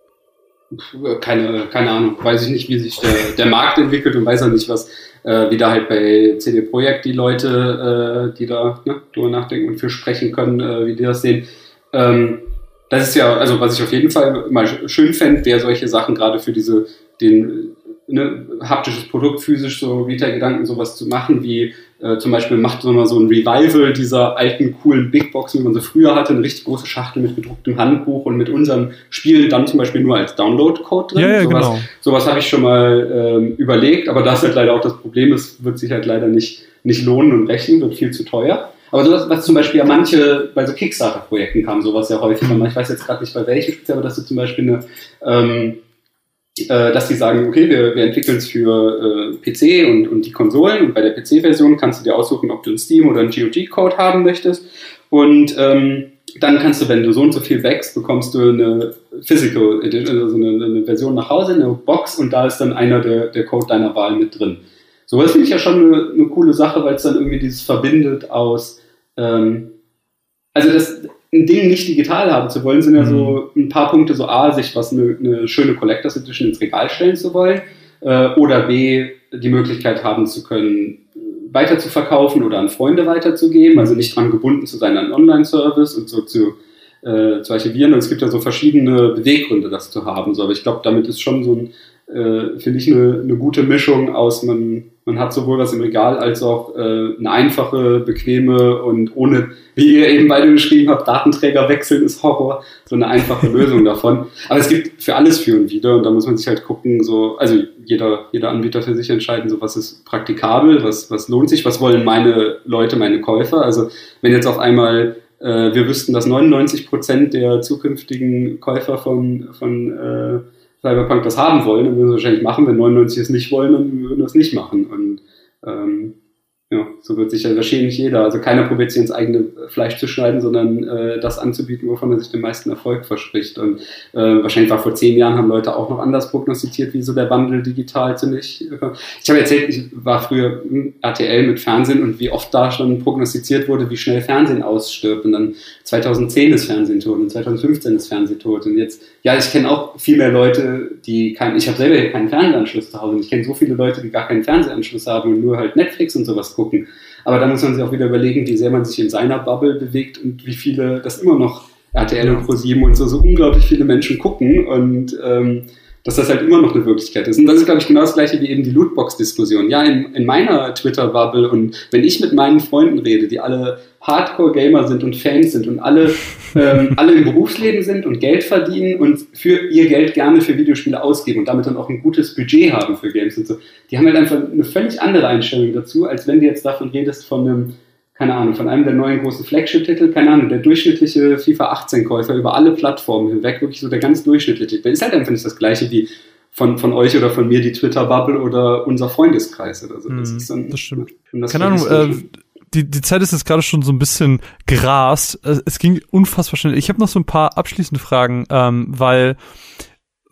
Keine, keine Ahnung, weiß ich nicht, wie sich der, der Markt entwickelt und weiß auch nicht, was, äh, wie da halt bei CD Projekt die Leute, äh, die da ne, drüber nachdenken und für sprechen können, äh, wie die das sehen. Ähm, das ist ja, also was ich auf jeden Fall mal schön fände, wäre solche Sachen gerade für diese den ne, haptisches Produkt, physisch so Retail-Gedanken, sowas zu machen, wie äh, zum Beispiel macht man mal so ein Revival dieser alten, coolen Big Boxen, wie man sie früher hatte, eine richtig große Schachtel mit gedrucktem Handbuch und mit unserem Spiel dann zum Beispiel nur als Download-Code drin. Ja, ja, sowas genau. sowas habe ich schon mal ähm, überlegt, aber das ist halt leider auch das Problem, es wird sich halt leider nicht, nicht lohnen und rechnen, wird viel zu teuer. Aber sowas, was zum Beispiel ja manche bei so Kickstarter-Projekten kam, sowas sehr häufig. Ich weiß jetzt gerade nicht bei welchem speziell, aber dass du zum Beispiel eine, ähm, äh, dass die sagen, okay, wir, wir entwickeln es für äh, PC und, und die Konsolen und bei der PC-Version kannst du dir aussuchen, ob du einen Steam oder einen GOG-Code haben möchtest. Und ähm, dann kannst du, wenn du so und so viel wächst, bekommst du eine Physical Edition, also eine, eine Version nach Hause, eine Box und da ist dann einer der, der Code deiner Wahl mit drin. Sowas finde ich ja schon eine, eine coole Sache, weil es dann irgendwie dieses verbindet aus, ähm, also das ein Ding nicht digital haben zu wollen, sind ja so ein paar Punkte, so A, sich was eine, eine schöne Collectors Edition ins Regal stellen zu wollen, äh, oder B, die Möglichkeit haben zu können, weiter zu verkaufen oder an Freunde weiterzugeben, also nicht dran gebunden zu sein an einen Online-Service und so zu, äh, zu archivieren. Und es gibt ja so verschiedene Beweggründe, das zu haben. So, aber ich glaube, damit ist schon so ein, äh, finde ich, eine, eine gute Mischung aus, man, man hat sowohl was im Regal als auch äh, eine einfache, bequeme und ohne, wie ihr eben beide geschrieben habt, Datenträger wechseln ist Horror, so eine einfache Lösung davon. Aber es gibt für alles für und wieder und da muss man sich halt gucken, so, also jeder, jeder Anbieter für sich entscheiden, so was ist praktikabel, was, was lohnt sich, was wollen meine Leute, meine Käufer. Also wenn jetzt auf einmal äh, wir wüssten, dass 99 Prozent der zukünftigen Käufer von, von äh, Cyberpunk das haben wollen, dann würden sie wahrscheinlich machen. Wenn 99 es nicht wollen, dann würden wir es nicht machen. Und ähm, ja, so wird sich ja wahrscheinlich jeder. Also keiner probiert sich ins eigene Fleisch zu schneiden, sondern äh, das anzubieten, wovon er sich den meisten Erfolg verspricht. Und äh, wahrscheinlich war vor zehn Jahren haben Leute auch noch anders prognostiziert, wie so der Wandel digital ziemlich. Äh, ich habe erzählt, ich war früher im RTL mit Fernsehen und wie oft da schon prognostiziert wurde, wie schnell Fernsehen ausstirbt. Und dann 2010 ist Fernsehen tot und 2015 ist Fernsehen tot. Und jetzt, ja, ich kenne auch viel mehr Leute, die kein, ich habe selber hier keinen Fernsehanschluss zu Hause. Ich kenne so viele Leute, die gar keinen Fernsehanschluss haben und nur halt Netflix und sowas gucken. Aber da muss man sich auch wieder überlegen, wie sehr man sich in seiner Bubble bewegt und wie viele das immer noch RTL und ProSieben und so, so unglaublich viele Menschen gucken und ähm, dass das halt immer noch eine Wirklichkeit ist. Und das ist, glaube ich, genau das gleiche wie eben die Lootbox-Diskussion. Ja, in, in meiner Twitter-Bubble und wenn ich mit meinen Freunden rede, die alle Hardcore-Gamer sind und Fans sind und alle, ähm, alle im Berufsleben sind und Geld verdienen und für ihr Geld gerne für Videospiele ausgeben und damit dann auch ein gutes Budget haben für Games und so, die haben halt einfach eine völlig andere Einstellung dazu, als wenn du jetzt davon redest von einem keine Ahnung, von einem der neuen großen Flagship-Titel, keine Ahnung, der durchschnittliche FIFA 18-Käufer über alle Plattformen hinweg, wirklich so der ganz durchschnittliche. Der ist halt einfach nicht das gleiche wie von, von euch oder von mir die Twitter-Bubble oder unser Freundeskreis oder so. Das, ist dann, das stimmt. Das keine Ahnung, äh, die, die Zeit ist jetzt gerade schon so ein bisschen gerast. Es ging unfassbar schnell. Ich habe noch so ein paar abschließende Fragen, ähm, weil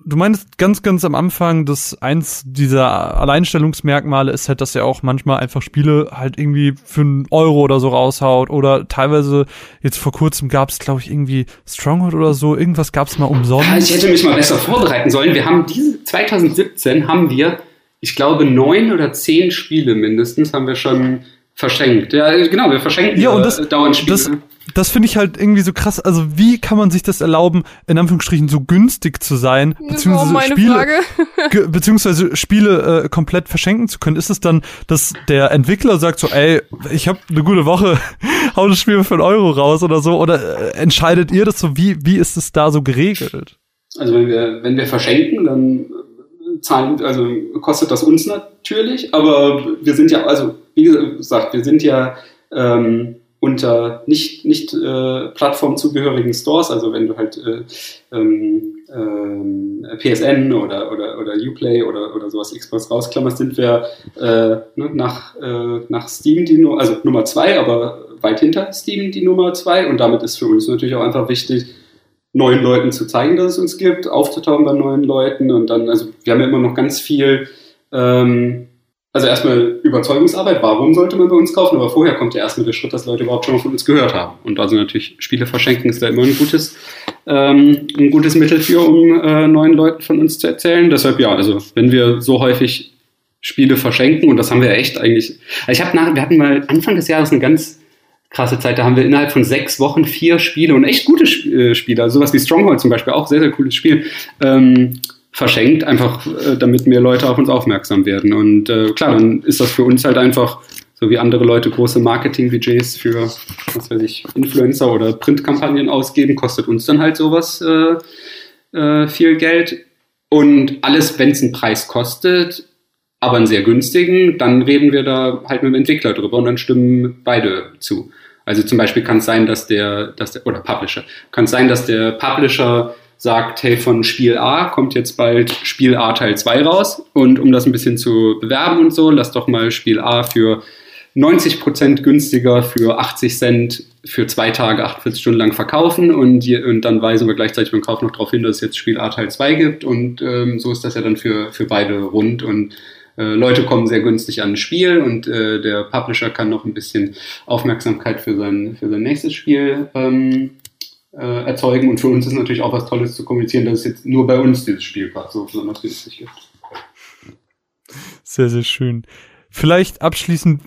du meinst ganz, ganz am Anfang, dass eins dieser Alleinstellungsmerkmale ist halt, dass er auch manchmal einfach Spiele halt irgendwie für einen Euro oder so raushaut oder teilweise jetzt vor kurzem gab es, glaube ich, irgendwie Stronghold oder so, irgendwas gab es mal umsonst. Ich hätte mich mal besser vorbereiten sollen. Wir haben diese 2017 haben wir, ich glaube, neun oder zehn Spiele mindestens haben wir schon verschenkt. Ja, genau, wir verschenken ja, und das, dauernd Spiele. Das, das finde ich halt irgendwie so krass. Also wie kann man sich das erlauben, in Anführungsstrichen so günstig zu sein, beziehungsweise Spiele, beziehungsweise Spiele äh, komplett verschenken zu können? Ist es dann, dass der Entwickler sagt so, ey, ich habe eine gute Woche, hau das Spiel für einen Euro raus oder so? Oder äh, entscheidet ihr das so? Wie wie ist es da so geregelt? Also wenn wir wenn wir verschenken, dann zahlen, also kostet das uns natürlich, aber wir sind ja, also wie gesagt, wir sind ja ähm, unter nicht, nicht äh, plattformzugehörigen Stores, also wenn du halt äh, ähm, ähm, PSN oder, oder, oder Uplay oder, oder sowas Xbox rausklammerst, sind wir äh, ne, nach, äh, nach Steam die Nummer, also Nummer zwei, aber weit hinter Steam die Nummer zwei. Und damit ist für uns natürlich auch einfach wichtig, neuen Leuten zu zeigen, dass es uns gibt, aufzutauchen bei neuen Leuten. Und dann, also wir haben ja immer noch ganz viel ähm, also erstmal Überzeugungsarbeit, warum sollte man bei uns kaufen, aber vorher kommt ja erstmal der Schritt, dass Leute überhaupt schon mal von uns gehört haben. Und also natürlich Spiele verschenken ist da immer ein gutes, ähm, ein gutes Mittel für, um äh, neuen Leuten von uns zu erzählen. Deshalb ja, also wenn wir so häufig Spiele verschenken, und das haben wir echt eigentlich. Also ich habe nach, wir hatten mal Anfang des Jahres eine ganz krasse Zeit, da haben wir innerhalb von sechs Wochen vier Spiele und echt gute äh, Spiele, also sowas wie Stronghold zum Beispiel, auch sehr, sehr cooles Spiel. Ähm, verschenkt, einfach äh, damit mehr Leute auf uns aufmerksam werden. Und äh, klar, dann ist das für uns halt einfach, so wie andere Leute große Marketing-Budgets für, was weiß ich, Influencer oder Printkampagnen ausgeben, kostet uns dann halt sowas äh, äh, viel Geld. Und alles, wenn es einen Preis kostet, aber einen sehr günstigen, dann reden wir da halt mit dem Entwickler drüber und dann stimmen beide zu. Also zum Beispiel kann es sein, dass der, dass der, oder Publisher, kann es sein, dass der Publisher sagt, hey, von Spiel A kommt jetzt bald Spiel A Teil 2 raus. Und um das ein bisschen zu bewerben und so, lass doch mal Spiel A für 90 Prozent günstiger für 80 Cent für zwei Tage 48 Stunden lang verkaufen. Und, und dann weisen wir gleichzeitig beim Kauf noch darauf hin, dass es jetzt Spiel A Teil 2 gibt. Und ähm, so ist das ja dann für, für beide rund. Und äh, Leute kommen sehr günstig an ein Spiel. Und äh, der Publisher kann noch ein bisschen Aufmerksamkeit für sein, für sein nächstes Spiel ähm, äh, erzeugen. Und für uns ist natürlich auch was Tolles zu kommunizieren, dass es jetzt nur bei uns dieses Spiel gerade so besonders günstig gibt. Sehr, sehr schön. Vielleicht abschließend,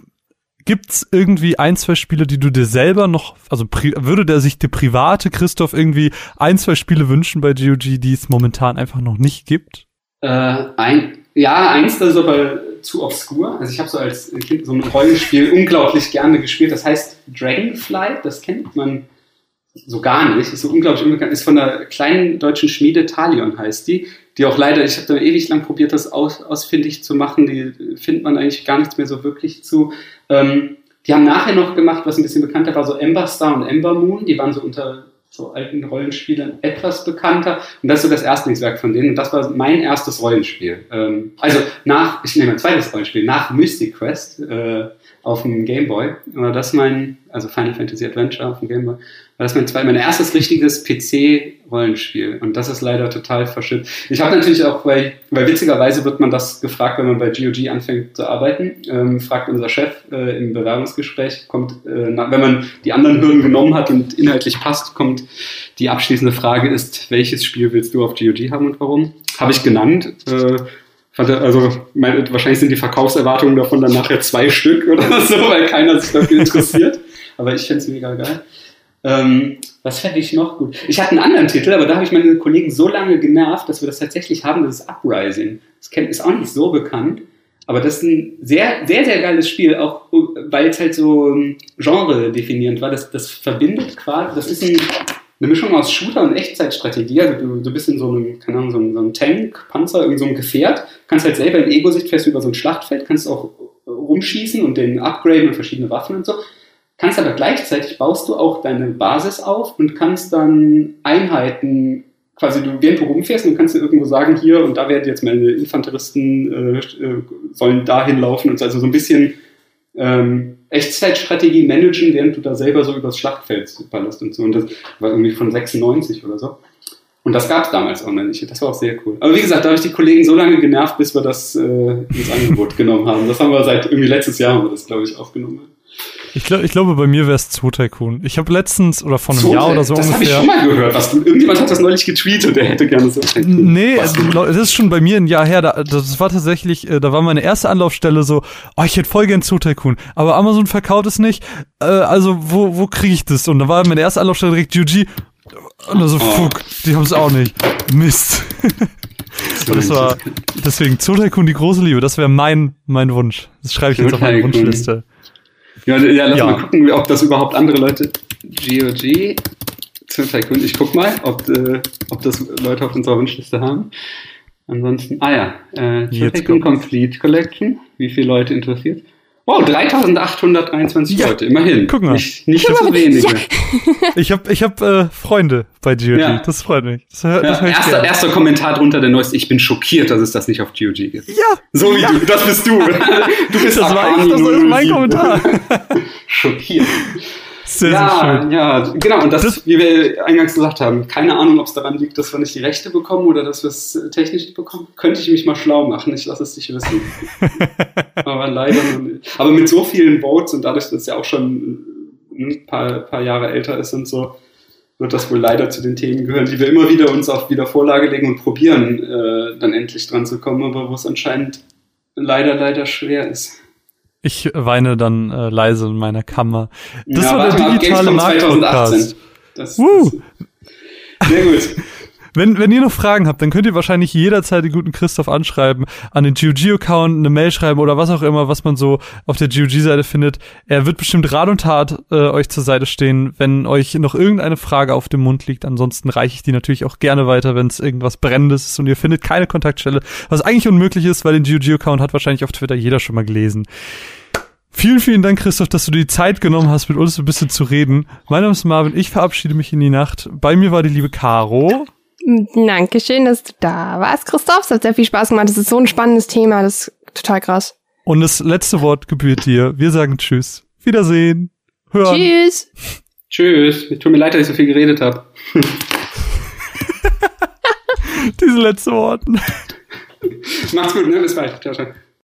gibt's irgendwie ein, zwei Spiele, die du dir selber noch, also würde der sich der private Christoph irgendwie ein, zwei Spiele wünschen bei GOG, die es momentan einfach noch nicht gibt? Äh, ein, ja, eins, das ist aber zu obskur. Also ich habe so als Kind so ein Rollenspiel unglaublich gerne gespielt. Das heißt Dragonflight, das kennt man so gar nicht, ist so unglaublich unbekannt, ist von einer kleinen deutschen Schmiede, Talion heißt die, die auch leider, ich habe da ewig lang probiert, das aus, ausfindig zu machen, die findet man eigentlich gar nichts mehr so wirklich zu. Ähm, die haben nachher noch gemacht, was ein bisschen bekannter war, so Ember Star und Ember Moon, die waren so unter so alten Rollenspielern etwas bekannter. Und das ist so das Erstlingswerk von denen. Und das war mein erstes Rollenspiel. Ähm, also nach, ich nehme ein zweites Rollenspiel, nach Mystic Quest äh, auf dem Game Boy. War das mein, also Final Fantasy Adventure auf dem Game Boy war das mein, zwei, mein erstes richtiges PC-Rollenspiel. Und das ist leider total verschüttet. Ich habe natürlich auch, weil, weil witzigerweise wird man das gefragt, wenn man bei GOG anfängt zu arbeiten, ähm, fragt unser Chef äh, im Bewerbungsgespräch, kommt, äh, na, wenn man die anderen Hürden genommen hat und inhaltlich passt, kommt die abschließende Frage ist, welches Spiel willst du auf GOG haben und warum? Habe ich genannt. Äh, also meine, wahrscheinlich sind die Verkaufserwartungen davon dann nachher zwei Stück oder so, weil keiner sich dafür interessiert. Aber ich finde es mega geil. Ähm, was fände ich noch gut? Ich hatte einen anderen Titel, aber da habe ich meine Kollegen so lange genervt, dass wir das tatsächlich haben, das ist Uprising. Das ist auch nicht so bekannt, aber das ist ein sehr, sehr, sehr geiles Spiel, auch weil es halt so ähm, Genre definierend war. Das, das verbindet quasi, das ist ein, eine Mischung aus Shooter und Echtzeitstrategie. Also du, du bist in so einem, keine Ahnung, so einem, so einem Tank, Panzer, irgendwie so einem Gefährt, kannst halt selber in Ego-Sicht du über so ein Schlachtfeld, kannst auch rumschießen und den upgraden und verschiedene Waffen und so kannst aber gleichzeitig baust du auch deine Basis auf und kannst dann Einheiten quasi du, während du rumfährst und kannst du irgendwo sagen, hier und da werden jetzt meine Infanteristen äh, äh, sollen dahin laufen und also so ein bisschen ähm, Echtzeitstrategie managen, während du da selber so übers Schlachtfeld ballerst und so. Und das war irgendwie von 96 oder so. Und das gab es damals auch noch nicht. Das war auch sehr cool. Aber wie gesagt, da habe ich die Kollegen so lange genervt, bis wir das äh, ins Angebot genommen haben. Das haben wir seit irgendwie letztes Jahr haben wir das, glaube ich, aufgenommen. Ich, glaub, ich glaube, bei mir wäre es Zoo Tycoon. Ich habe letztens oder vor einem Zoo Jahr oder so das ungefähr. Das habe ich schon mal gehört. Was, irgendjemand hat das neulich getweetet, der hätte gerne so. Nee, was? das ist schon bei mir ein Jahr her. Da, das war tatsächlich, äh, da war meine erste Anlaufstelle so, oh, ich hätte voll gern Zoo Tycoon. Aber Amazon verkauft es nicht. Äh, also, wo, wo kriege ich das? Und da war meine erste Anlaufstelle direkt GG. Und dann so, oh. fuck, die haben es auch nicht. Mist. Das war deswegen Zoo Tycoon die große Liebe. Das wäre mein, mein Wunsch. Das schreibe ich jetzt auf meine Wunschliste. Ja, ja lass ja. mal gucken, ob das überhaupt andere Leute. GOG, Tycoon. Ich guck mal, ob, äh, ob das Leute auf unserer Wunschliste haben. Ansonsten, ah ja, äh, Tycoon Complete Collection. Wie viele Leute interessiert? Wow, 3823 ja, Leute, immerhin. Guck mal. Nicht, nicht so wenige. Ja. Ich habe ich hab, äh, Freunde bei GOG, ja. das freut mich. Das, hör, das erster, erster Kommentar drunter, der neueste, ich bin schockiert, dass es das nicht auf GOG gibt. Ja. So wie du, das bist du. Du bist das, war ich, das ist mein Kommentar. schockiert. Sehr, ja, sehr schön. Ja, genau. Und das, das, wie wir eingangs gesagt haben, keine Ahnung, ob es daran liegt, dass wir nicht die Rechte bekommen oder dass wir es äh, technisch nicht bekommen. Könnte ich mich mal schlau machen. Ich lasse es dich wissen. Aber leider noch nicht. Aber mit so vielen Votes und dadurch, dass es ja auch schon ein äh, paar, paar Jahre älter ist und so, wird das wohl leider zu den Themen gehören, die wir immer wieder uns auf wieder Vorlage legen und probieren, äh, dann endlich dran zu kommen, aber wo es anscheinend leider, leider schwer ist. Ich weine dann äh, leise in meiner Kammer. Das ja, war der digitale Markt-Podcast. Das, uh. Sehr gut. Wenn, wenn ihr noch Fragen habt, dann könnt ihr wahrscheinlich jederzeit den guten Christoph anschreiben, an den GOG-Account eine Mail schreiben oder was auch immer, was man so auf der GOG-Seite findet. Er wird bestimmt Rat und Tat äh, euch zur Seite stehen, wenn euch noch irgendeine Frage auf dem Mund liegt. Ansonsten reiche ich die natürlich auch gerne weiter, wenn es irgendwas Brennendes ist und ihr findet keine Kontaktstelle, was eigentlich unmöglich ist, weil den GOG-Account hat wahrscheinlich auf Twitter jeder schon mal gelesen. Vielen, vielen Dank, Christoph, dass du dir die Zeit genommen hast, mit uns ein bisschen zu reden. Mein Name ist Marvin, ich verabschiede mich in die Nacht. Bei mir war die liebe Caro. Dankeschön, dass du da warst, Christoph. Es hat sehr viel Spaß gemacht. Das ist so ein spannendes Thema. Das ist total krass. Und das letzte Wort gebührt dir. Wir sagen Tschüss. Wiedersehen. Hören. Tschüss. Tschüss. Tut mir leid, dass ich so viel geredet habe. Diese letzten Worte. Macht's gut, ne? Bis bald. Ciao, ciao.